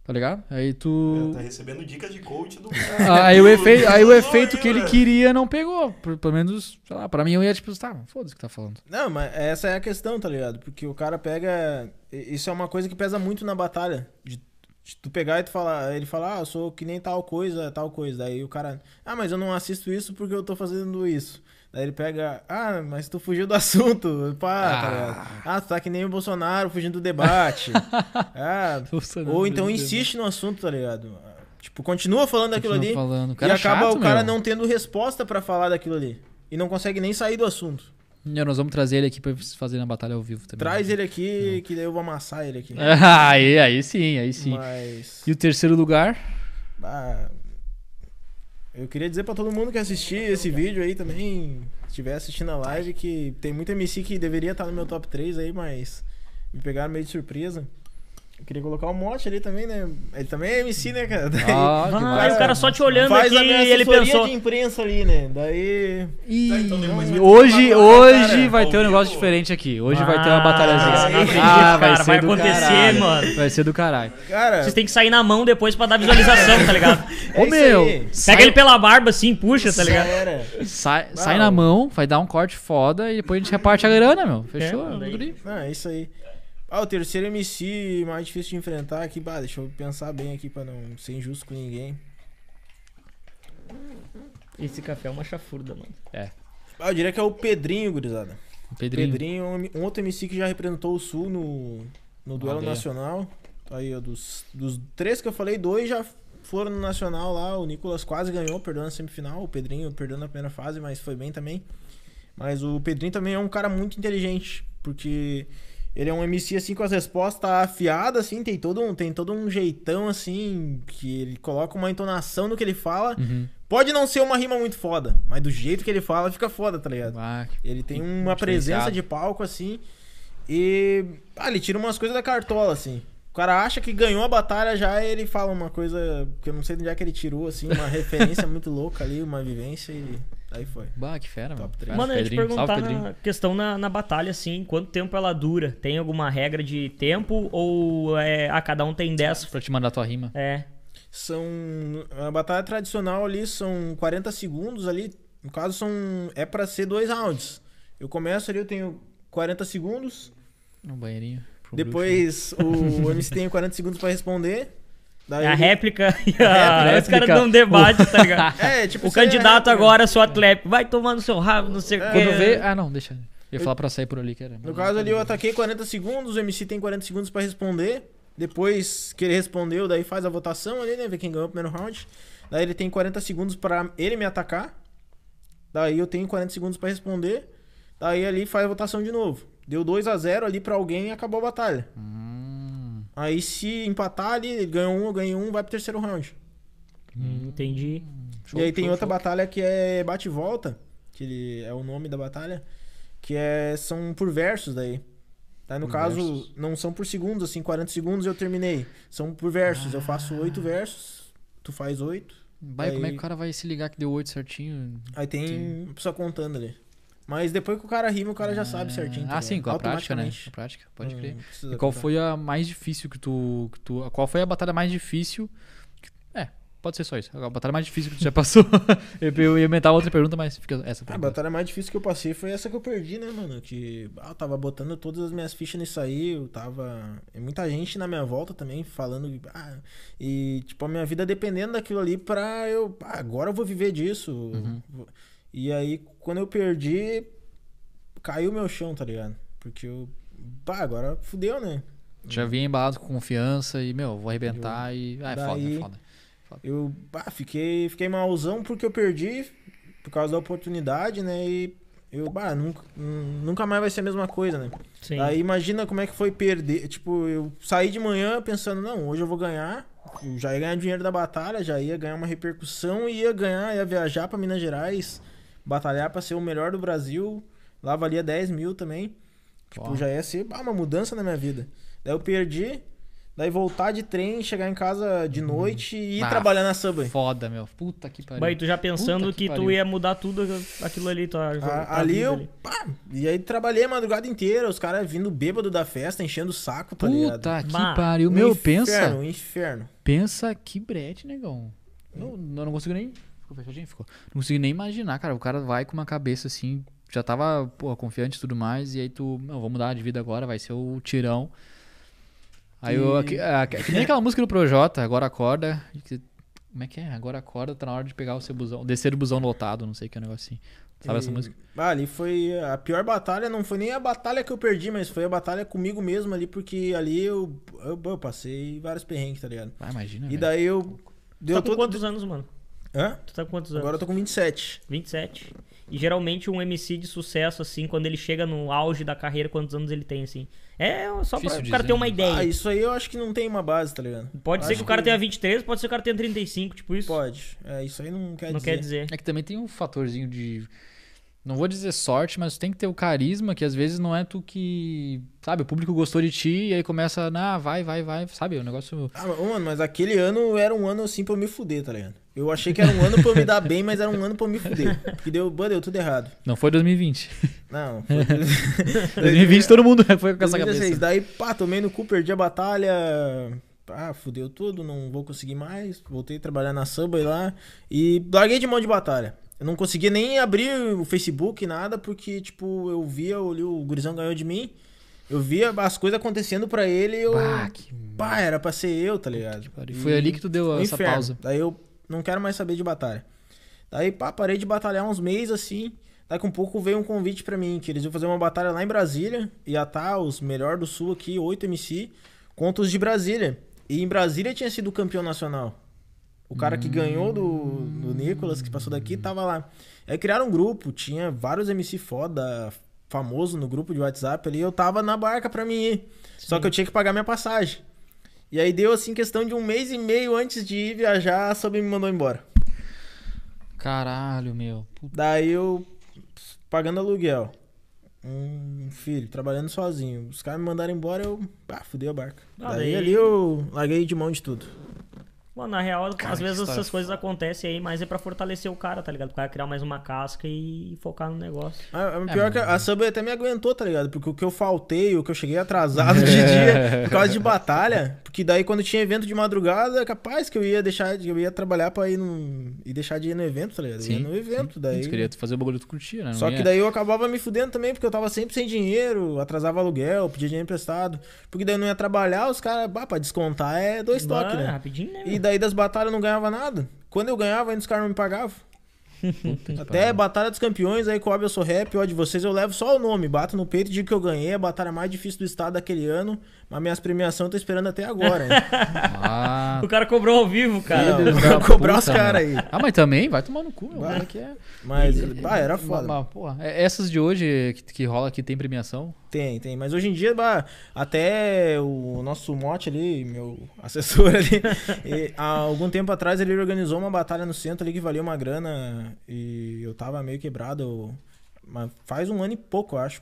Tá ligado? Aí tu.
Tá recebendo dicas de coach do
Ah, Aí o efeito, aí o efeito que ele
velho.
queria não pegou. Pelo menos, sei lá, pra mim eu ia tipo, tá, foda-se o que tá falando.
Não, mas essa é a questão, tá ligado? Porque o cara pega. i- Isso é uma coisa que pesa muito na batalha. De, de tu pegar e tu falar. Ele fala, ah, eu sou que nem tal coisa, tal coisa. Daí o cara. Ah, mas eu não assisto isso porque eu tô fazendo isso. Daí ele pega, ah, mas tu fugiu do assunto. Pá, tá
Ah.
ligado? Ah, tu tá que nem o Bolsonaro fugindo do debate. ah, ou então insiste no assunto, tá ligado? Tipo, continua falando daquilo ali.
Falando.
E
é
acaba
chato,
o cara
meu.
não tendo resposta pra falar daquilo ali. E não consegue nem sair do assunto.
E nós vamos trazer ele aqui pra vocês fazerem a batalha ao vivo também.
Traz ele aqui, que daí eu vou amassar ele aqui.
aí, aí sim, aí sim.
Mas.
E o terceiro lugar?
ah, eu queria dizer pra todo mundo que assistir esse vídeo aí também, se estiver assistindo a live, que tem muito MC que deveria estar no meu top 3 aí, mas me pegaram meio de surpresa. Eu queria colocar o Mote ali também, né? Ele também é MC, né, cara? Daí
Ah,
Ah, aí o cara só te olhando
faz
aqui
a minha
e ele pensou.
de imprensa ali, né? Daí.
Ih,
Tá, então vai ter
hoje, hoje vai ter um negócio diferente aqui. Hoje vai ter uma
Ah,
batalhazinha.
não acredito,
ah, vai
cara,
ser
vai acontecer,
caralho.
mano.
Vai ser do caralho.
Cara.
Vocês têm que sair na mão depois pra dar visualização, tá ligado?
é
Ô meu,
aí.
sai,
Pega ele pela barba assim, puxa, tá ligado?
Sai, sai na mão, vai dar um corte foda e depois a gente reparte a grana, meu. Fechou?
É, daí-
guri?
Não, é isso aí. Ah, o terceiro MC mais difícil de enfrentar aqui, bah, deixa eu pensar bem aqui pra não ser injusto com ninguém.
Esse café é uma chafurda, mano.
Ah, eu diria que é o Pedrinho, gurizada.
O Pedrinho.
Pedrinho, um- um outro MC que já representou o Sul no, no duelo
Aldeia.
nacional. Tá Aí, ó, dos, dos três que eu falei, dois já foram no nacional lá. O Nicolas quase ganhou, perdeu na semifinal. O Pedrinho perdeu na primeira fase, mas foi bem também. Mas o Pedrinho também é um cara muito inteligente, porque ele é um MC assim com as respostas afiadas, assim, tem todo um, tem todo um jeitão assim, que ele coloca uma entonação no que ele fala.
Uhum.
Pode não ser uma rima muito foda, mas do jeito que ele fala fica foda, tá ligado?
Ah,
Ele tem uma presença de palco, assim. E. Ah, ele tira umas coisas da cartola, assim. O cara acha que ganhou a batalha já e ele fala uma coisa que eu não sei de onde é que ele tirou, assim, uma referência muito louca ali, uma vivência e aí foi.
bah, que fera, mano.
Top
Mano, eu ia te perguntar na questão na, na batalha, assim, quanto tempo ela dura? Tem alguma regra de tempo ou é, a cada um tem 10?
Pra te mandar tua rima.
É.
São. A batalha tradicional ali são 40 segundos ali. No caso, são. É pra ser dois rounds. Eu começo ali, eu tenho 40 segundos.
No banheirinho. Bruxo.
Depois o MC tem 40 segundos pra responder. Daí
É a
ele-
réplica e a...
réplica.
Os caras dão debate, tá ligado?
É, tipo,
O
é
candidato
réplica.
agora, seu atleta, vai tomar no seu rabo, não sei o quê.
Quando vê. Ah, não, deixa. Eu ia falar pra sair por ali, que era.
No caso ali eu ataquei 40 segundos, o MC tem 40 segundos pra responder. Depois que ele respondeu, daí faz a votação ali, né? Ver quem ganhou o primeiro round. Daí ele tem 40 segundos pra ele me atacar. Daí eu tenho 40 segundos pra responder. Daí ali faz a votação de novo. Deu 2 a 0 ali pra alguém e acabou a batalha.
Hum,
Aí se empatar ali, ele ganhou um, eu ganhei um, vai pro terceiro round.
Hum, entendi.
show,
e aí tem
show,
outra
show.
batalha que é bate e volta, que ele é o nome da batalha, que é são por versos daí. Daí no
Por
caso
versos.
não são por segundos, assim, 40 segundos eu terminei. São por versos. Eu faço oito
Ah.
versos, tu faz oito.
Vai, como é que
Aí-
o cara vai se ligar que deu 8 certinho?
Aí tem uma pessoa contando ali. Mas depois que o cara rima, o cara já sabe certinho.
Ah,
tá
sim,
ligado?
com a prática, né?
Automaticamente.
A prática, pode
Não
crer.
precisa
E qual foi a mais difícil que tu, que tu. Qual foi a batalha mais difícil? que- é, pode ser só isso. A batalha mais difícil que tu já passou. eu ia inventar outra pergunta, mas fica essa
A
pergunta.
batalha mais difícil que eu passei foi essa que eu perdi, né, mano? Que ah, eu tava botando todas as minhas fichas nisso aí, eu tava. Muita gente na minha volta também falando. Ah, e, tipo, a minha vida dependendo daquilo ali pra eu. ah, agora eu vou viver disso.
Uhum.
E aí, quando eu perdi, caiu meu chão, tá ligado? Porque eu. Pá, agora fudeu, né?
Já vinha embalado com confiança e, meu, vou arrebentar e. Ah, é foda, é
Daí-
foda.
Eu bah, fiquei, fiquei malzão porque eu perdi, por causa da oportunidade, né? E eu, bah, nunca, nunca mais vai ser a mesma coisa, né?
Sim.
Aí imagina como é que foi perder. Tipo, eu saí de manhã pensando, não, hoje eu vou ganhar. Eu já ia ganhar dinheiro da batalha, já ia ganhar uma repercussão, ia ganhar, ia viajar pra Minas Gerais, batalhar pra ser o melhor do Brasil. Lá valia 10 mil também. Tipo,
Ó.
já ia ser bah, uma mudança na minha vida. Daí eu perdi. daí voltar de trem, chegar em casa de noite e ir
Ah,
trabalhar na Subway.
Foda, meu. Puta que pariu.
E tu já pensando
Puta que
que, tu ia mudar tudo aquilo ali, tua, tua
ali eu. pá, e aí trabalhei a madrugada inteira, os caras vindo bêbado da festa, enchendo o saco, tá ligado?
Puta que
Bah,
pariu.
Um
Meu,
inferno,
pensa.
um inferno.
Pensa que brete, negão. Não, não, não consigo nem. Ficou fechadinho? Ficou. Não consigo nem imaginar, cara. O cara vai com uma cabeça assim. Já tava, pô, confiante e tudo mais. E aí tu, não, vou mudar de vida agora, vai ser o tirão. Aí eu.
E-
aqui- ah, que que nem aquela música do Projota, agora acorda. que- Como é que é? Agora acorda, tá na hora de pegar o seu busão. Descer o busão lotado, não sei que é um negócio assim. Sabe essa
E-
música?
Ah, ali foi a pior batalha, não foi nem a batalha que eu perdi, mas foi a batalha comigo mesmo ali, porque ali eu, eu, eu passei vários perrengues, tá ligado?
Ah, imagina.
E
velho.
daí eu.
Tu
Deu
tá com
todo.
quantos anos, mano?
Hã?
Tu tá com quantos anos?
Agora eu tô com 27.
27. E geralmente um MC de sucesso, assim, quando ele chega no auge da carreira, quantos anos ele tem, assim? É só pra
Difícil
o cara
dizer,
ter uma
né?
ideia.
Ah, isso aí eu acho que não tem uma base, tá ligado?
Pode ser
acho
que o cara
que-
tenha 23, pode ser que o cara tenha 35, tipo isso.
Pode. É, isso aí não quer
Não
dizer.
quer dizer.
É que também tem um fatorzinho de. Não vou dizer sorte, mas tem que ter o carisma, que às vezes não é tu que. Sabe, o público gostou de ti e aí começa, ah, vai, vai, vai. Sabe, o negócio.
Ah, mano, mas aquele ano era um ano assim pra eu me fuder, tá ligado? Eu achei que era um ano pra eu me dar bem, mas era um ano pra eu me fuder. Porque deu, deu tudo errado.
Não foi 2020.
Não, foi.
2020 todo mundo foi com essa
2016.
cabeça.
Daí, pá, tomei no cu, perdi a batalha. Ah, fudeu tudo, não vou conseguir mais. Voltei a trabalhar na Subway lá e larguei de mão de batalha. Eu não conseguia nem abrir o Facebook, nada, porque, tipo, eu via, o gurizão ganhou de mim. Eu via as coisas acontecendo pra ele e eu.
Bah, que
Pá, era pra ser eu, tá ligado?
pariu. Foi ali que tu deu essa
inferno.
pausa.
Daí eu não quero mais saber de batalha. Daí, pá, parei de batalhar uns meses assim. Daqui um pouco veio um convite pra mim, que eles iam fazer uma batalha lá em Brasília. Ia estar os melhor do sul aqui, 8 MC, contra os de Brasília. E em Brasília tinha sido campeão nacional. O cara que ganhou do, do Nicolas, que passou daqui, tava lá. Aí criaram um grupo, tinha vários MC foda, famoso no grupo de WhatsApp ali. Eu tava na barca pra mim ir. Só que eu tinha que pagar minha passagem. E aí deu assim questão de um mês e meio antes de ir viajar, a Sobe me mandou embora.
Caralho, meu. Puta.
Daí eu pagando aluguel. Um filho, trabalhando sozinho. Os caras me mandaram embora, eu. Ah, fudei a barca.
Ah,
daí,
daí-
ali eu larguei de mão de tudo.
Mano, na real,
Cara,
às
que
vezes essas coisas acontecem aí, mas é pra fortalecer o cara, tá ligado? O cara criar mais uma casca e focar no negócio.
Ah,
É,
pior que a Subway até me aguentou, tá ligado? Porque o que eu faltei, o que eu cheguei atrasado de dia por causa de batalha. Porque daí quando tinha evento de madrugada, é capaz que eu ia deixar, eu ia trabalhar pra ir no. e deixar de ir no evento, tá ligado? Eu ia
Sim,
no evento,
sim.
daí.
Tu queria fazer o bagulho que tu curtia, né? Não
Só que
ia-
daí eu acabava me fudendo também, porque eu tava sempre sem dinheiro, atrasava aluguel, pedia dinheiro emprestado. Porque daí eu não ia trabalhar, os caras, bah, pra descontar é dois toques, né?
Rapidinho, né?
E daí das batalhas eu não ganhava nada. Quando eu ganhava, ainda os caras não me pagavam. Até. Batalha dos Campeões, aí cobre eu sou rap, ó, de vocês eu levo só o nome, bato no peito digo que eu ganhei, a batalha mais difícil do estado daquele ano, mas minhas premiações eu tô esperando até agora. hein?
Ah,
O cara cobrou ao vivo, cara.
Não, vou cobrar os caras aí.
Ah, mas também vai tomar no cu, meu.
Vai.
Cara, que é...
Mas, bah, era foda.
Mas, porra, é- essas de hoje que, que rola aqui tem premiação?
Tem, tem. Mas hoje em dia, bah, até o nosso mote ali, meu assessor ali, e, há algum tempo atrás ele organizou uma batalha no centro ali que valia uma grana e eu tava meio quebrado. eu- faz um ano e pouco, eu acho.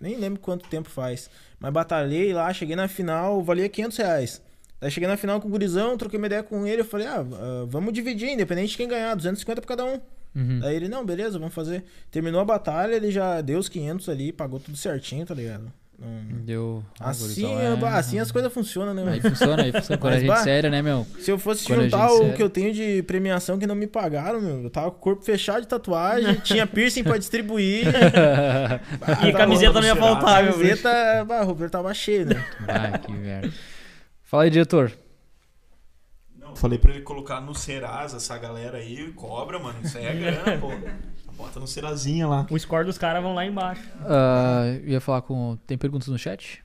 Nem lembro quanto tempo faz. Mas batalhei lá, cheguei na final, valia 500 reais. Daí cheguei na final com o gurizão, troquei uma ideia com ele, eu falei, ah, ah, vamos dividir, independente de quem ganhar, 250 pra cada um.
Uhum.
Daí ele, não, beleza, vamos fazer. Terminou a batalha, ele já deu os 500 ali, pagou tudo certinho, tá ligado? Não-
Deu. ah,
Assim, é,
é.
bah, assim as coisas funcionam, né?
Aí funciona, aí funciona. Quando a gente
bah,
séria, né, meu?
Se eu fosse
quando
juntar o
sério.
que eu tenho de premiação que não me pagaram, meu, eu tava com o corpo fechado de tatuagem, tinha piercing pra distribuir.
E camiseta não ia faltar, meu.
Camiseta, bah, o Roberto tava cheio, né?
Ai, que merda. Fala aí, diretor.
Não, falei pra ele colocar no Serasa essa galera aí, cobra, mano. Isso aí é grana, pô. Bota no Serazinha lá.
O score dos caras vão lá embaixo.
Eu ia falar com. Tem perguntas no chat?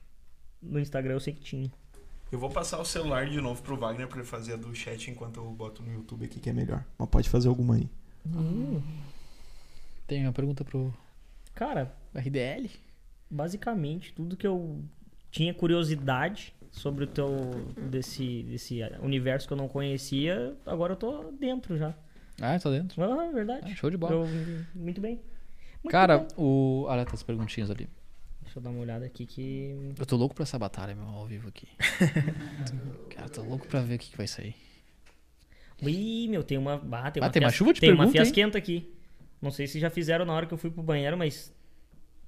No Instagram eu sei que tinha.
Eu vou passar o celular de novo pro Wagner pra ele fazer a do chat enquanto eu boto no YouTube aqui, que é melhor. Mas pode fazer alguma aí.
Tem uma pergunta pro
Cara,
RDL?
basicamente tudo que eu tinha curiosidade sobre o teu desse, desse universo que eu não conhecia, agora eu tô dentro já.
Ah, tá dentro.
Ah, verdade.
Ah, show de bola.
Eu- muito bem. Muito
Cara,
bem.
o. Olha, tá as perguntinhas ali.
Deixa eu dar uma olhada aqui que.
Eu tô louco pra essa batalha, meu, ao vivo aqui. louco pra ver o que, que vai sair.
Ih, meu, tem uma. Ah, tem
Ah,
uma,
tem uma chuva de
Tem uma
hein?
fiasquenta aqui. Não sei se já fizeram na hora que eu fui pro banheiro, mas.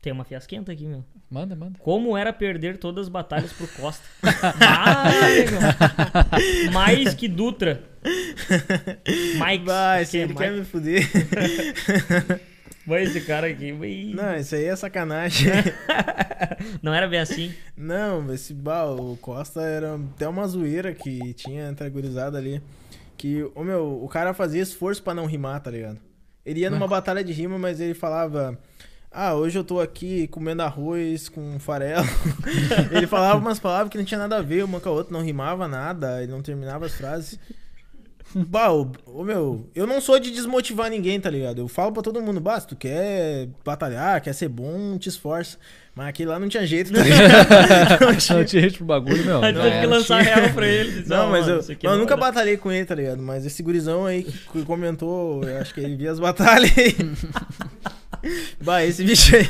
Tem uma fiasquenta aqui, meu.
Manda, manda.
Como era perder todas as batalhas pro Costa? ah, meu. Mais que Dutra. Mike.
Vai,
que é
ele
Mike.
quer me fuder.
Vai esse cara aqui. ui.
Não, isso aí é sacanagem.
Não era bem assim.
Não, esse bah, o Costa era até uma zoeira que tinha entre a gurizada ali. Que, o meu, o cara fazia esforço pra não rimar, tá ligado? Ele ia numa batalha de rima, mas ele falava. Ah, hoje eu tô aqui comendo arroz com farelo. ele falava umas palavras que não tinha nada a ver, uma com a outra, não rimava nada, ele não terminava as frases. Bah, ô, ô, meu, eu não sou de desmotivar ninguém, tá ligado? Eu falo pra todo mundo, bah, se tu quer batalhar, quer ser bom, te esforça. Mas aquele lá não tinha jeito, tá ligado? Não tinha-
Não tinha jeito pro bagulho, meu.
Aí teve que lançar real pra ele.
Não, mas eu,
aqui
mas eu
não
nunca
vai dar.
batalhei com ele, tá ligado? Mas esse gurizão aí que comentou, eu acho que ele via as batalhas aí. bah, esse bicho aí.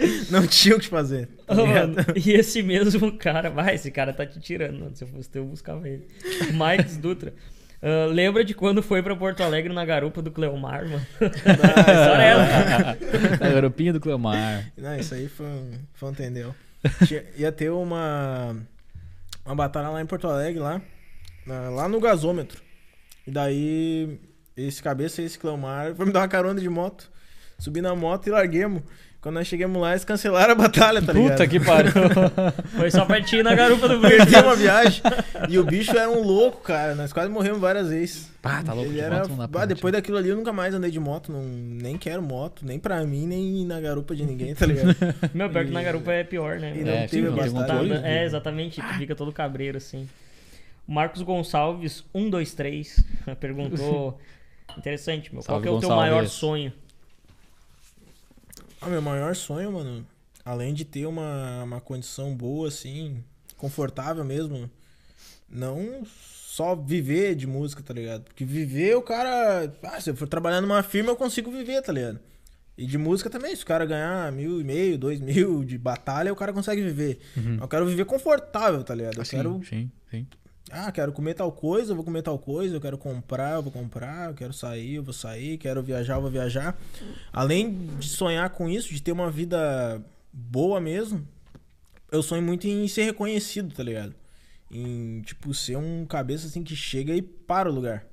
Não tinha o que fazer. tá ligado?
mano, e esse mesmo cara, vai, esse cara tá te tirando, mano. Se eu fosse teu, eu buscava ele. Mike Dutra. Ah, lembra de quando foi pra Porto Alegre na garupa do Cleomar, mano? História é essa.
A garopinha do Cleomar.
Não, isso aí foi um, foi um entendeu. Tinha- ia ter uma, uma batalha lá em Porto Alegre, lá, na- lá no gasômetro. E daí, esse cabeça, esse Cleomar, foi me dar uma carona de moto. Subi na moto e larguemos. Quando nós chegamos lá, eles cancelaram a batalha, tá ligado?
Puta que pariu.
Foi só pra ti ir na garupa do Bruno.
Perdemos a viagem. E o bicho era um louco, cara. Nós quase morremos várias vezes.
Pá, tá louco
Ele
de
era...
moto, não dá
depois daquilo ali eu nunca mais andei de moto. Não... Nem quero moto, nem pra mim, nem na garupa de ninguém, tá ligado?
Meu, pior que na garupa é pior, né?
E
mano?
não
É,
teve
sim,
Tá
batalha.
andando- é, exatamente, tu fica todo cabreiro assim. O Marcos Gonçalves, 123, perguntou. Interessante, meu.
Salve,
qual que é o teu
Gonçalves.
maior sonho?
Ah, meu maior sonho, mano, além de ter uma, uma condição boa, assim, confortável mesmo, não só viver de música, tá ligado? Porque viver, o cara. Ah, se eu for trabalhar numa firma, eu consigo viver, tá ligado? E de música também, se o cara ganhar mil e meio, dois mil de batalha, o cara consegue viver. Eu quero viver confortável, tá ligado? Eu
Assim,
quero
sim, sim.
Ah, quero comer tal coisa, eu vou comer tal coisa, eu quero comprar, eu vou comprar, eu quero sair, eu vou sair, quero viajar, eu vou viajar. Além de sonhar com isso, de ter uma vida boa mesmo, eu sonho muito em ser reconhecido, tá ligado? Em, tipo, ser um cabeça assim que chega e para o lugar.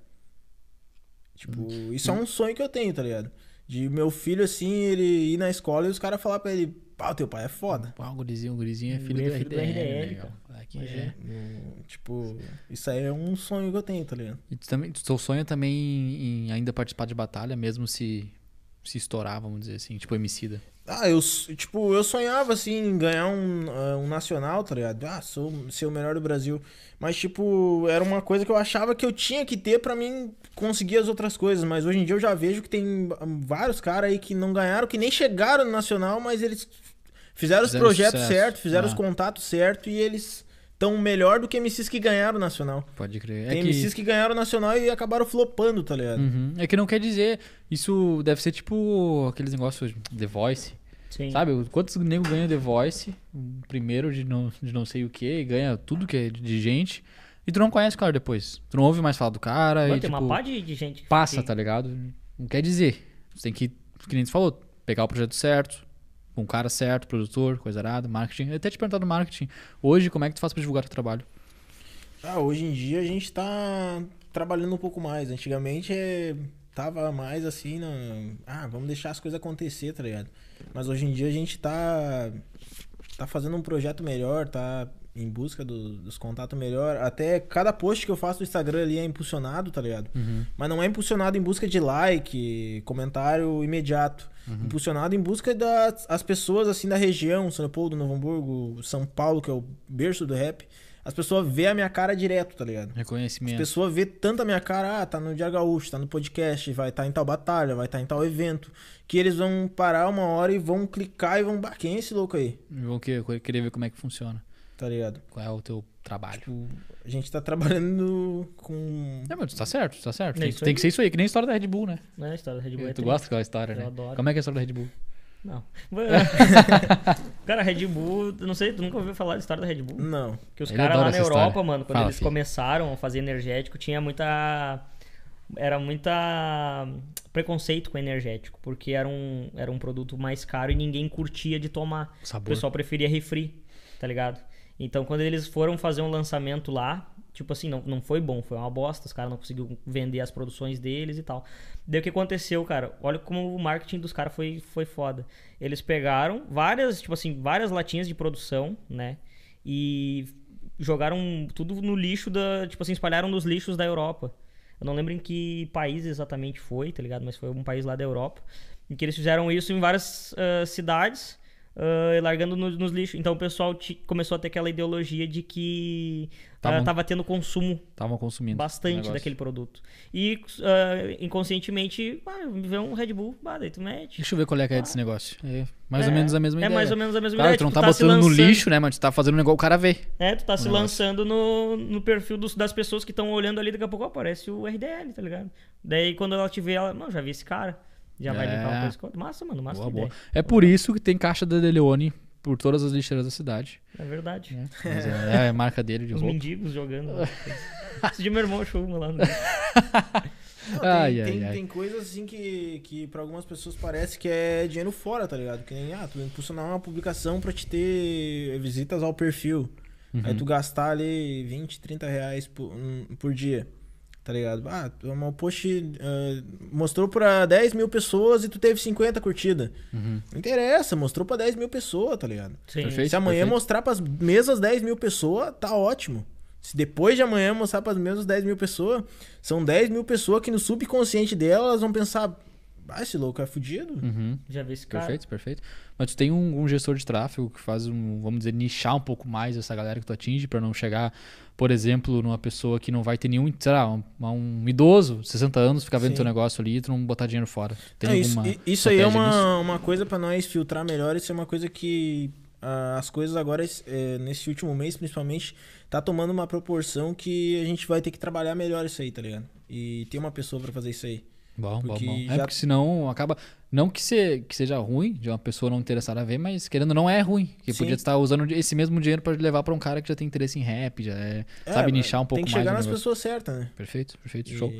Tipo, isso é um sonho que eu tenho, tá ligado? De meu filho, assim, ele ir na escola e os caras falar pra ele, pá, teu pai é foda.
Pá, o gurizinho, o gurizinho é filho, do,
filho do
RDL, né,
cara.
meu? Aqui é.
é.
No- tipo, isso aí é um sonho que eu tenho, tá ligado?
E tu também, tu teu sonho é também em ainda participar de batalha, mesmo se se estourar, vamos dizer assim, tipo Emicida.
Ah, eu, tipo, eu sonhava, assim, em ganhar um, ah, um nacional, tá ligado? Ah, sou, ser o melhor do Brasil. Mas, tipo, era uma coisa que eu achava que eu tinha que ter pra mim conseguir as outras coisas. Mas hoje em dia eu já vejo que tem ah, vários caras aí que não ganharam, que nem chegaram no nacional, mas eles fizeram os
Fizeram
projetos
sucesso.
certos, fizeram
Ah.
os contatos certos e eles estão melhor do que MCs que ganharam o nacional.
Pode crer.
Tem
é que,
MCs que ganharam o nacional e acabaram flopando, tá ligado?
Uhum. É que não quer dizer. Isso deve ser tipo aqueles negócios de The Voice.
Sim.
Sabe? Quantos nego ganham The Voice? Primeiro de não, de não sei o que, e ganha tudo que é de gente. E tu não conhece o cara depois. Tu não ouve mais falar do cara.
Mano,
e,
tem
tipo,
uma pá de, de gente que
passa,
que-
tá ligado? Não quer dizer. Você tem que, que nem tu falou, pegar o projeto certo, com o cara certo, produtor, coisa arada, marketing. Eu até te perguntar do marketing. Hoje, como é que tu faz pra divulgar teu trabalho?
Ah, hoje em dia a gente tá trabalhando um pouco mais. Antigamente é, tava mais assim, na... ah, vamos deixar as coisas acontecer, tá ligado? Mas hoje em dia a gente tá tá fazendo um projeto melhor, tá em busca do- dos contatos melhor. Até cada post que eu faço no Instagram ali é impulsionado, tá ligado? Mas não é impulsionado em busca de like, comentário imediato. Impulsionado em busca das as pessoas assim da região, São Leopoldo, Novo Hamburgo, São Paulo, que é o berço do rap. As pessoas vê a minha cara direto, tá ligado? As
Reconhecimento.
pessoas vê tanto a minha cara, ah, tá no Dia Gaúcho, tá no podcast, vai estar em tal batalha, vai estar em tal evento, que eles vão parar uma hora e vão clicar e vão, bah, quem é esse louco aí?
Vou que- eu queria ver como é que funciona.
Tá ligado?
Qual é o teu trabalho.
Tipo, a gente tá trabalhando com.
Não, mas tá certo, tá certo.
É
Tem, tem que ser isso aí, que nem a história da Red Bull, né?
Né, a história da Red Bull é
tu
tri-
gosta daquela história,
Eu
né?
adoro.
Como é que é a história da Red Bull?
Não. Cara, Red Bull, eu não sei, tu nunca ouviu falar da história da Red Bull?
Não.
Que os caras lá na Europa,
história.
mano, quando
Fala,
eles
filho.
começaram a fazer energético, tinha muita. Era muita preconceito com energético, porque era um, era um produto mais caro e ninguém curtia de tomar. O
Sabor.
pessoal preferia refri, tá ligado? Então quando eles foram fazer um lançamento lá, tipo assim, não, não foi bom, foi uma bosta, os caras não conseguiram vender as produções deles e tal. Daí o que aconteceu, cara? Olha como o marketing dos caras foi, foi foda. Eles pegaram várias, tipo assim, várias latinhas de produção, né? E jogaram tudo no lixo da, tipo assim, espalharam nos lixos da Europa. Eu não lembro em que país exatamente foi, tá ligado? Mas foi um país lá da Europa. Em que eles fizeram isso em várias ah, cidades, ah, largando no- nos lixos. Então o pessoal ti- começou a ter aquela ideologia de que ah,
Tavam-
tava tendo consumo
Estavam consumindo.
bastante daquele produto. E ah, inconscientemente, ah, vê um Red Bull, ah, daí tu mete.
Deixa eu ver qual é que é desse negócio. É mais ou
É,
menos a mesma
é
ideia.
mais ou menos a mesma
Claro,
ideia.
tu não
tipo,
tá
se
botando no lixo, né, mas tu tá fazendo um negócio o cara vê.
É, tu tá se
negócio.
lançando no, no perfil dos- das pessoas que estão olhando ali, daqui a pouco aparece o RDL, tá ligado? Daí quando ela te vê, ela, não, já vi esse cara. Já vai
É.
uma coisa com outra. Massa, mano, massa
Boa, boa. É por isso que tem caixa da Deleone por todas as lixeiras da cidade.
É verdade.
Mas é, é a marca dele de
Os
roupa.
mendigos jogando. lá. Esse de meu irmão achou uma lá. No...
Não, tem,
Ai,
tem,
ai,
tem coisas assim que, que pra algumas pessoas parece que é dinheiro fora, tá ligado? Que nem, ah, tu impulsionar uma publicação pra te ter visitas ao perfil. Aí
Uhum.
tu gastar ali 20, 30 reais por, um, por dia. Tá ligado? Ah, tu- um post ah, mostrou pra 10 mil pessoas e tu teve 50 curtidas.
Uhum.
Não interessa, mostrou pra 10 mil pessoas, tá ligado?
Sim.
Perfeito.
Se amanhã
perfeito.
mostrar pras mesmas 10 mil pessoas, tá ótimo. Se depois de amanhã mostrar pras mesmas 10 mil pessoas, são 10 mil pessoas que no subconsciente delas vão pensar: ah, esse louco é fudido.
Uhum.
Já vi esse cara.
Perfeito, perfeito. Mas tu tem um, um gestor de tráfego que faz um, vamos dizer, nichar um pouco mais essa galera que tu atinge pra não chegar, por exemplo, numa pessoa que não vai ter nenhum, sei lá, um, um idoso, 60 anos, ficar vendo
Sim.
teu negócio ali e tu não botar dinheiro fora. Tem
Não, isso,
alguma
i- isso aí é
nisso?
uma, uma coisa pra nós filtrar melhor. Isso é uma coisa que ah, as coisas agora, eh, nesse último mês principalmente, tá tomando uma proporção que a gente vai ter que trabalhar melhor isso aí, tá ligado? E tem uma pessoa pra fazer isso aí.
Bom, bom,
Porque
bom. É
já-
porque senão acaba. Não que, se, que seja ruim de uma pessoa não interessada a ver, mas querendo não é ruim. Que
Sim.
podia estar usando esse mesmo dinheiro pra levar pra um cara que já tem interesse em rap, já é, sabe
É,
nichar um pouco
Tem que
mais.
chegar nas
negócio.
pessoas certas, né?
Perfeito, perfeito,
E-
show.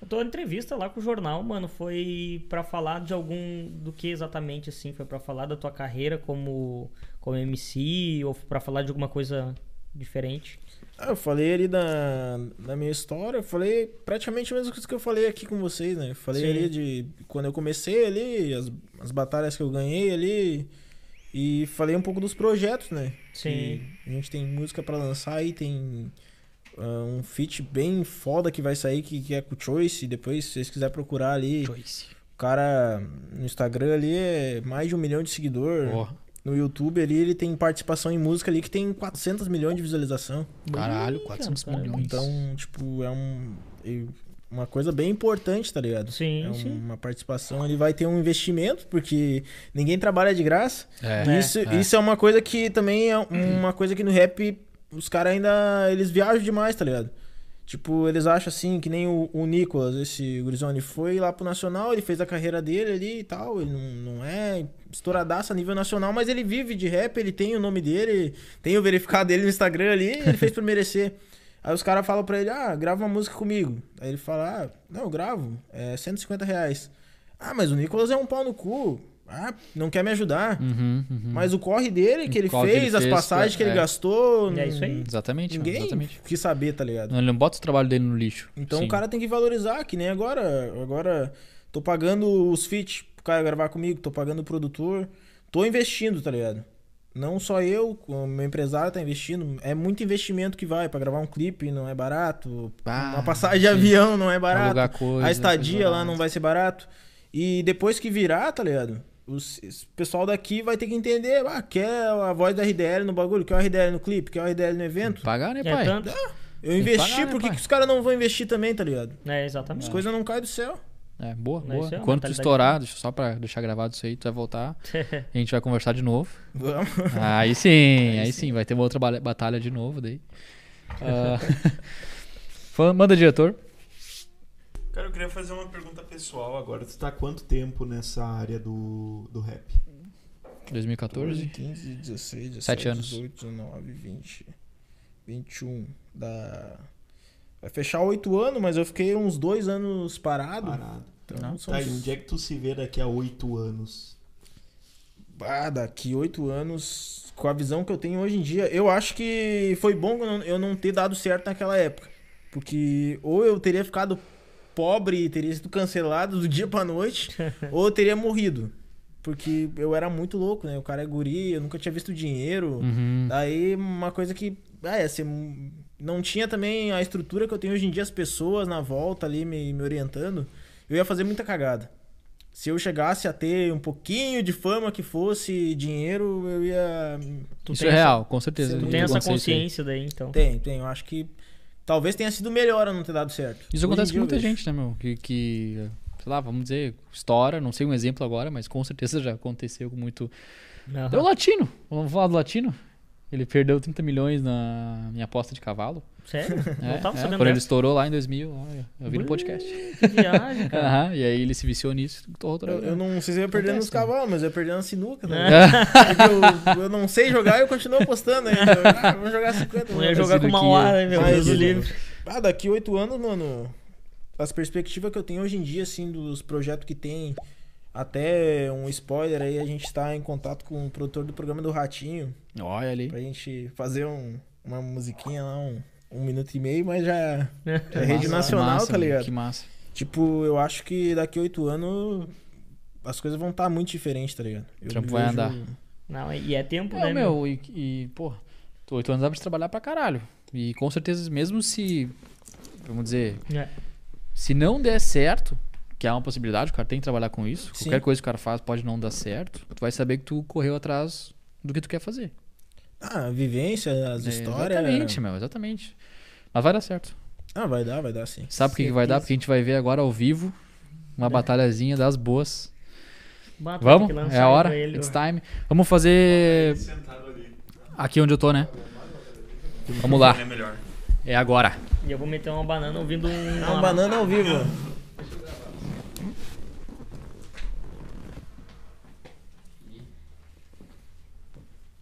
Eu tô entrevista lá com o jornal, mano. Foi pra falar de algum. Do que exatamente, assim? Foi pra falar da tua carreira como, como MC ou pra falar de alguma coisa diferente?
Ah, eu falei ali da, da minha história, eu falei praticamente a mesma coisa que eu falei aqui com vocês, né? Eu falei
Sim.
ali de quando eu comecei ali, as, as batalhas que eu ganhei ali, e falei um pouco dos projetos, né?
Sim.
Que a gente tem música pra lançar aí, tem ah, um feat bem foda que vai sair, que, que é com o Choice, depois se vocês quiserem procurar ali,
Choice.
o cara no Instagram ali é mais de um milhão de seguidor.
Porra,
No YouTube ali ele tem participação em música ali que tem 400 milhões de visualização.
caralho,
Ih,
400
cara,
milhões.
Então, tipo, é um. é Uma coisa bem importante, tá ligado?
Sim,
é
sim.
uma participação, ele vai ter um investimento, porque ninguém trabalha de graça.
É,
É,
isso,
é.
isso é uma coisa que também é uma coisa que no rap os caras ainda. Eles viajam demais, tá ligado? Tipo, eles acham assim, que nem o, o Nicolas, esse Gurizone, foi lá pro Nacional, ele fez a carreira dele ali e tal. Ele não, não é estouradaço a nível nacional, mas ele vive de rap, ele tem o nome dele, tem o verificado dele no Instagram ali, ele fez por merecer. Aí os caras falam pra ele, ah, grava uma música comigo. Aí ele fala, ah, não, eu gravo, é 150 reais. Ah, mas o Nicolas é um pau no cu. Ah, não quer me ajudar.
Uhum, uhum.
Mas o corre dele que ele fez,
que ele
as
fez,
passagens que ele
é.
gastou.
É isso aí.
Exatamente,
Ninguém
exatamente.
quis saber, tá ligado?
Não, ele não bota o trabalho dele no lixo.
Então
Sim.
o cara tem que valorizar, que nem agora. Agora tô pagando os feats pro cara gravar comigo, tô pagando o produtor. Tô investindo, tá ligado? Não só eu, o meu empresário tá investindo. É muito investimento que vai pra gravar um clipe, não é barato.
Ah,
Uma passagem de
sim.
avião não é barato.
Coisa,
a estadia lá não vai ser barato. E depois que virar, tá ligado? Os, esse pessoal daqui vai ter que entender, ah, quer a voz da RDL no bagulho, quer o RDL no clipe, quer o RDL no evento.
Pagar, né,
É
pai?
tanto?
Eu
que
investi,
pagar, né,
por que que os caras não vão investir também, tá ligado?
É, exatamente.
As coisas não caem do céu.
É, boa,
Mas
boa.
isso é
Quando tu estourar, deixa só pra deixar gravado isso aí, tu vai voltar. a gente vai conversar de novo.
Vamos.
Aí sim, aí, sim. vai ter uma outra batalha de novo daí. Ah, fala- Manda, diretor.
Cara, eu queria fazer uma pergunta pessoal agora. Tu tá há quanto tempo nessa área do, do rap?
2014?
15, 16, 17,
Sete anos.
18, 19, 20, 21. Da... Vai fechar oito anos, mas eu fiquei uns dois anos parado.
Parado.
Então, são
Tá, e
uns-
onde é que tu se vê daqui a oito anos?
Ah, daqui oito anos, com a visão que eu tenho hoje em dia, eu acho que foi bom eu não, eu não ter dado certo naquela época. Porque ou eu teria ficado pobre e teria sido cancelado do dia pra noite, ou eu teria morrido. Porque eu era muito louco, né? O cara é guri, eu nunca tinha visto dinheiro.
Uhum.
Daí, uma coisa que. Ah, é, você não tinha também a estrutura que eu tenho hoje em dia, as pessoas na volta ali me, me orientando. Eu ia fazer muita cagada. Se eu chegasse a ter um pouquinho de fama que fosse dinheiro, eu ia.
Tu
Isso é
essa-
real, com certeza.
Tu
tem essa
isso aí.
consciência daí, então.
Tem, tem. Eu acho que talvez tenha sido melhor eu não ter dado certo.
Isso
Hoje
acontece com muita
vejo.
gente, né, meu? Que, que, sei lá, vamos dizer, estoura, não sei um exemplo agora, mas com certeza já aconteceu com muito.
Aham.
Deu o latino, vamos falar do latino. Ele perdeu 30 milhões na minha aposta de cavalo.
Sério?
É,
não tava
é,
sabendo
quando ele estourou lá em 2000, ó, eu vi no podcast.
Que viagem, cara.
Aham, e aí ele se viciou nisso.
Eu, eu não sei se eu ia perdendo nos
né?
cavalos, mas eu ia perdendo na sinuca. Né?
É.
Eu, eu não sei jogar e eu continuo apostando ainda. Ah, vou jogar 50.
Não ia
vou-
jogar com uma hora, né, meu?
Mas,
livre.
Ah, daqui oito anos, mano, as perspectivas que eu tenho hoje em dia, assim, dos projetos que tem, até um spoiler aí, a gente tá em contato com o produtor do programa do Ratinho,
Olha ali.
pra gente fazer um- uma musiquinha lá, um, um minuto e meio, mas já, já é
Que
rede
massa,
nacional,
que massa,
tá ligado?
Que massa.
Tipo, eu acho que daqui oito anos as coisas vão estar muito diferentes, tá ligado? Eu
O trampo vai andar.
Não, e é tempo,
É,
né, meu?
meu, e, e pô, tu oito anos dá pra te trabalhar pra caralho. E com certeza, mesmo se, vamos dizer,
É.
se não der certo, que é uma possibilidade, o cara tem que trabalhar com isso.
Sim.
Qualquer coisa que o cara faz pode não dar certo. Tu vai saber que tu correu atrás do que tu quer fazer.
Ah, a vivência, as
É,
histórias.
Exatamente, meu, exatamente. Mas vai dar certo.
Ah, vai dar, vai dar sim.
Sabe por que, que vai dar? Porque a gente vai ver agora ao vivo uma batalhazinha das boas.
Bah, tu
Vamos? É a hora.
ele,
It's time. Vamos fazer aqui onde eu tô, né? Vamos lá.
É.
É agora.
E eu vou meter uma banana ouvindo um.
Ah, um banana ao vivo.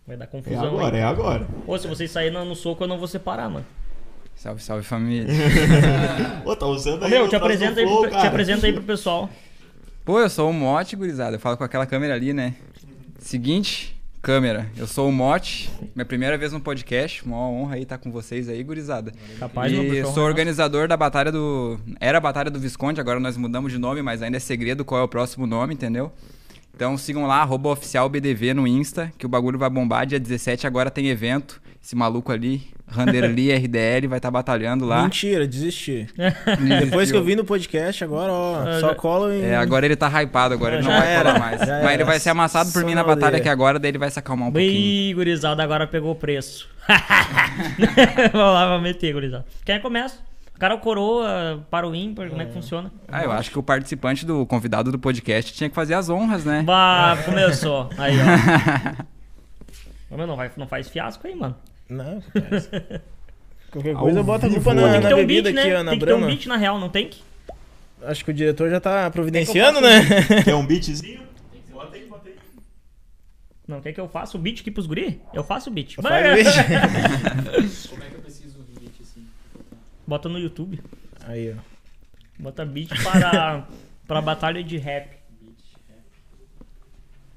Vai dar
É
confusão.
agora,
aí.
é agora.
Ô, se vocês saírem no, soco, eu não vou separar, mano.
Salve, salve família.
Ô, tá usando
Ô,
aí
meu,
o
te apresenta, aí
flow,
pro, te apresenta aí pro pessoal.
Pô, eu sou o Mote, gurizada. Eu falo com aquela câmera ali, né? Seguinte, câmera. Eu sou o Mote. Minha primeira vez no podcast. Uma honra aí estar com vocês aí, gurizada.
Capaz,
E sou organizador da Batalha do. Era a Batalha do Visconde, agora nós mudamos de nome, mas ainda é segredo qual é o próximo nome, entendeu? Então sigam lá, arroba oficial BDV no Insta, que o bagulho vai bombar. Dia 17 agora tem evento. Esse maluco ali, Randerli RDL, vai estar batalhando lá.
Mentira, desisti. Depois que eu vi no podcast, agora, ó,
Ah,
só colo em.
É, agora ele tá hypado, agora ele não vai
era,
falar mais. Mas ele
era.
vai ser amassado por
Só
mim na batalha aqui agora, daí ele vai se acalmar um pouquinho.
Bem, gurizada, agora pegou o preço. Vamos lá, vamos meter, gurizada. Quem começa? O cara coroa para o ímpar, como é que funciona?
Ah, eu acho que o participante do convidado do podcast tinha que fazer as honras, né?
Bah, começou. Aí, ó. Não, vai, não faz fiasco aí, mano.
Não, acontece. Qualquer coisa bota a culpa
né?
na,
tem que
na
ter um
bebida
beat,
aqui,
né?
ó, na
Tem que ter um beat na real, não tem?
Acho que o diretor já tá providenciando,
que
né?
Quer um beatzinho? Bota aí, bota aí.
Não, quer que eu faça o beat aqui pros guri? Eu faço o beat.
Faz o beat.
Como é que eu preciso do beat assim?
Bota no YouTube.
Aí, ó.
Bota beat para, para batalha de rap.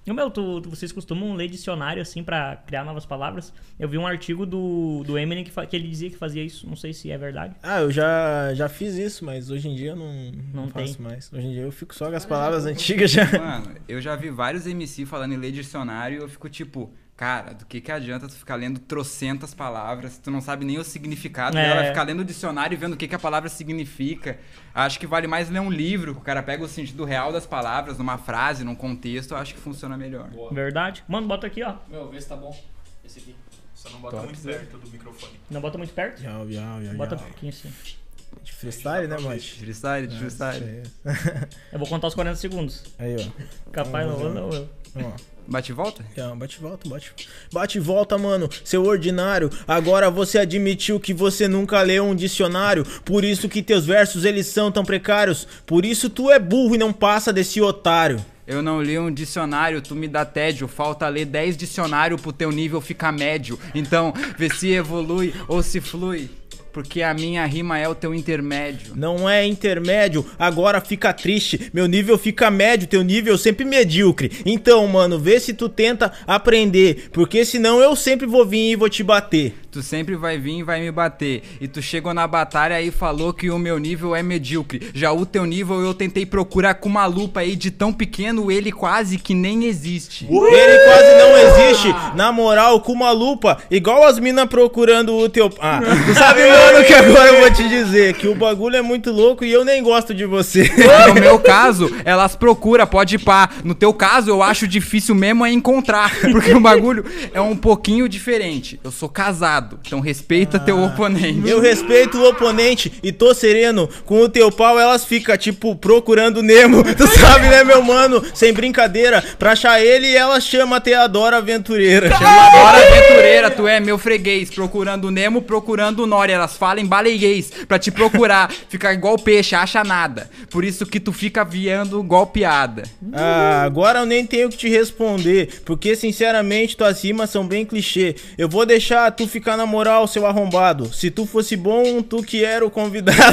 Ô, meu, tu, tu- vocês costumam ler dicionário assim pra criar novas palavras? Eu vi um artigo do, do Eminem que, que ele dizia que fazia isso. Não sei se é verdade.
Ah, eu já, já fiz isso, mas hoje em dia eu não, não,
Não
faço
tem.
mais. Hoje em dia eu fico só com as palavras antigas já.
Mano, eu já vi vários MC falando em ler dicionário e eu fico tipo, cara, do que que adianta tu ficar lendo trocentas palavras, tu não sabe nem o significado
É.
dela, ficar lendo o dicionário e vendo o que que a palavra significa. Acho que vale mais ler um livro, que o cara pega o sentido real das palavras numa frase, num contexto, eu acho que funciona melhor.
Verdade? Mano, bota aqui, ó.
Meu, vê se tá bom. Esse aqui.
Só não bota muito perto do microfone.
Não bota muito perto?
Já, já, já,
Bota um pouquinho assim.
De freestyle, né, Mate?
Freestyle, freestyle.
Eu vou contar os 40 segundos.
Aí, ó.
Capaz, não vou, não. eu.
Ó.
Bate e volta?
Já, bate e volta, bate. Bate e volta, mano, seu ordinário. Agora você admitiu que você nunca leu um dicionário. Por isso que teus versos eles são tão precários. Por isso tu é burro e não passa desse otário.
Eu não li um dicionário, tu me dá tédio. Falta ler 10 dicionários pro teu nível ficar médio. Então, vê se evolui ou se flui. Porque a minha rima é o teu intermédio.
Não é intermédio, agora fica triste. Meu nível fica médio, teu nível sempre medíocre. Então, mano, vê se tu tenta aprender. Porque senão eu sempre vou vir e vou te bater.
Tu sempre vai vir e vai me bater. E tu chegou na batalha e falou que o meu nível é medíocre. Já o teu nível eu tentei procurar com uma lupa aí de tão pequeno, ele quase que nem existe.
Ele quase não existe. Na moral, com uma lupa, igual as minas procurando o teu. Ah, tu sabe, mano, que agora eu vou te dizer que o bagulho é muito louco e eu nem gosto de você.
No meu caso, elas procuram, pode ir pá. No teu caso, eu acho difícil mesmo é encontrar. Porque o bagulho é um pouquinho diferente. Eu sou casado, então respeita teu oponente.
Eu respeito o oponente e tô sereno. Com o teu pau, elas ficam, tipo, procurando Nemo. Tu sabe, né, meu mano? Sem brincadeira. Pra achar ele, elas chamam a Teodora Aventureira.
Agora, aventureira, tu é meu freguês. Procurando Nemo, procurando Nori. Elas falam em baleguês pra te procurar. Ficar igual peixe, acha nada. Por isso que tu fica viando igual piada.
Ah, agora eu nem tenho que te responder, porque sinceramente tuas rimas são bem clichê. Eu vou deixar tu ficar na moral, seu arrombado. Se tu fosse bom, tu que era o convidado.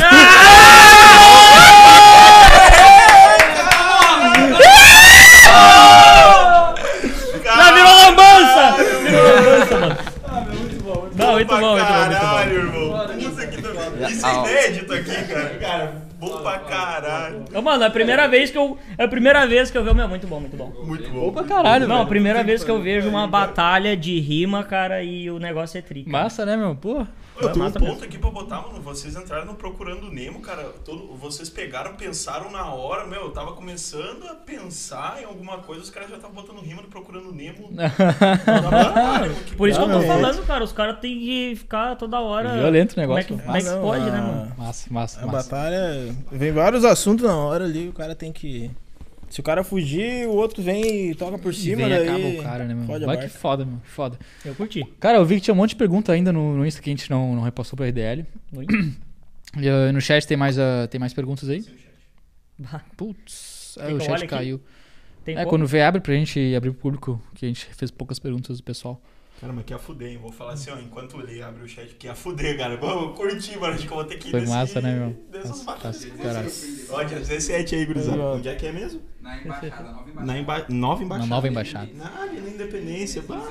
Já virou lambança! Virou lambança, mano. Não, muito bom, muito bom, muito bom.
Caralho, irmão. Do- Isso é
Ah,
inédito aqui, cara. Cara, bom pra caralho.
Ô, Mano, é a primeira vez que eu. É a primeira vez que eu vejo. Meu, muito bom, muito bom.
Muito bom.
Opa, caralho,
Não, a
velho.
primeira vez que eu vejo uma batalha de rima, cara, e o negócio é trica.
Massa, né, meu? Pô.
Eu tenho um ponto aqui pra botar, mano. Vocês entraram no Procurando Nemo, cara. Todo, vocês pegaram, pensaram na hora. Meu, eu tava começando a pensar em alguma coisa, os caras já estavam botando rima no Procurando Nemo. Que
Por isso que eu tô
é.
falando, cara, os caras têm que ficar toda hora.
Violento o
Como é
negócio.
que, como é que
Não,
pode, né,
ah,
mano?
Massa, massa,
A
massa.
batalha. Vem vários assuntos na hora ali, o cara tem que. Se o cara fugir, o outro vem e toca por
E
cima,
vem e
daí.
acaba o cara, né,
a
Vai que foda, meu. Que foda.
Eu curti.
Cara, eu vi que tinha um monte de pergunta ainda no, no Insta que a gente não, não repassou pra RDL.
Oi.
E, uh, no chat tem mais, uh, tem mais perguntas aí? Putz, é, o chat
aqui?
caiu.
Tem
É,
como?
quando vê, abre pra gente abrir pro público, que a gente fez poucas perguntas do pessoal.
Cara, mas que a fuder, hein? Vou falar assim, ó, enquanto ele abre o chat, que a fuder, cara. Vamos curtir, mano. Acho que eu vou ter que ir
Foi
nesse-
massa, né, meu?
Dessas batalhas. Ó, dia 17 aí, gurizada. Onde é que é mesmo?
Na embaixada, nova embaixada.
Na emba... nova embaixada.
Na nova embaixada.
Na área, na Independência. Bah.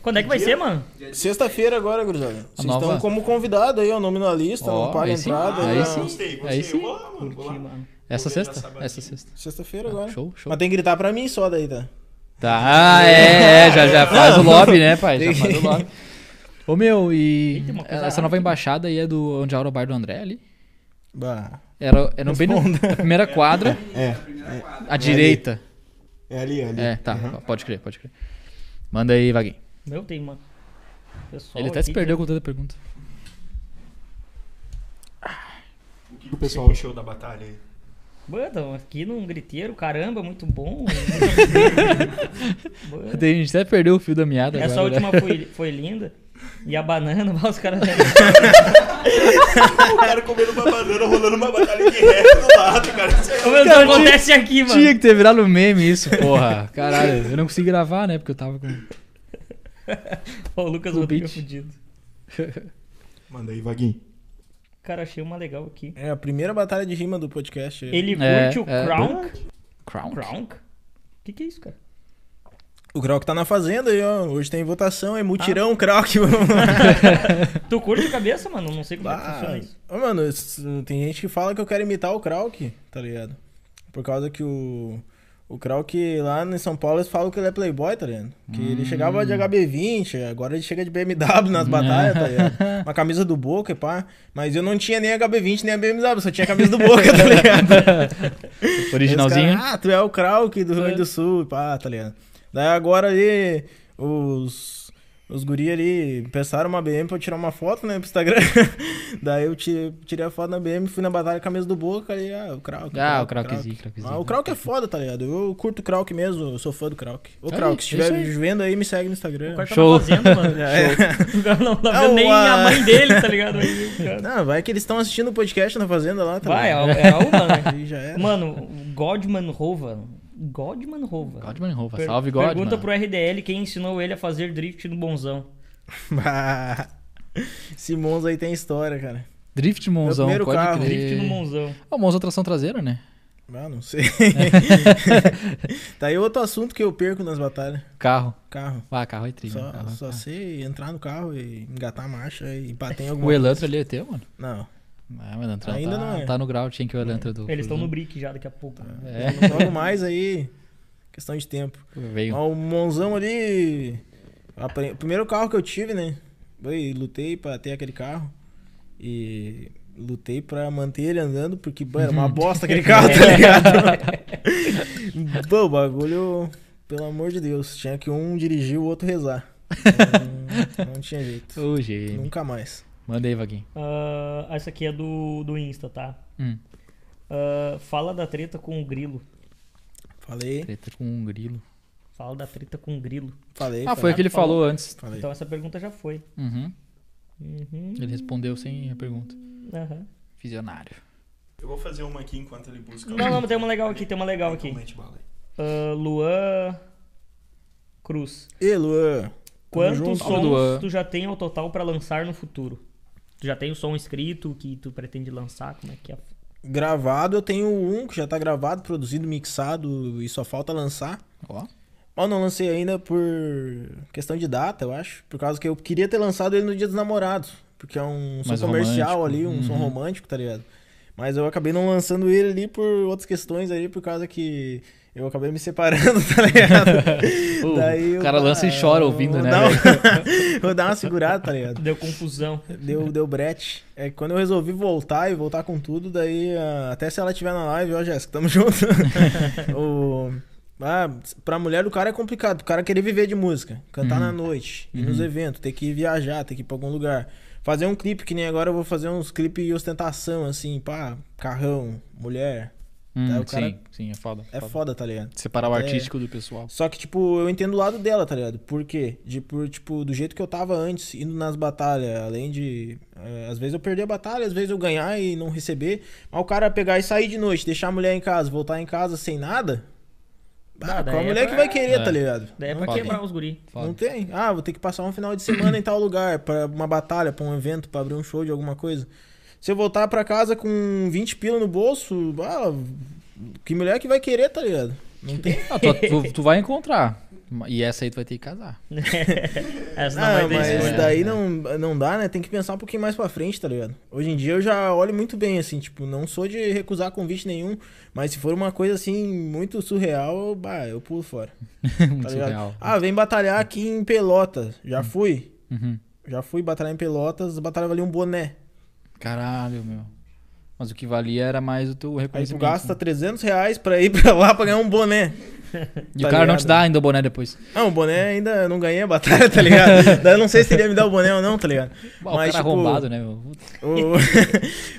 Quando é que vai ser, mano?
Sexta-feira agora, gurizada. Vocês
nova-
estão como convidado aí, ó, nome na lista,
Ó,
não paga
aí sim.
entrada.
Aí
já.
sim.
Gostei, gostei.
Aí sim.
Eu vou lá, mano.
Curti, mano.
Essa sexta? Essa sexta.
Sexta-feira agora.
Show, show.
Mas tem que gritar pra mim só daí, tá?
Tá, ah, é, é, já, já faz o lobby, né, pai? Já faz o lobby. Ô, meu, e
Eita,
essa nova embaixada aí é do onde é o bar do André ali?
Bah.
Era, era bem no- na primeira quadra,
É,
à direita.
é ali, é ali.
É, tá, pode crer, pode crer. Manda aí, Vaguinho.
Meu, tem, mano. Pessoal
Ele até
aqui
se perdeu
tem-
com toda a pergunta.
O que que o pessoal achou da batalha aí?
Mano, aqui num griteiro, caramba, muito bom.
A gente até perdeu o fio da meada
Essa
agora. né?
última foi, foi linda. E a banana, os caras.
O cara comendo uma banana, rolando uma batalha de rap do lado, cara. Isso é-
meu acontece aqui, mano.
Tinha que ter virado meme isso, porra. Caralho, eu não consegui gravar, né? Porque eu tava com.
Ô, o Lucas
O
Rodrigo
beat.
fudido.
Manda aí, Vaguinho.
Cara, achei uma legal aqui.
É a primeira batalha de rima do podcast.
Ele
É,
curte o
é.
Crownk? O que, que é isso, cara?
O Krauk tá na fazenda aí, ó. Hoje tem votação, é mutirão
Ah.
Krauk.
Tu curte a cabeça, mano? Não sei como é que funciona isso.
ô, mano, tem gente que fala que eu quero imitar o Krauk, tá ligado? Por causa que o. O Krauk lá em São Paulo eles falam que ele é playboy, tá ligado? Que ele chegava de HB20, agora ele chega de BMW nas batalhas, tá ligado? Uma camisa do Boca, pá. Mas eu não tinha nem HB20 nem a BMW, só tinha a camisa do Boca, tá ligado?
Originalzinho.
Aí caras, ah, tu é o Krauk do Rio Grande do Sul, e pá, tá ligado? Daí agora ali, os, os guri ali pensaram uma BM pra eu tirar uma foto, né, pro Instagram. Daí eu tirei, tirei a foto na BM, fui na batalha com a mesa do Boca e, ah, o Krauk.
Ah, o
Krauk,
Kraukzinho, Kraukzinho.
Ah, o Krauk é foda, tá ligado? Eu curto o Krauk mesmo, eu sou fã do Krauk. Ô,
Aí,
Krauk, se estiver vendo aí, me segue no Instagram.
O cara tá
Show.
na fazenda, mano.
É.
O cara não tá vendo nem
a-
a mãe dele, tá ligado? Aí, o cara-
Não, vai que eles estão assistindo o podcast na fazenda lá, tá
Vai,
ligado?
é, é uma, né?
Aí já era.
Mano, o Godman Rova. Godman Rova.
Godman Rova.
Per-
Salve, Godman.
Pergunta pro RDL quem ensinou ele a fazer drift no bonzão.
Esse Monza aí tem história, cara.
Drift Monzão,
primeiro
pode
carro.
crer.
Drift no bonzão.
Ah, o Monza tração traseira, né?
Ah, não sei. tá aí outro assunto que eu perco nas batalhas.
Carro.
Carro.
Ah, carro é tri, né?
Só,
Carro,
só
carro.
sei entrar no carro e engatar a marcha e bater em alguma
O Elantra ali é teu, mano?
Não,
Ah, mas Elantra
Ainda
tá,
não é.
tá no grau, tinha que o Elantra do...
Eles estão no brick já daqui a pouco.
É,
logo mais aí, questão de tempo.
veio.
Ó, o Monzão ali, apre- o primeiro carro que eu tive, né? Foi, lutei pra ter aquele carro e lutei pra manter ele andando, porque pô, era uma bosta aquele carro, tá ligado? Pô, o bagulho, pelo amor de Deus, tinha que um dirigir e o outro rezar. Não, não tinha jeito.
Ô, gênio.
Nunca mais.
Manda aí, Vaguinho.
Ah, essa aqui é do, do Insta, tá?
Hum.
Ah, fala da treta com o grilo.
Falei,
Treta com um grilo.
Fala da treta com o grilo.
falei.
Ah, foi o que ele falou antes.
falei.
Então essa pergunta já foi.
Uhum.
Uhum.
Ele respondeu sem a pergunta.
Aham.
Visionário.
Eu vou fazer uma aqui enquanto ele busca.
Não, não, tem uma legal aqui, tem uma legal aqui. Ah, Luan Cruz.
E Luan?
Quantos sons tu já tem ao total pra lançar no futuro? Tu já tem o som escrito que tu pretende lançar? Como é que é?
Gravado, eu tenho um que já tá gravado, produzido, mixado e só falta lançar.
Ó.
Mas não lancei ainda por questão de data, eu acho. Por causa que eu queria ter lançado ele no Dia dos Namorados. Porque é um som
Mais
comercial
romântico.
ali, um som
Uhum.
romântico, tá ligado? Mas eu acabei não lançando ele ali por outras questões ali, por causa que eu acabei me separando, tá ligado?
Pô,
Daí eu,
o cara lança e chora ouvindo,
vou
né?
dar um- vou dar uma segurada, tá ligado?
Deu confusão.
Deu, deu brete. É que quando eu resolvi voltar e voltar com tudo, daí ah, até se ela estiver na live, ó, Jéssica, tamo junto. o, ah, pra mulher o cara é complicado, o cara querer viver de música, cantar
Uhum.
na noite, ir nos eventos, ter que viajar, ter que ir pra algum lugar. Fazer um clipe, que nem agora eu vou fazer uns clipes de ostentação, assim, pá, carrão, mulher.
Hum,
Daí o cara-
Sim, sim, é foda.
É foda, tá ligado?
Separar o
É.
artístico do pessoal.
Só que, tipo, eu entendo o lado dela, tá ligado? Por quê? De, por, tipo, do jeito que eu tava antes, indo nas batalhas, além de. eh, às vezes eu perder a batalha, às vezes eu ganhar e não receber. Mas o cara pegar e sair de noite, deixar a mulher em casa, voltar em casa sem nada.
Ah,
qual a
é
mulher
pra-
que vai querer,
É.
tá ligado?
Daí é
não
pra
tem.
quebrar os guri.
Foda.
Não tem. Ah, vou ter que passar um final de semana em tal lugar, pra uma batalha, pra um evento, pra abrir um show de alguma coisa. Se eu voltar pra casa com 20 pila no bolso, ah, que mulher que vai querer, tá ligado? Não tem.
Ah, tu, tu- tu vai encontrar. E essa aí tu vai ter que casar.
Essa não
Ah,
vai
mas
escolha.
daí não, não dá, né? Tem que pensar um pouquinho mais pra frente, tá ligado? Hoje em dia eu já olho muito bem, assim, tipo, não sou de recusar convite nenhum, mas se for uma coisa assim, muito surreal, bah, eu pulo fora.
Muito
Tá ligado?
surreal.
Ah, vem batalhar aqui em Pelotas. Já fui.
Uhum.
Já fui batalhar em Pelotas, batalha valia um boné.
Caralho, meu. Mas o que valia era mais o teu
Aí tu
reconhecimento.
gasta
né?
300 reais pra ir pra lá pra ganhar um boné.
E
tá
o cara não
ligado?
te dá ainda o boné depois.
Ah, o boné ainda não ganhei a batalha, tá ligado? Daí eu não sei se ele ia me dar o boné ou não, tá ligado?
O
Mas,
cara
tipo,
arrombado, né, meu?
O-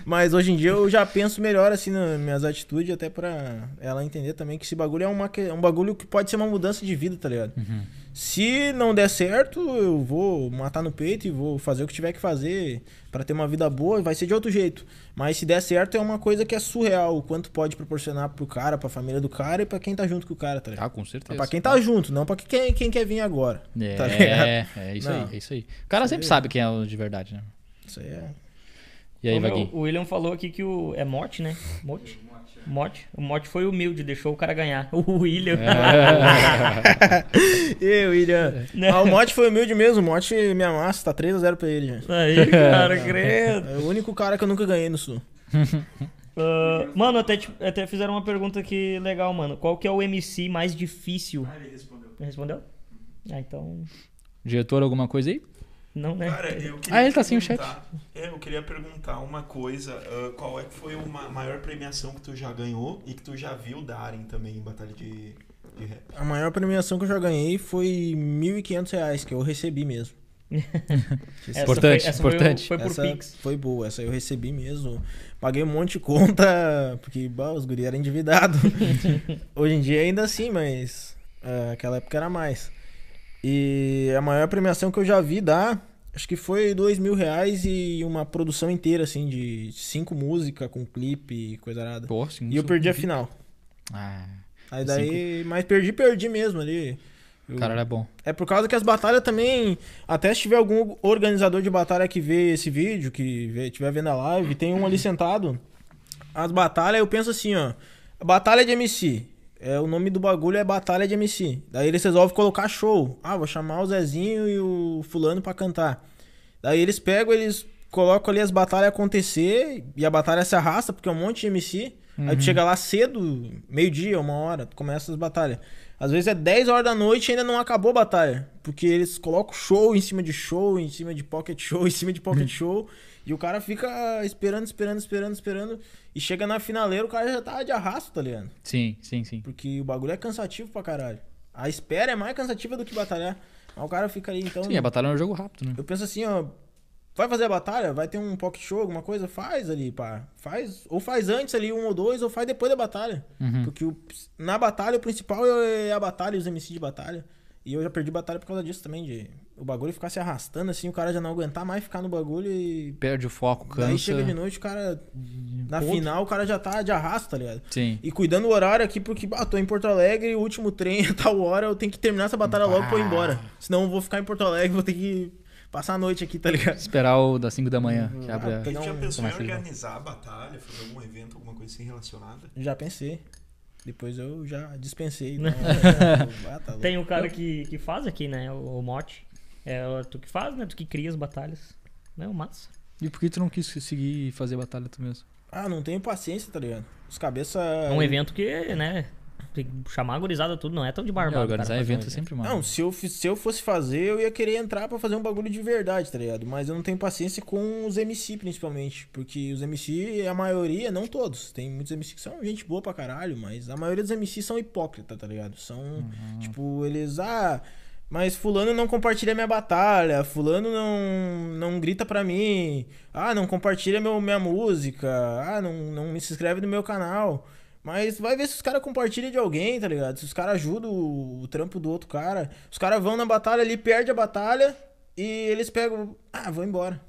Mas hoje em dia eu já penso melhor assim nas minhas atitudes, até pra ela entender também que esse bagulho é, uma, é um bagulho que pode ser uma mudança de vida, tá ligado?
Uhum.
Se não der certo, eu vou matar no peito e vou fazer o que tiver que fazer pra ter uma vida boa, vai ser de outro jeito. Mas se der certo, é uma coisa que é surreal, o quanto pode proporcionar pro cara, pra família do cara e pra quem tá junto com o cara, tá ligado?
Ah, com certeza.
pra quem tá junto, não pra quem, quem quer vir agora.
É,
tá ligado?
é isso
Não.
aí, é isso aí. O cara sempre sabe quem é o de verdade, né?
Isso aí é.
E aí,
Ô, meu, o William falou aqui que o. É Mote, né? Mote? Mote. O Mote foi humilde, deixou o cara ganhar. O William.
É.
E William. Ah, o Mote foi humilde mesmo, o Mote me amassa, tá 3x0 pra ele já.
Aí, cara, credo.
É o único cara que eu nunca ganhei no sul.
Ah, mano, até, te- até fizeram uma pergunta aqui legal, mano. Qual que é o MC mais difícil?
Ah, ele respondeu.
Respondeu? Ah, então.
Diretor, alguma coisa aí?
Não, né?
Cara, eu queria
Ah, ele tá sem o chat.
É, eu queria perguntar uma coisa. ah, qual é que foi a maior premiação que tu já ganhou e que tu já viu darem também em batalha de, de rap?
A maior premiação que eu já ganhei foi 1.500 reais, que eu recebi mesmo.
Essa
Importante,
foi, essa foi
importante.
Foi, por
essa
Pix.
foi boa, essa eu recebi mesmo. Paguei um monte de conta, porque bah, os guri eram endividados. Hoje em dia ainda assim, mas é, aquela época era mais. E a maior premiação que eu já vi dar, acho que foi dois mil reais e uma produção inteira, assim, de cinco músicas com clipe e coisa nada.
Pô, sim,
E eu
isso-
perdi a final.
Ah.
Aí daí, mas perdi, perdi mesmo ali. Eu-
O cara era bom.
É por causa que as batalhas também. Até se tiver algum organizador de batalha que vê esse vídeo, que vê, tiver vendo a live, tem um ali sentado. As batalhas, eu penso assim, ó. Batalha de MC. É, o nome do bagulho é Batalha de MC. Daí eles resolvem colocar show. Ah, vou chamar o Zezinho e o Fulano pra cantar. Daí eles pegam, eles colocam ali as batalhas acontecer e a batalha se arrasta, porque é um monte de MC. Aí tu chega lá cedo, meio-dia, uma hora, tu começa as batalhas. Às vezes é 10 horas da noite e ainda não acabou a batalha. Porque eles colocam show em cima de show, em cima de pocket show, em cima de pocket show. E o cara fica esperando, esperando, esperando, esperando. E chega na finaleira, o cara já tá de arrasto, tá ligado?
Sim, sim, sim.
Porque o bagulho é cansativo pra caralho. A espera é mais cansativa do que batalhar. Mas o cara fica ali, então.
Sim, a batalha é um jogo rápido, né?
Eu penso assim, ó. Vai fazer a batalha? Vai ter um pocket show, alguma coisa? Faz ali, pá. Faz. Ou faz antes ali, um ou dois, ou faz depois da batalha.
Uhum.
Porque o- na batalha, o principal é a batalha e os MC de batalha. E eu já perdi batalha por causa disso também, de o bagulho ficar se arrastando, assim, o cara já não aguentar mais ficar no bagulho e.
Perde o foco, cansa.
Daí chega de noite, o cara. Na
Outro.
final, o cara já tá de arrasto, tá ligado?
Sim.
E cuidando do horário aqui, porque, ah, tô em Porto Alegre, o último trem é tal hora, eu tenho que terminar essa batalha logo pra eu ir embora. Senão eu vou ficar em Porto Alegre, vou ter que passar a noite aqui, tá ligado?
Esperar o das 5 da manhã, que abre a...
Ah, Não,
já pensou em
começa ele.
organizar a batalha, fazer algum evento, alguma coisa assim relacionada?
Já pensei. Depois eu já dispensei.
Né?
Ah, tá.
Tem o cara que, que faz aqui, né? O, o Mote. É tu que faz, né? Tu que cria as batalhas. Não, massa.
E por que tu não quis seguir e fazer batalha tu mesmo?
Ah, não tenho paciência, tá ligado? Os cabeça.
É um evento que, né? Tem que chamar a gurizada tudo, não é tão de barbado.
É, organizar
cara,
evento é sempre mal.
Não, se eu, se eu fosse fazer, eu ia querer entrar pra fazer um bagulho de verdade, tá ligado? Mas eu não tenho paciência com os MC, principalmente. Porque os MC, a maioria, não todos. Tem muitos MC que são gente boa pra caralho, mas a maioria dos MC são hipócritas, tá ligado? São,
Uhum.
tipo, eles. Ah. Mas fulano não compartilha minha batalha, fulano não, não grita pra mim, ah, não compartilha meu, minha música, ah, não, não me se inscreve no meu canal. Mas vai ver se os caras compartilham de alguém, tá ligado? Se os caras ajudam o, o trampo do outro cara. Os caras vão na batalha ali, perde a batalha e eles pegam, ah, vou embora.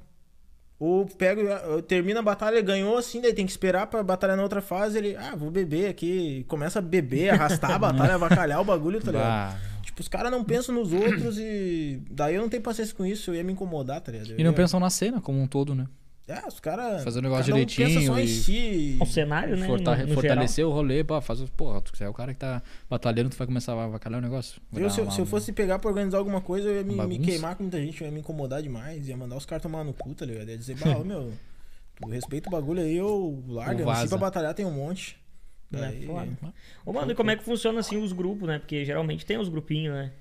Ou pega, termina a batalha, ganhou assim, daí tem que esperar pra batalhar na outra fase, ele, ah, vou beber aqui, começa a beber, arrastar a batalha, avacalhar o bagulho, tá ligado?
Bah.
Tipo, os caras não pensam nos outros e. Daí eu não tenho paciência com isso, eu ia me incomodar, tá ligado? Eu
E não
ia-
pensam na cena como um todo, né?
É, os caras.
Fazer o negócio
cada um pensa
direitinho
só em
e-
si.
O cenário, né?
Forta-
no- no
fortalecer o rolê, pá, faz os. Porra, tu é o cara que tá batalhando, tu vai começar a avacalhar o negócio.
Eu, se, eu-
uma-
se eu fosse pegar pra organizar alguma coisa, eu ia me, me queimar com muita gente, eu ia me incomodar demais, ia mandar os caras tomar no cu, tá ligado? Ia dizer, bah, ô, meu, tu respeita o bagulho aí, eu mas se pra batalhar tem um monte.
É,
Daí,
foda. Ô, mano, e como é que funciona assim os grupos, né? Porque geralmente tem os grupinhos, né?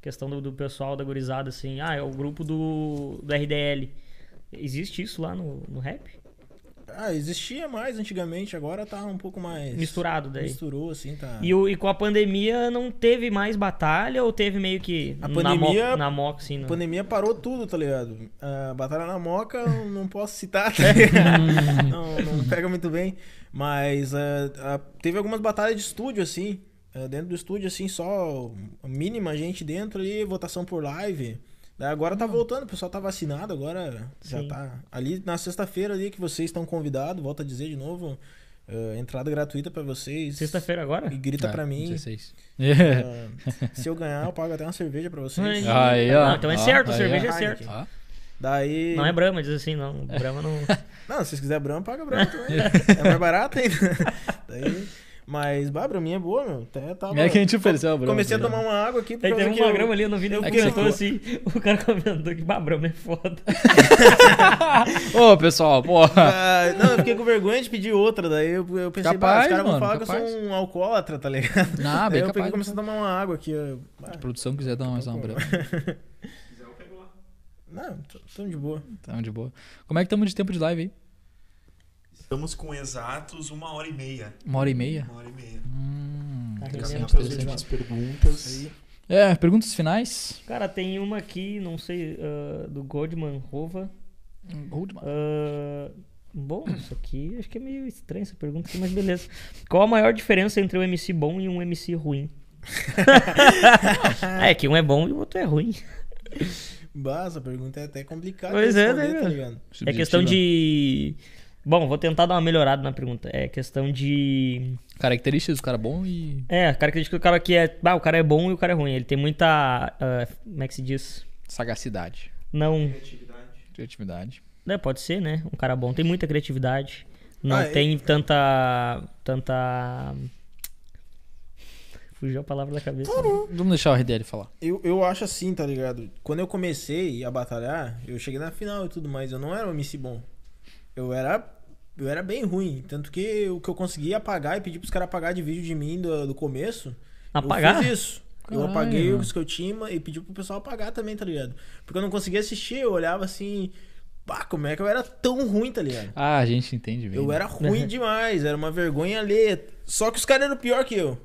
Questão do, do pessoal da gurizada, assim. Ah, é o grupo do, do RDL. Existe isso lá no, no rap?
ah, existia mais antigamente, agora tá um pouco mais.
Misturado daí.
Misturou, assim, tá.
E, o, e com a pandemia não teve mais batalha ou teve meio que
A
na,
pandemia-
na moca, assim?
A pandemia parou tudo, tá ligado? A Batalha na Moca, eu não posso citar, tá não, não pega muito bem. Mas ah, teve algumas batalhas de estúdio, assim. ah, dentro do estúdio, assim, só mínima gente dentro ali, votação por live. Daí agora tá voltando, o pessoal tá vacinado, agora já
Sim.
tá. Ali na sexta-feira ali que vocês estão convidados, volto a dizer de novo. ah, entrada gratuita pra vocês.
Sexta-feira agora?
E grita
É,
pra mim.
16.
ah, se eu ganhar, eu pago até uma cerveja pra vocês.
Aí, ó.
Não, então é
Ó,
certo, a
aí,
cerveja
ó.
é certo.
Ó,
Daí.
Não é Brahma, diz assim, não. Brahma não.
Não, se vocês quiserem Brahma, paga Brahma também. é mais barato ainda. Daí, mas, bah, a Braminha é boa, meu. Até tava...
É que a gente ofereceu, Brahma.
Comecei a tomar uma água aqui
Aí
causa
teve uma
eu-
grama ali, eu não vi nem que comentou assim. O cara comentou que bah, Brahma é foda.
Ô, pessoal, porra.
Ah, não, eu fiquei com vergonha de pedir outra. Daí eu, eu pensei, bah,
Capaz,
os caras vão falar que eu
capaz.
sou um alcoólatra, tá ligado?
Não,
Daí
bem
eu peguei
capaz.
e comecei a tomar uma água aqui. eu-
Se
ah,
a produção quiser dar mais uma Brahma.
não, tô de boa.
Tamo de boa. Como é que estamos de tempo de live aí?
Estamos com exatos uma hora e meia.
Uma hora e meia?
Uma hora e meia.
Hum,
Tá
interessante,
Caminhar para as últimas perguntas.
É, perguntas finais.
Cara, tem uma aqui, não sei, ah, do Goldman Rova.
Goldman.
Ah, bom, isso aqui acho que é meio estranho essa pergunta, aqui, mas beleza. Qual a maior diferença entre um MC bom e um MC ruim? é que um é bom e o outro é ruim.
Bah, essa pergunta é até complicada.
Pois é, né,
tá ligado?
É questão de Bom, vou tentar dar uma melhorada na pergunta. É questão de.
Características do cara bom e
É, característica do cara que é. Ah, o cara é bom e o cara é ruim. Ele tem muita. ah, como é que se diz?
sagacidade,
Não.
criatividade.
É, pode ser, né? Um cara bom tem muita criatividade. Não
Ah, é-
tem tanta. Tanta. Fugiu a palavra da cabeça.
Vamos deixar o RDL falar.
Eu, eu acho assim, tá ligado? Quando eu comecei a batalhar, eu cheguei na final e tudo mais. Eu não era um MC bom. Eu era. Eu era bem ruim. Tanto que o que eu conseguia apagar e pedir pros caras apagar de vídeo de mim do, do começo.
Apagar?
Eu fiz isso. Eu
Caralho,
apaguei
mano.
os que eu tinha e pedi pro pessoal apagar também, tá ligado? Porque eu não conseguia assistir, eu olhava assim. Pá, como é que eu era tão ruim, tá ligado?
Ah, a gente entende bem.
Eu
né?
era ruim demais, era uma vergonha alheia. Só que os caras eram pior que eu.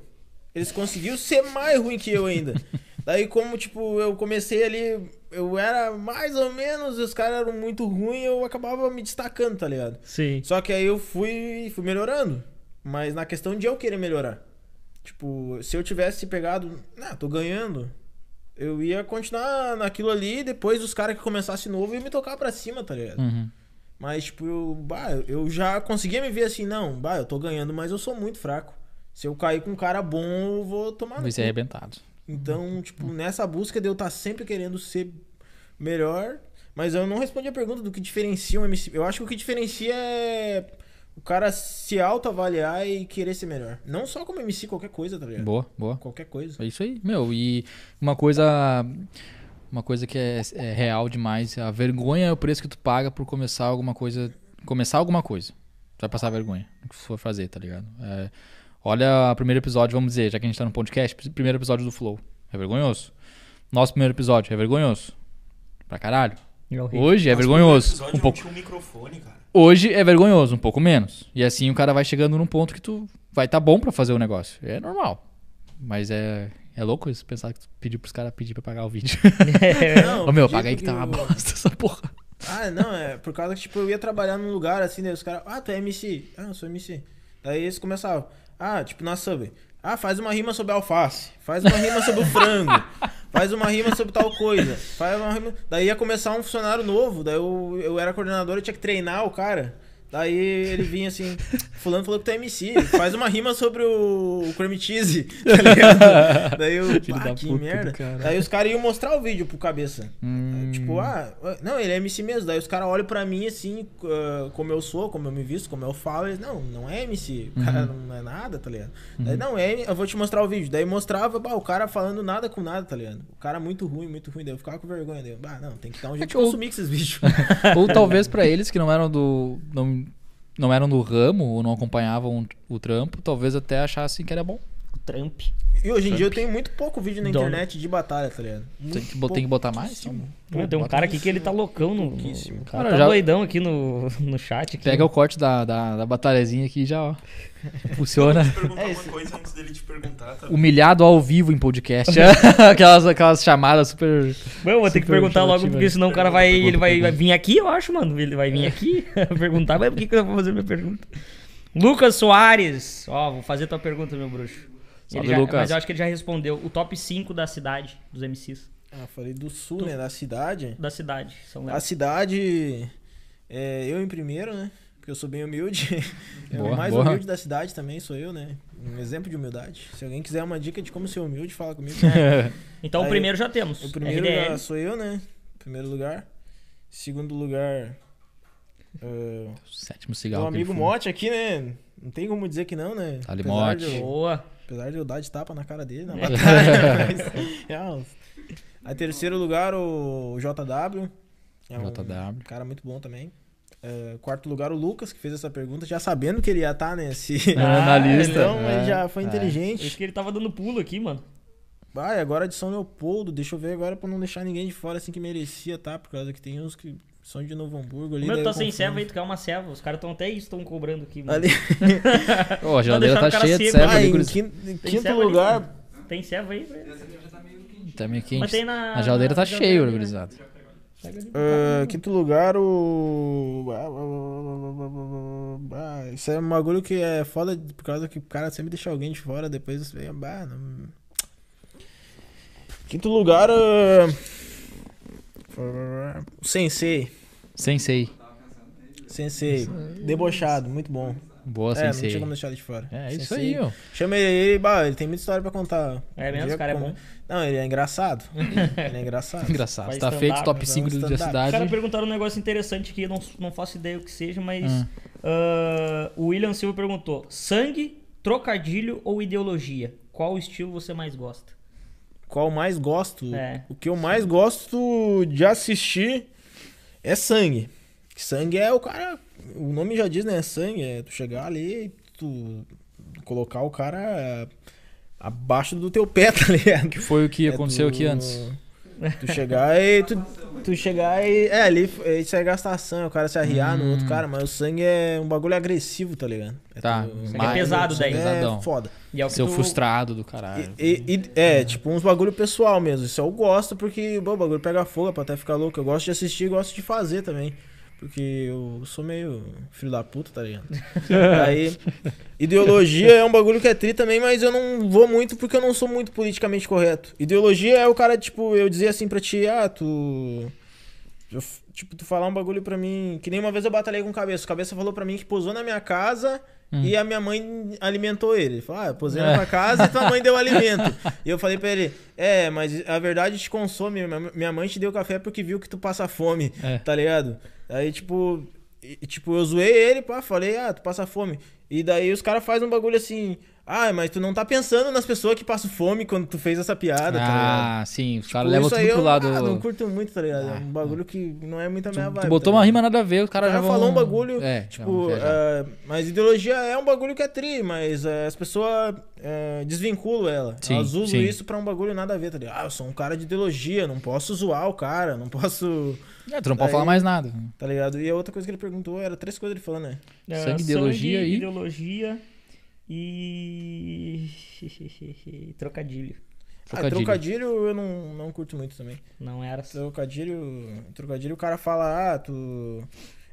Eles conseguiram ser mais ruim que eu ainda. Daí, como, tipo, eu comecei ali, eu era mais ou menos, os caras eram muito ruins, eu acabava me destacando, tá ligado?
Sim.
Só que aí eu fui, fui melhorando. Mas na questão de eu querer melhorar. Tipo, se eu tivesse pegado, ah, tô ganhando, eu ia continuar naquilo ali, depois os caras que começassem novo iam me tocar pra cima, tá ligado?
Uhum.
Mas, tipo, eu, bah, eu já conseguia me ver assim, não, bah, eu tô ganhando, mas eu sou muito fraco. Se eu cair com um cara bom, eu vou tomar
Vai ser
cu.
arrebentado.
Então, tipo, nessa busca de eu estar sempre querendo ser melhor, mas eu não respondi a pergunta do que diferencia um MC. Eu acho que o que diferencia é o cara se autoavaliar e querer ser melhor. Não só como MC, qualquer coisa, tá ligado?
Boa, boa.
Qualquer coisa.
É isso aí, meu. E uma coisa. Uma coisa que é, é real demais. A vergonha é o preço que tu paga por começar alguma coisa. Começar alguma coisa. Tu vai passar vergonha no que for fazer, tá ligado? É, olha o primeiro episódio, vamos dizer, já que a gente tá no podcast, primeiro episódio do Flow. É vergonhoso. Nosso primeiro episódio é vergonhoso. Pra caralho. Hoje é
Nosso
vergonhoso. Um pouco.
Um microfone, cara.
Hoje é vergonhoso, um pouco menos. E assim o cara vai chegando num ponto que tu vai tá bom pra fazer o negócio. É normal. Mas é, é louco isso, pensar que tu pediu pros caras pedir pra pagar o vídeo.
Não,
Ô meu, paga aí que tá uma bosta essa porra.
Ah, não, é por causa que, tipo, eu ia trabalhar num lugar assim, daí os caras, ah, tu é MC? Ah, eu sou MC. Daí eles começavam, ah, tipo, na Subway, ah, faz uma rima sobre alface, faz uma rima sobre o frango, faz uma rima sobre tal coisa, faz uma rima... Daí ia começar um funcionário novo, daí eu, eu era coordenador, eu tinha que treinar o cara. Daí ele vinha assim, fulano falou que tu é MC, faz uma rima sobre o, o creme cheese, tá ligado? Daí eu,
Filho
ah,
da
que merda. Daí os caras iam mostrar o vídeo pro cabeça.
Hum.
Tipo, ah, não, ele é MC mesmo. Daí os caras olham pra mim assim, ah, como eu sou, como eu me visto, como eu falo. Eles, não, não é MC. O cara não é nada, tá ligado? Daí, não, é, eu vou te mostrar o vídeo. Daí mostrava, bah, o cara falando nada com nada, tá ligado? O cara muito ruim, muito ruim. Daí eu ficava com vergonha. Daí, bah, não, tem que dar um jeito de consumir esses vídeos.
Ou talvez pra eles que não eram do. Não, não eram do ramo ou não acompanhavam o trampo, talvez até achassem que era bom.
Trump.
e hoje em dia eu tenho muito pouco vídeo na internet de batalha, tá ligado? Muito
Tem tem que botar mais?
Meu, tem um
bota
cara aqui que ele tá loucão no.
Pouquíssimo.
O cara
Cara,
tá
já-
doidão aqui no, no chat. Aqui.
Pega o corte da, da, da batalhazinha aqui e já, ó. Funciona.
É
tá?
Humilhado ao vivo em podcast. aquelas, aquelas chamadas super.
Bom, eu vou ter que perguntar logo, porque senão o cara vai. Ele vai, vai vir aqui, eu acho, mano. Ele vai vir aqui perguntar, mas por que, que eu vou fazer minha pergunta? Lucas Soares. Ó, vou fazer tua pergunta, meu bruxo.
Salve,
já-
Lucas.
Mas eu acho que ele já respondeu. O top 5 da cidade, dos MCs.
Ah, falei do sul, né? Da cidade.
Da cidade, São
A cidade, é, eu em primeiro, né? Porque eu sou bem humilde. É
Boa,
o mais
boa.
humilde da cidade também sou eu, né? Um exemplo de humildade. Se alguém quiser uma dica de como ser humilde, fala comigo.
Então o
Aí,
primeiro já temos.
O primeiro já sou eu, né? Primeiro lugar. Segundo lugar, é,
Sétimo
meu
cigarro. ele
amigo. Mote aqui, né? Não tem como dizer que não, né?
Ali, Mote.
de
Boa.
Apesar de eu dar de tapa na cara dele na batalha. mas, é, Aí terceiro lugar, o JW. É um
JW.
cara muito bom também. É, quarto lugar, o Lucas, que fez essa pergunta, já sabendo que ele ia estar nesse.
Ah, na lista.
então,
é.
ele já foi
É.
Acho
inteligente.
que ele tava dando pulo aqui, mano.
E agora de São Leopoldo, deixa eu ver agora pra não deixar ninguém de fora assim que merecia, tá? Por causa que tem uns que são de Novo Hamburgo ali.
Como eu
daí
tô
eu
sem serva aí, tu quer uma serva. Os caras estão até isso, estão cobrando aqui. Mano.
Ali.
Ô, a geladeira tá cheia de serva
Ah,
ali,
em quinto, em
ali,
lugar.
mano? Tem serva aí, velho?
Tá meio
Mas
quente.
tem na.
A geladeira tá cheia,
né? Pega ali.
Ah, quinto lugar, o. Ah, isso é um bagulho que é foda por causa que o cara sempre deixa alguém de fora, depois vem. Não... Quinto lugar, o Sensei.
Sensei.
Sensei. Debochado, muito bom.
Boa,
é, não
sensei.
tinha como deixar ele de fora.
É, isso
Sensei.
aí, ó.
Chama ele, ele, bah, ele tem muita história pra contar.
É
Um
mesmo? Esse cara é bom.
Não, ele é engraçado. ele é engraçado.
Engraçado.
Faz
Tá feito top
mas é um
5 da
stand-up.
Os caras
cidade.
perguntaram um negócio interessante que eu não, não faço ideia o que seja, mas
Hum.
ah, o William Silva perguntou: sangue, trocadilho ou ideologia? Qual estilo você mais gosta?
Qual mais gosto?
É.
O que eu mais gosto de assistir é sangue. Sangue é o cara. O nome já diz, né? Sangue. É tu chegar ali e tu colocar o cara abaixo do teu pé, tá ligado?
Que foi o que
É
aconteceu
tu-
aqui antes.
Tu chegar e tu, tu chegar e. É, ali isso é gastação, o cara se arriar no outro cara, mas o sangue é um bagulho agressivo, tá ligado? É
Tá,
é
mais-
pesado daí.
pesadão.
É foda.
E é o
Seu
tu-
frustrado do caralho.
E, e- e- é, tipo, uns bagulho pessoal mesmo. Isso eu gosto porque bom, o bagulho pega fogo pra até ficar louco. Eu gosto de assistir e gosto de fazer também. Porque eu sou meio filho da puta, tá ligado? Aí, ideologia é um bagulho que é tri também, mas eu não vou muito porque eu não sou muito politicamente correto. Ideologia é o cara, tipo, eu dizer assim pra ti, ah, tu. eu tipo, tu falar um bagulho pra mim. Que nem uma vez eu batalhei com o cabeça. O cabeça falou pra mim que posou na minha casa e a minha mãe alimentou ele. Ele falou, ah, eu posei na tua casa e tua mãe deu alimento. E eu falei pra ele, é, mas a verdade te consome. Minha- Minha mãe te deu café porque viu que tu passa fome,
É.
tá ligado? Aí, tipo. e- tipo, eu zoei ele, pá, falei, ah, tu passa fome. E daí os caras fazem um bagulho assim, ah, mas tu não tá pensando nas pessoas que passam fome quando tu fez essa piada, tá ligado?
Ah, sim. Os
Tipo,
caras levam
isso
tudo pro
eu,
lado.
ah, não curto muito, tá ligado? É
Ah,
um bagulho que não é muito a minha
Tu,
vibe.
tu botou
tá
uma rima nada a ver, os
O
caras já
cara
vão...
falou um bagulho,
É,
tipo,
vão viajar.
ah, mas ideologia é um bagulho que é tri, mas ah, as pessoas ah, desvinculam ela.
Sim,
Elas usam
sim.
isso pra um bagulho nada a ver, tá ligado? Ah, eu sou um cara de ideologia, não posso zoar o cara, não posso,
É, tu não pode falar mais nada.
tá ligado? E a outra coisa que ele perguntou era três coisas ele falando, né?
É,
Sangue, ideologia e-
ideologia e. trocadilho.
Ah,
Trocadilho.
trocadilho eu não, não curto muito também.
Não era assim.
Trocadilho, trocadilho o cara fala, ah, tu...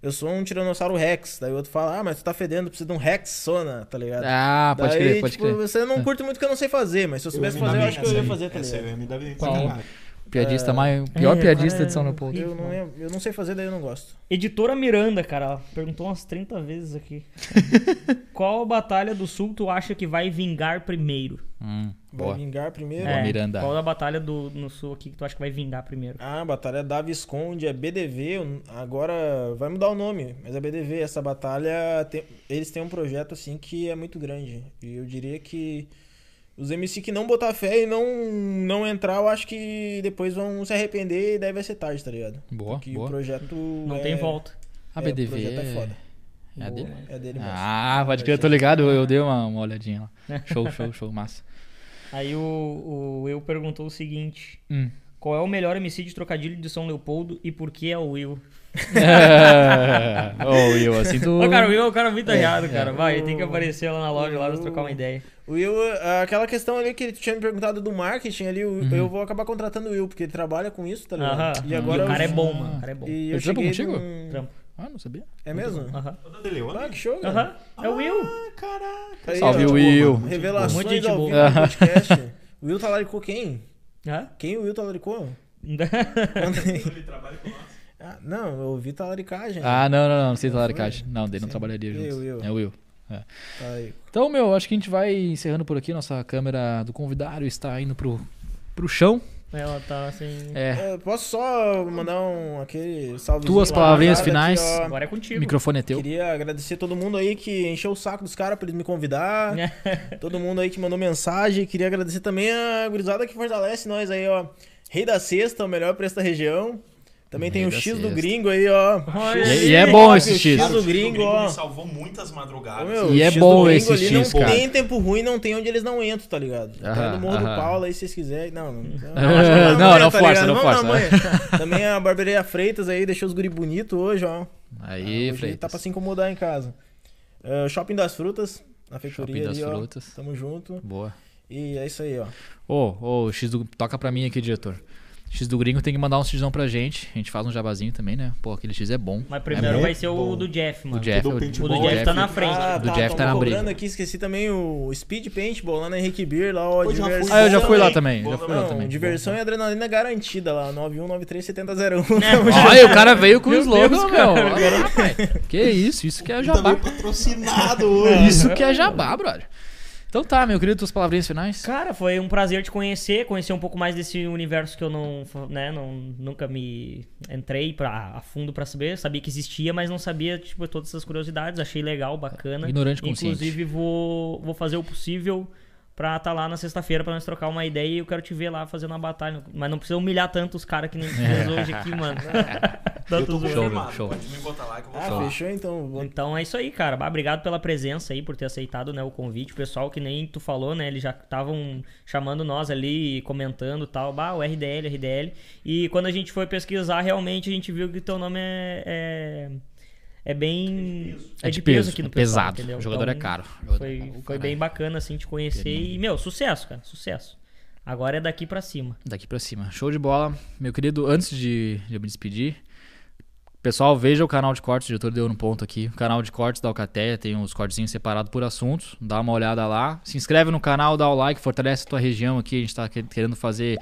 Eu sou um Tiranossauro Rex. Daí o outro fala, ah, mas tu tá fedendo, precisa de um Rex Sona, tá ligado?
Ah, pode
Daí,
crer, pode
tipo,
crer.
você não curte muito que eu não sei fazer, mas se eu soubesse fazer, eu acho que eu ia fazer, tá
Essa eu
ligado?
ia me dar bem.
Piadista
É.
mais... Pior
É,
piadista
é,
de São Leopoldo.
Eu não, eu não sei fazer, daí eu não gosto.
Editora Miranda, cara, ela perguntou umas 30 vezes aqui. Qual batalha do sul tu acha que vai vingar primeiro?
Hum,
Vai
boa.
vingar primeiro.
Boa, Miranda.
Qual da batalha do, no sul aqui que tu acha que vai vingar primeiro?
Ah, a batalha da Visconde é BDV, agora vai mudar o nome, mas é BDV. Essa batalha, tem- eles têm um projeto assim que é muito grande. E eu diria que os MC que não botar fé e não, não entrar, eu acho que depois vão se arrepender e daí vai ser tarde, tá ligado?
Boa,
Porque
boa.
o projeto.
Não
é-
tem volta.
A
é,
BDV
O projeto é foda.
É a dele?
É dele mesmo.
Ah, pode crer, eu tô ligado. Eu, eu dei uma, uma olhadinha lá. Show, show, show, massa.
Aí o, o Eu perguntou o seguinte:
Hum.
Qual é o melhor MC de trocadilho de São Leopoldo e por que é o Will?
Ô, Will, assim tu...
Ô, cara, o Will é um cara muito arriado,
é.
cara. Vai, tem que aparecer lá na loja lá pra trocar uma ideia.
O Will, aquela questão ali que ele tinha me perguntado do marketing ali,
Uhum.
eu vou acabar contratando o Will, porque ele trabalha com isso, tá ligado?
Aham.
E agora
o cara
eu-
é bom, mano. O cara é bom.
E eu cheguei
contigo?
num-
Trampo.
Ah, não sabia.
É mesmo?
Aham.
De Leon?
Ah, que show, cara.
Aham. É o Will.
Ah, caraca.
Aí,
Salve,
ó,
Will.
Revelações
Muito gente
ao
boa.
vivo no podcast. o Will talaricou quem?
Hã?
Quem o Will talaricou?
Ele trabalha com nós.
Ah, não, eu ouvi talaricagem.
Ah, não, não, não, não sei talaricagem. Não, dele não trabalharia
eu.
É o Will.
Talarico.
Então, meu, acho que a gente vai encerrando por aqui. Nossa câmera do convidado está indo pro, pro chão.
Ela tá assim.
É,
É, posso só mandar um aquele salve?
Tuas palavrinhas finais.
Agora é contigo.
o microfone é teu.
Queria agradecer todo mundo aí que encheu o saco dos caras pra eles me convidar. todo mundo aí que mandou mensagem. Queria agradecer também a gurizada que fortalece nós aí, ó. Rei da Sexta, o melhor preço da região. Também tem o X do
Sexta.
gringo aí, ó.
E, e é bom esse
O
X.
X
Cara,
do
o
gringo, ó.
me salvou muitas madrugadas.
Meu,
E é
o X
bom
do
esse X,
não
cara.
tem tempo ruim, não tem onde eles não entram, tá ligado? Até
Aham,
no Morro do
aham.
Paulo aí, se vocês quiserem. Não, não.
Não, não
tá
força,
ligado?
não
Vamos
força.
Também a Barbearia Freitas aí, deixou os guri bonitos hoje, ó.
Aí,
hoje
Freitas.
tá pra se incomodar em casa. Ah, Shopping das Frutas, na feitoria
Shopping das
ali, ó.
Frutas.
Tamo junto.
Boa.
E é isso aí, ó.
Ô, ô, X do... toca pra mim aqui, diretor. X do gringo tem que mandar um Xzão pra gente. A gente faz um jabazinho também, né? Pô, aquele X é bom.
Mas primeiro
bom.
vai ser o do Jeff, mano.
O Jeff,
do
o.
O do
o
Jeff tá na frente.
Ah,
do
tá,
Jeff tá na briga.
aqui, esqueci também o Speed Paintball lá na Henrique Beer, lá, ó,
fui.
diversão.
Ah, eu já fui lá
também.
Já fui lá
Não,
também.
diversão e adrenalina garantida lá, 91937001.
Olha, o cara veio com o slogan,
Deus,
meu.
cara.
Que isso, isso que é jabá.
patrocinado hoje.
Isso que é jabá, brother. Então tá, meu querido, tuas palavrinhas finais.
Cara, foi um prazer te conhecer, conhecer um pouco mais desse universo que eu não, né, não nunca me entrei pra, a fundo pra saber, sabia que existia, mas não sabia, tipo, todas essas curiosidades, achei legal, bacana.
Ignorante consciente.
Inclusive vou, vou fazer o possível pra estar lá na sexta-feira pra nós trocar uma ideia e eu quero te ver lá fazendo uma batalha, mas não precisa humilhar tanto os caras que nem tu fez hoje aqui, mano.
Eu
Tanto
tô
zoando.
Show,
confirmado.
show.
Pode me botar lá que eu vou
Ah,
falar.
fechou então. Vou-
Então é isso aí, cara. Bah, Obrigado pela presença aí, por ter aceitado né, o convite. O pessoal que nem tu falou, né? Eles já estavam chamando nós ali, comentando e tal. Bah, o RDL, RDL. E quando a gente foi pesquisar, realmente a gente viu que teu nome é. é... é bem.
É de peso,
aqui no
é
pessoal,
pesado.
entendeu?
O jogador
Então,
é caro. Jogador é
Foi,
caro.
foi bem bacana assim te conhecer. E, meu, sucesso, cara. Sucesso. Agora é daqui pra cima.
Daqui pra cima. Show de bola. Meu querido, antes de, de eu me despedir, pessoal, veja o canal de cortes, o diretor deu no ponto aqui. O canal de cortes da Alcateia tem uns cortezinhos separados por assuntos. Dá uma olhada lá. Se inscreve no canal, dá o like, fortalece a tua região aqui. A gente tá que- querendo fazer.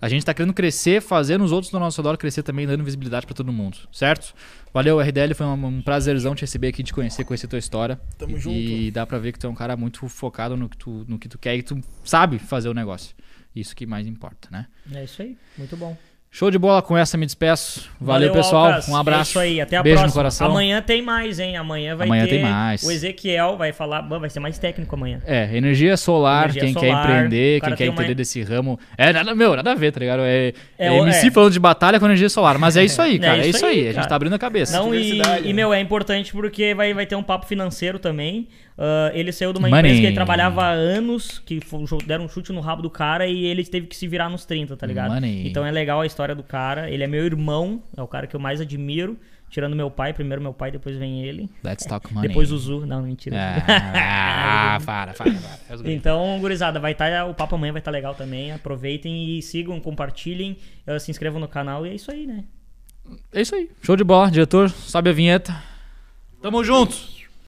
A gente tá querendo crescer, fazendo os outros do nosso redor crescer também, dando visibilidade pra todo mundo, certo? Valeu, RDL, foi um, prazerzão te receber aqui, te conhecer, conhecer tua história.
Tamo
e,
junto.
E dá pra ver que tu é um cara muito focado no que tu, no que tu quer e tu sabe fazer o negócio. Isso que mais importa, né?
É isso aí. Muito bom.
Show de bola, com essa me despeço. Valeu, pessoal.
Alcas.
Um abraço.
É isso aí, até a
Beijo no
próxima.
coração.
Amanhã tem mais, hein? Amanhã vai
Amanhã
ter.
tem mais.
O Ezequiel vai falar. Bom, vai ser mais técnico amanhã.
É, energia solar,
Energia
quem
solar,
quer empreender,
cara
quem quer
tem uma-
entender desse ramo. É, nada, meu, nada a ver, tá ligado? É,
É,
é
o-
MC
é.
falando de batalha com energia solar. Mas é isso aí,
É
cara. É
isso
isso aí.
aí,
A gente
cara.
tá abrindo a cabeça.
Não, e, e, meu, é importante porque vai, vai ter um papo financeiro também. Ah, ele saiu de uma
Money.
empresa que ele trabalhava há anos, que deram um chute no rabo do cara e ele teve que se virar nos 30, tá ligado?
Money.
Então é legal a história do cara. Ele é meu irmão, é o cara que eu mais admiro. Tirando meu pai, primeiro meu pai, depois vem ele.
Let's talk money.
Depois o Zu. Não, mentira.
Ah, para, para, para.
Então, gurizada, vai estar. o papo amanhã vai estar legal também. Aproveitem e sigam, compartilhem, eh, se inscrevam no canal e é isso aí, né?
É isso aí. Show de bola, diretor. Sobe a vinheta. Tamo junto.